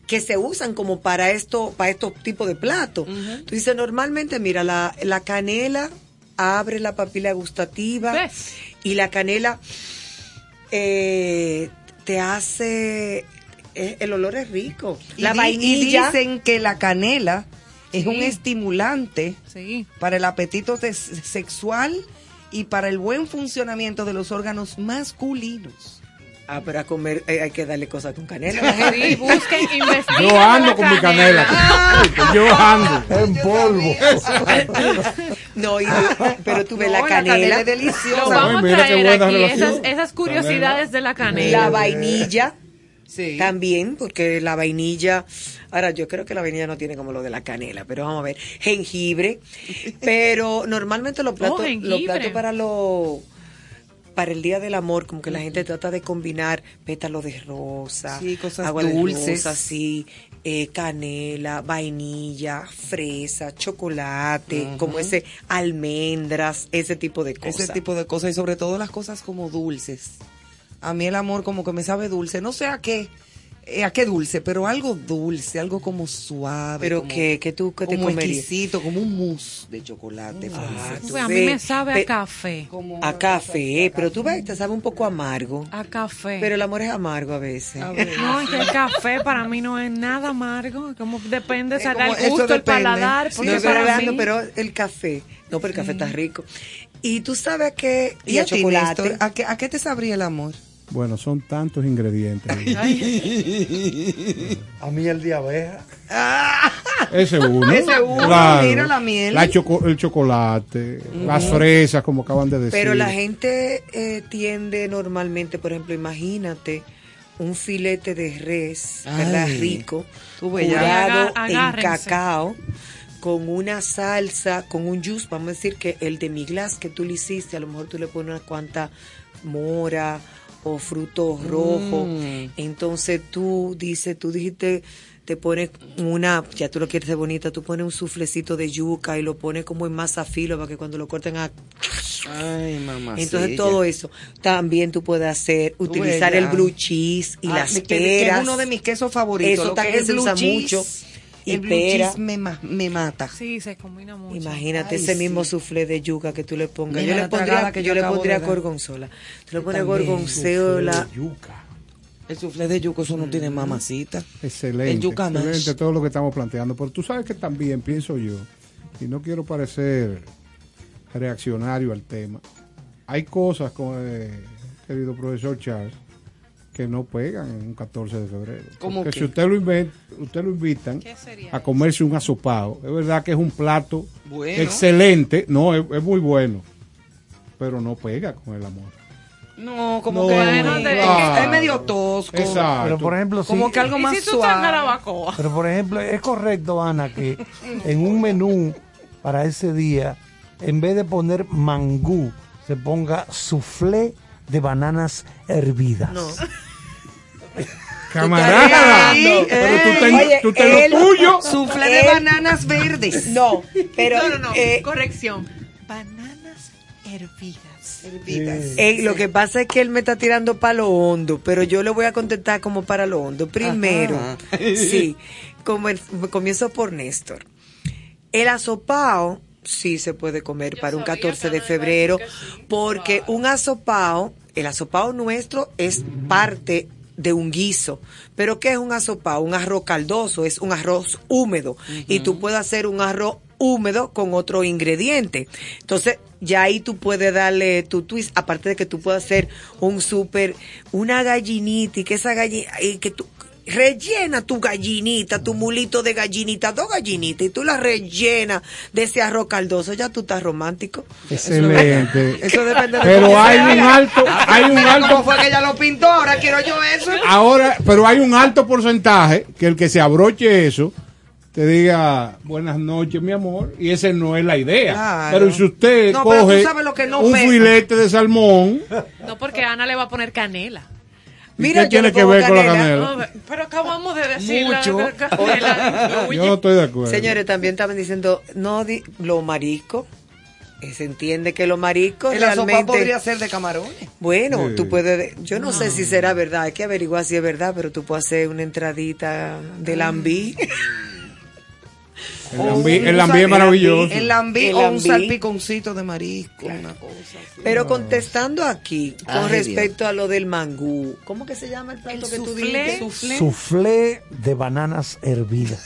que se usan como para esto, para estos tipos de platos. Tú dices, normalmente, mira, la, la canela abre la papila gustativa ¿Ves? y la canela eh, te hace, eh, el olor es rico. Y la vainilla. Y dicen que la canela es Sí. un estimulante Sí. para el apetito sexual y para el buen funcionamiento de los órganos masculinos. Ah, pero a comer eh, hay que darle cosas con canela. a. Sí, busquen, investiguen. Yo ando con mi canela. Yo ando. En polvo. No, y- pero tú ves No, la la canela, canela es Lo deliciosa. vamos a mira qué traer aquí, relación. esas, esas curiosidades de la canela. la vainilla Sí. también, porque la vainilla, ahora yo creo que la vainilla no tiene como lo de la canela, pero vamos a ver, jengibre, pero normalmente los platos, los jengibre. platos para los para el Día del Amor, como que la gente trata de combinar pétalos de rosa, Sí, cosas agua de dulces. rosa, sí, eh, canela, vainilla, fresa, chocolate, como ese almendras, ese tipo de cosas. Ese tipo de cosas y sobre todo las cosas como dulces. A mí el amor como que me sabe dulce, no sé a qué, eh, a qué dulce, pero algo dulce, algo como suave. Pero como, que, que tú que te como comerías. exquisito, como un mousse de chocolate. Ah, tú Pues a mí me sabe pe- a café. Como A café, pero tú ves, te sabe un poco amargo. A café. Pero el amor es amargo a veces. A ver. No, es que el café para mí no es nada amargo. Como depende, o sea, Es como- el gusto, el paladar. Sí, No para hablando, mí, pero el café, no, pero el café está rico. Y tú sabes que... ¿Y, a, ti, chocolate. Néstor, ¿a qué, ¿a qué te sabría el amor? Bueno, son tantos ingredientes. A mí el día abeja. Ese uno. Ese uno, Claro. mira la miel. La choco- el chocolate, las fresas, como acaban de decir. Pero la gente eh, tiende normalmente, por ejemplo, imagínate un filete de res, ¿verdad? Rico, curado en cacao, con una salsa, con un juice, vamos a decir que el de mi glass que tú le hiciste, a lo mejor tú le pones unas cuantas mora o frutos rojos. Mm. Entonces tú dices, tú dijiste, te pones una, ya tú lo quieres de bonita, tú pones un suflecito de yuca y lo pones como en masa filo para que cuando lo corten a Ay, mamá. entonces todo eso también tú puedes hacer, utilizar el blue cheese y Ah, las que- que es peras. uno de mis quesos favoritos. Eso lo que también es el se usa mucho. Y el blue pera. cheese me, ma- me mata. Sí, se combina mucho. Imagínate Ay, ese sí. mismo soufflé de yuca que tú le pongas. Mira yo le pondría, que yo yo le pondría gorgonzola. Tú le pones gorgonzola. El soufflé de yuco, eso no tiene mamacita. Excelente. El yuca mash. excelente todo lo que estamos planteando. Pero tú sabes que también pienso yo, y no quiero parecer reaccionario al tema, hay cosas, con, eh, querido profesor Charles, que no pegan en un 14 de febrero. ¿Cómo Porque qué? si usted lo, inven- usted lo invitan ¿Qué sería a comerse un asopado, es verdad que es un plato Bueno. excelente, no, es, es muy bueno, pero no pega con el amor. No, como No, que es, de- que es medio tosco. Exacto. Pero por ejemplo, sí, Como que algo ¿Y más si tú estás en suave. Pero por ejemplo, es correcto, Ana, que en un menú para ese día, en vez de poner mangú, se ponga soufflé de bananas hervidas. No. Camarada, ahí, pero tú eh. ten, Oye, tú ten él- lo tuyo. Soufflé de Él- bananas verdes. No, pero no, no, no. eh, Corrección. Bananas hervidas. Hervidas. eh, lo que pasa es que él me está tirando para lo hondo, pero yo le voy a contestar como para lo hondo. Primero, Ajá. sí, como el- comienzo por Néstor. El asopao sí se puede comer Yo para un sabía 14 que de febrero, sí. porque un asopao, el asopao nuestro es parte de un guiso. Pero ¿qué es un asopao? Un arroz caldoso, es un arroz húmedo. Y tú puedes hacer un arroz húmedo con otro ingrediente. Entonces, ya ahí tú puedes darle tu twist, aparte de que tú puedes hacer un súper, una gallinita y que esa gallina, y que tú rellena tu gallinita, tu mulito de gallinita, dos gallinitas y tú la rellenas de ese arroz caldoso, ya tú estás romántico. Excelente. Eso depende de Pero cómo hay un haga. alto, hay un cómo alto, fue que ella lo pintó, ahora quiero yo eso. ahora, pero hay un alto porcentaje que el que se abroche eso te diga buenas noches, mi amor, y esa no es la idea. Claro. Pero si usted No, pero tú coge sabes lo que no un pega. filete de salmón, No, porque Ana le va a poner canela. ¿Y Mira, qué yo tiene que ver con la canela. No, canela? pero acabamos de decir Mucho. la canela Yo no estoy de acuerdo. Señores, también estaban diciendo, no, di, lo marisco. Eh, Se entiende que los mariscos El sopa realmente... podría ser de camarones. Bueno, Sí. tú puedes, yo no, sé si será verdad, hay que averiguar si es verdad, pero tú puedes hacer una entradita de lambí. El lambí, el lambí es maravilloso. El lambí El o un salpiconcito de marisco, una cosa así. Pero contestando aquí, con Ay, respecto a lo del mangú, ¿cómo que se llama el plato El que tú soufflé. dijiste? Soufflé. Soufflé de bananas hervidas.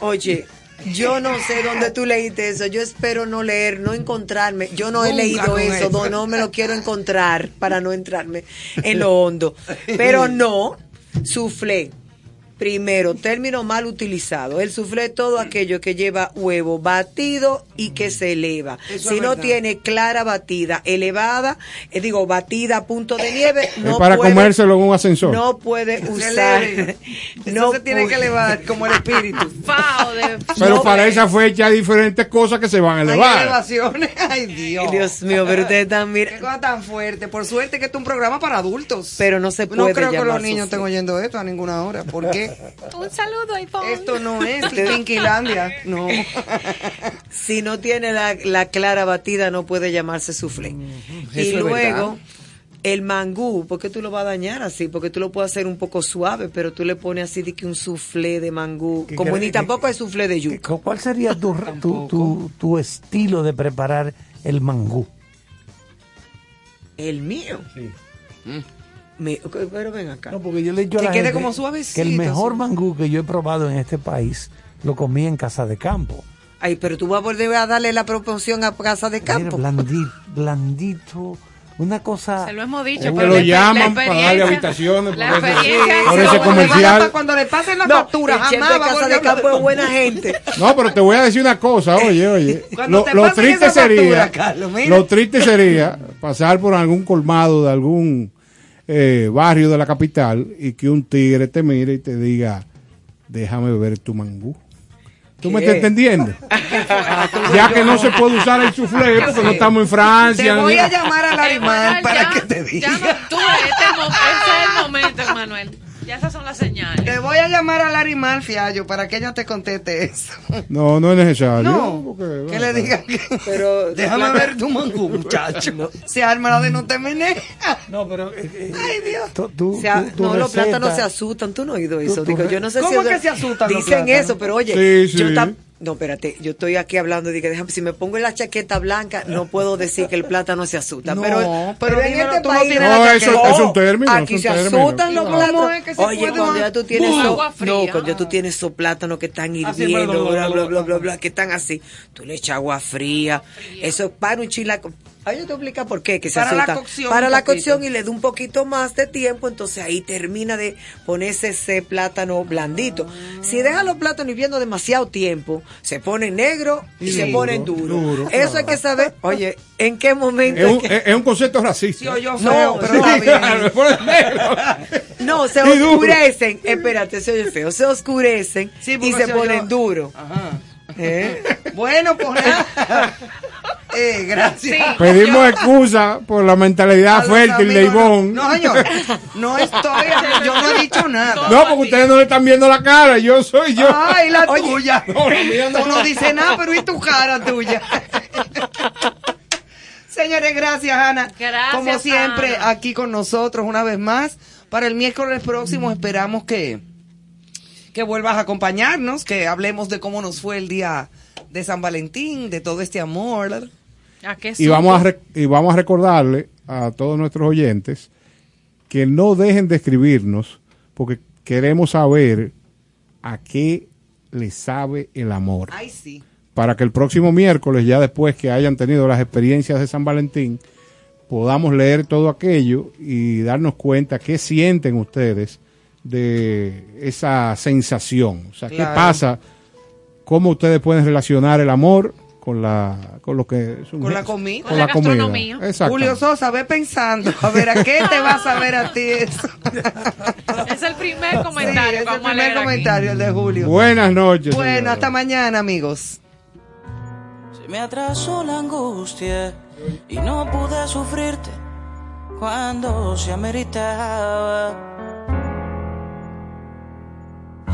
Oye, yo no sé dónde tú leíste eso. Yo espero no leer, no encontrarme. Yo no he Nunca leído eso, eso. no, no me lo quiero encontrar para no entrarme en lo hondo. Pero no, soufflé. Primero, término mal utilizado. El soufflé es todo aquello que lleva huevo batido y que se eleva. Eso si no verdad. tiene clara batida, elevada, eh, digo, batida a punto de nieve, es no para puede, comérselo en un ascensor. no puede usar. no se tiene que elevar como el espíritu. Pero no, para esa fecha hay diferentes cosas que se van a Hay elevar. elevaciones. Ay, Dios. Dios mío, pero ustedes están, Qué mira, cosa tan fuerte. Por suerte que esto es un programa para adultos. pero no se puede no creo que los niños estén oyendo esto a ninguna hora. ¿Por qué? Un saludo, iPhone. Esto no es Pinkylandia. No. Si no tiene la, la clara batida, no puede llamarse soufflé. Y Eso es luego, verdad. el mangú, ¿por qué tú lo vas a dañar así? Porque tú lo puedes hacer un poco suave, pero tú le pones así de que un soufflé de mangú, ¿Qué como ni tampoco es soufflé de ¿Qué- yuca. ¿Cuál sería tu, tu, tu, tu estilo de preparar el mangú? El mío. Me- pero ven acá. No, porque yo le he dicho a Que la quede gente como suavecito, que el mejor sí. mangú que yo he probado en este país lo comí en Casa de Campo. Ay, pero tú vas a volver a darle la proporción a casa de campo. blandito, blandito, una cosa... Se lo hemos dicho. Pero lo llaman para darle habitaciones La por ese- por comercial. Cuando le pasen la No, factura, jamás de va a casa de campo es buena gente. No, pero te voy a decir una cosa, oye, oye. Cuando Lo, te lo triste factura, sería, Carlos, lo triste sería pasar por algún colmado de algún eh, barrio de la capital y que un tigre te mire y te diga, déjame ver tu mangú. ¿Tú me ¿Qué? estás entendiendo? ya que no se puede usar el soufflé porque no estamos en Francia. Te voy a llamar a Larimar Emanuel, para ya- que te diga. Ya no, tú, este, es el momento, Emanuel. Ya esas son las señales. Te voy a llamar a Larimar, Fiallo, para que ella te conteste eso. No, no es necesario. No, porque, que le digan que... Pero Déjame ver tu mangú, muchacho. Se arma la de no te meneas. No, pero... eh, Ay, Dios. tú- tú- sea, tú- no, los plátanos se asustan. Tú no has oído eso. Tú- tú Digo, yo no sé ¿Cómo si que se asustan los Dicen plátanos? eso, pero oye, Sí, yo sí. No, espérate, yo estoy aquí hablando de que déjame, si me pongo en la chaqueta blanca, no puedo decir que el plátano se asusta. No, pero, pero, en este tú país, no, tienes no eso, es un oh, término. Aquí se asustan los plátanos. Oye, cuando ya tú tienes no, cuando ya tú tienes esos plátanos que están hirviendo, bla, bla, bla, bla, bla, que están así, tú le echas agua fría. Eso para un chilaco Ay, yo te voy a explicar por qué, que se Para la asustan. cocción Para la cocción y le da un poquito más de tiempo, entonces ahí termina de ponerse ese plátano blandito. Si deja los plátanos hirviendo demasiado tiempo, se ponen negro y, se duro, ponen duro. duro, Eso hay que saber, oye, en qué momento. Es es un, que- es- es un concepto racista. Sí, yo No, feo, pero sí. Claro, pone negro. No, se Y duro. oscurecen. Espérate, se oye feo. Se oscurecen Sí, y se se ponen oyó- duros. Ajá. ¿Eh? Bueno, pues. Eh, gracias. Sí. Pedimos excusa por la mentalidad fértil de Ivonne. No, señor. No estoy, yo no he dicho nada. No, porque ustedes no le están viendo la cara, yo soy yo. Ay, la Oye, tuya. no, la mía no. Tú no dices nada, pero ¿y tu cara tuya? Señores, gracias, Ana. Gracias, Como siempre, Ana. aquí con nosotros una vez más. Para el miércoles próximo esperamos que, que vuelvas a acompañarnos, que hablemos de cómo nos fue el día de San Valentín, de todo este amor. ¿A qué Y vamos, a y vamos a recordarle a todos nuestros oyentes que no dejen de escribirnos porque queremos saber a qué le sabe el amor. Ay, sí. Para que el próximo miércoles, ya después que hayan tenido las experiencias de San Valentín, podamos leer todo aquello y darnos cuenta qué sienten ustedes de esa sensación. O sea, qué pasa, cómo ustedes pueden relacionar el amor con la con lo que es un- Con la comida. con Con la la comida. Exacto. Julio Sosa, ve pensando, a ver, ¿a qué te vas a ver a ti eso? Es el primer Sí, comentario es que el primer leer aquí. comentario, el de Julio. Buenas noches. Bueno, señores. hasta mañana, amigos. Se me atrasó la angustia y no pude sufrirte cuando se ameritaba.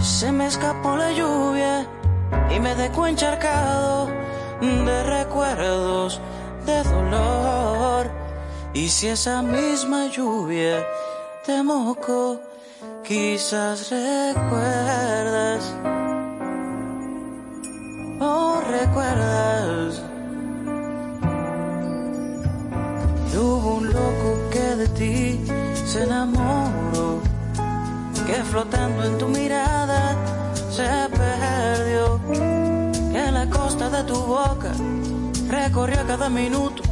Se me escapó la lluvia y me dejó encharcado de recuerdos de dolor. Y si esa misma lluvia te mojó, quizás recuerdas. Oh, recuerdas. Y Hubo un loco que de ti se enamoró, que flotando en tu mirada boca recorrió cada minuto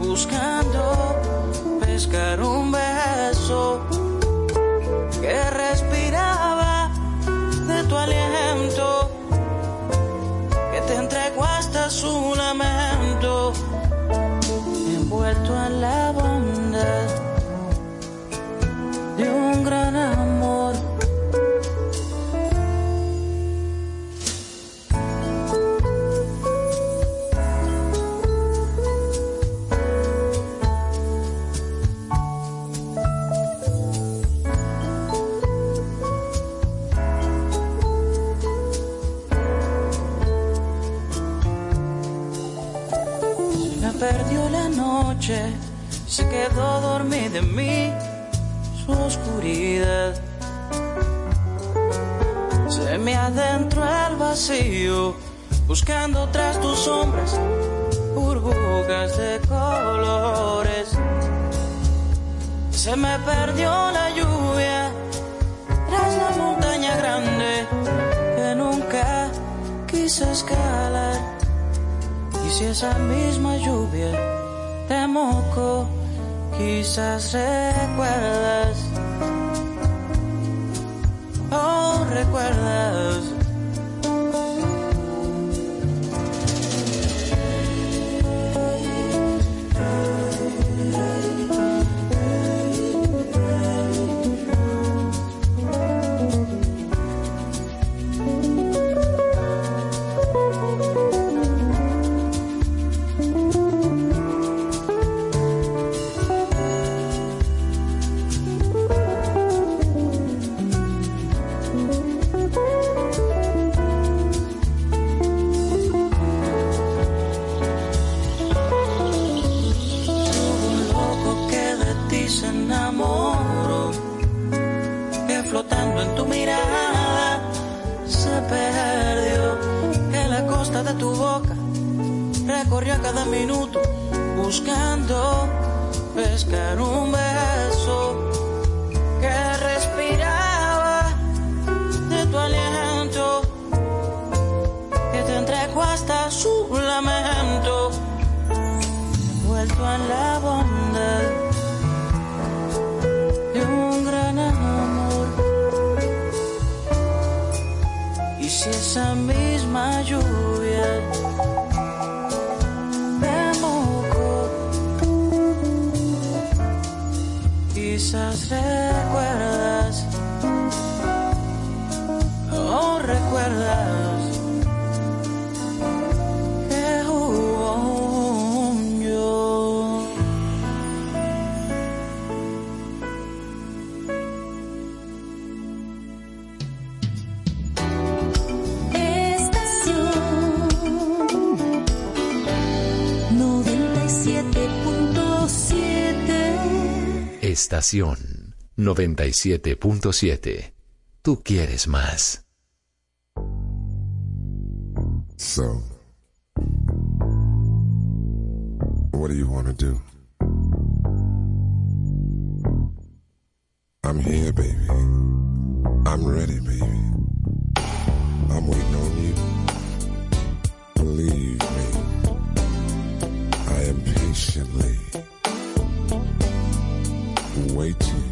buscando pescar un beso. Que se quedó dormida en mí su oscuridad. Se me adentró el vacío, buscando tras tus sombras burbujas de colores. Se me perdió la lluvia tras la montaña grande que nunca quise escalar. Y si esa misma lluvia Temuco, quizás recuerdas, oh recuerdas. Pasión 97.7. Tú quieres más. So, what do you want to do? I'm here, baby. I'm ready, baby. I'm waiting on you. Believe me, I am patiently. way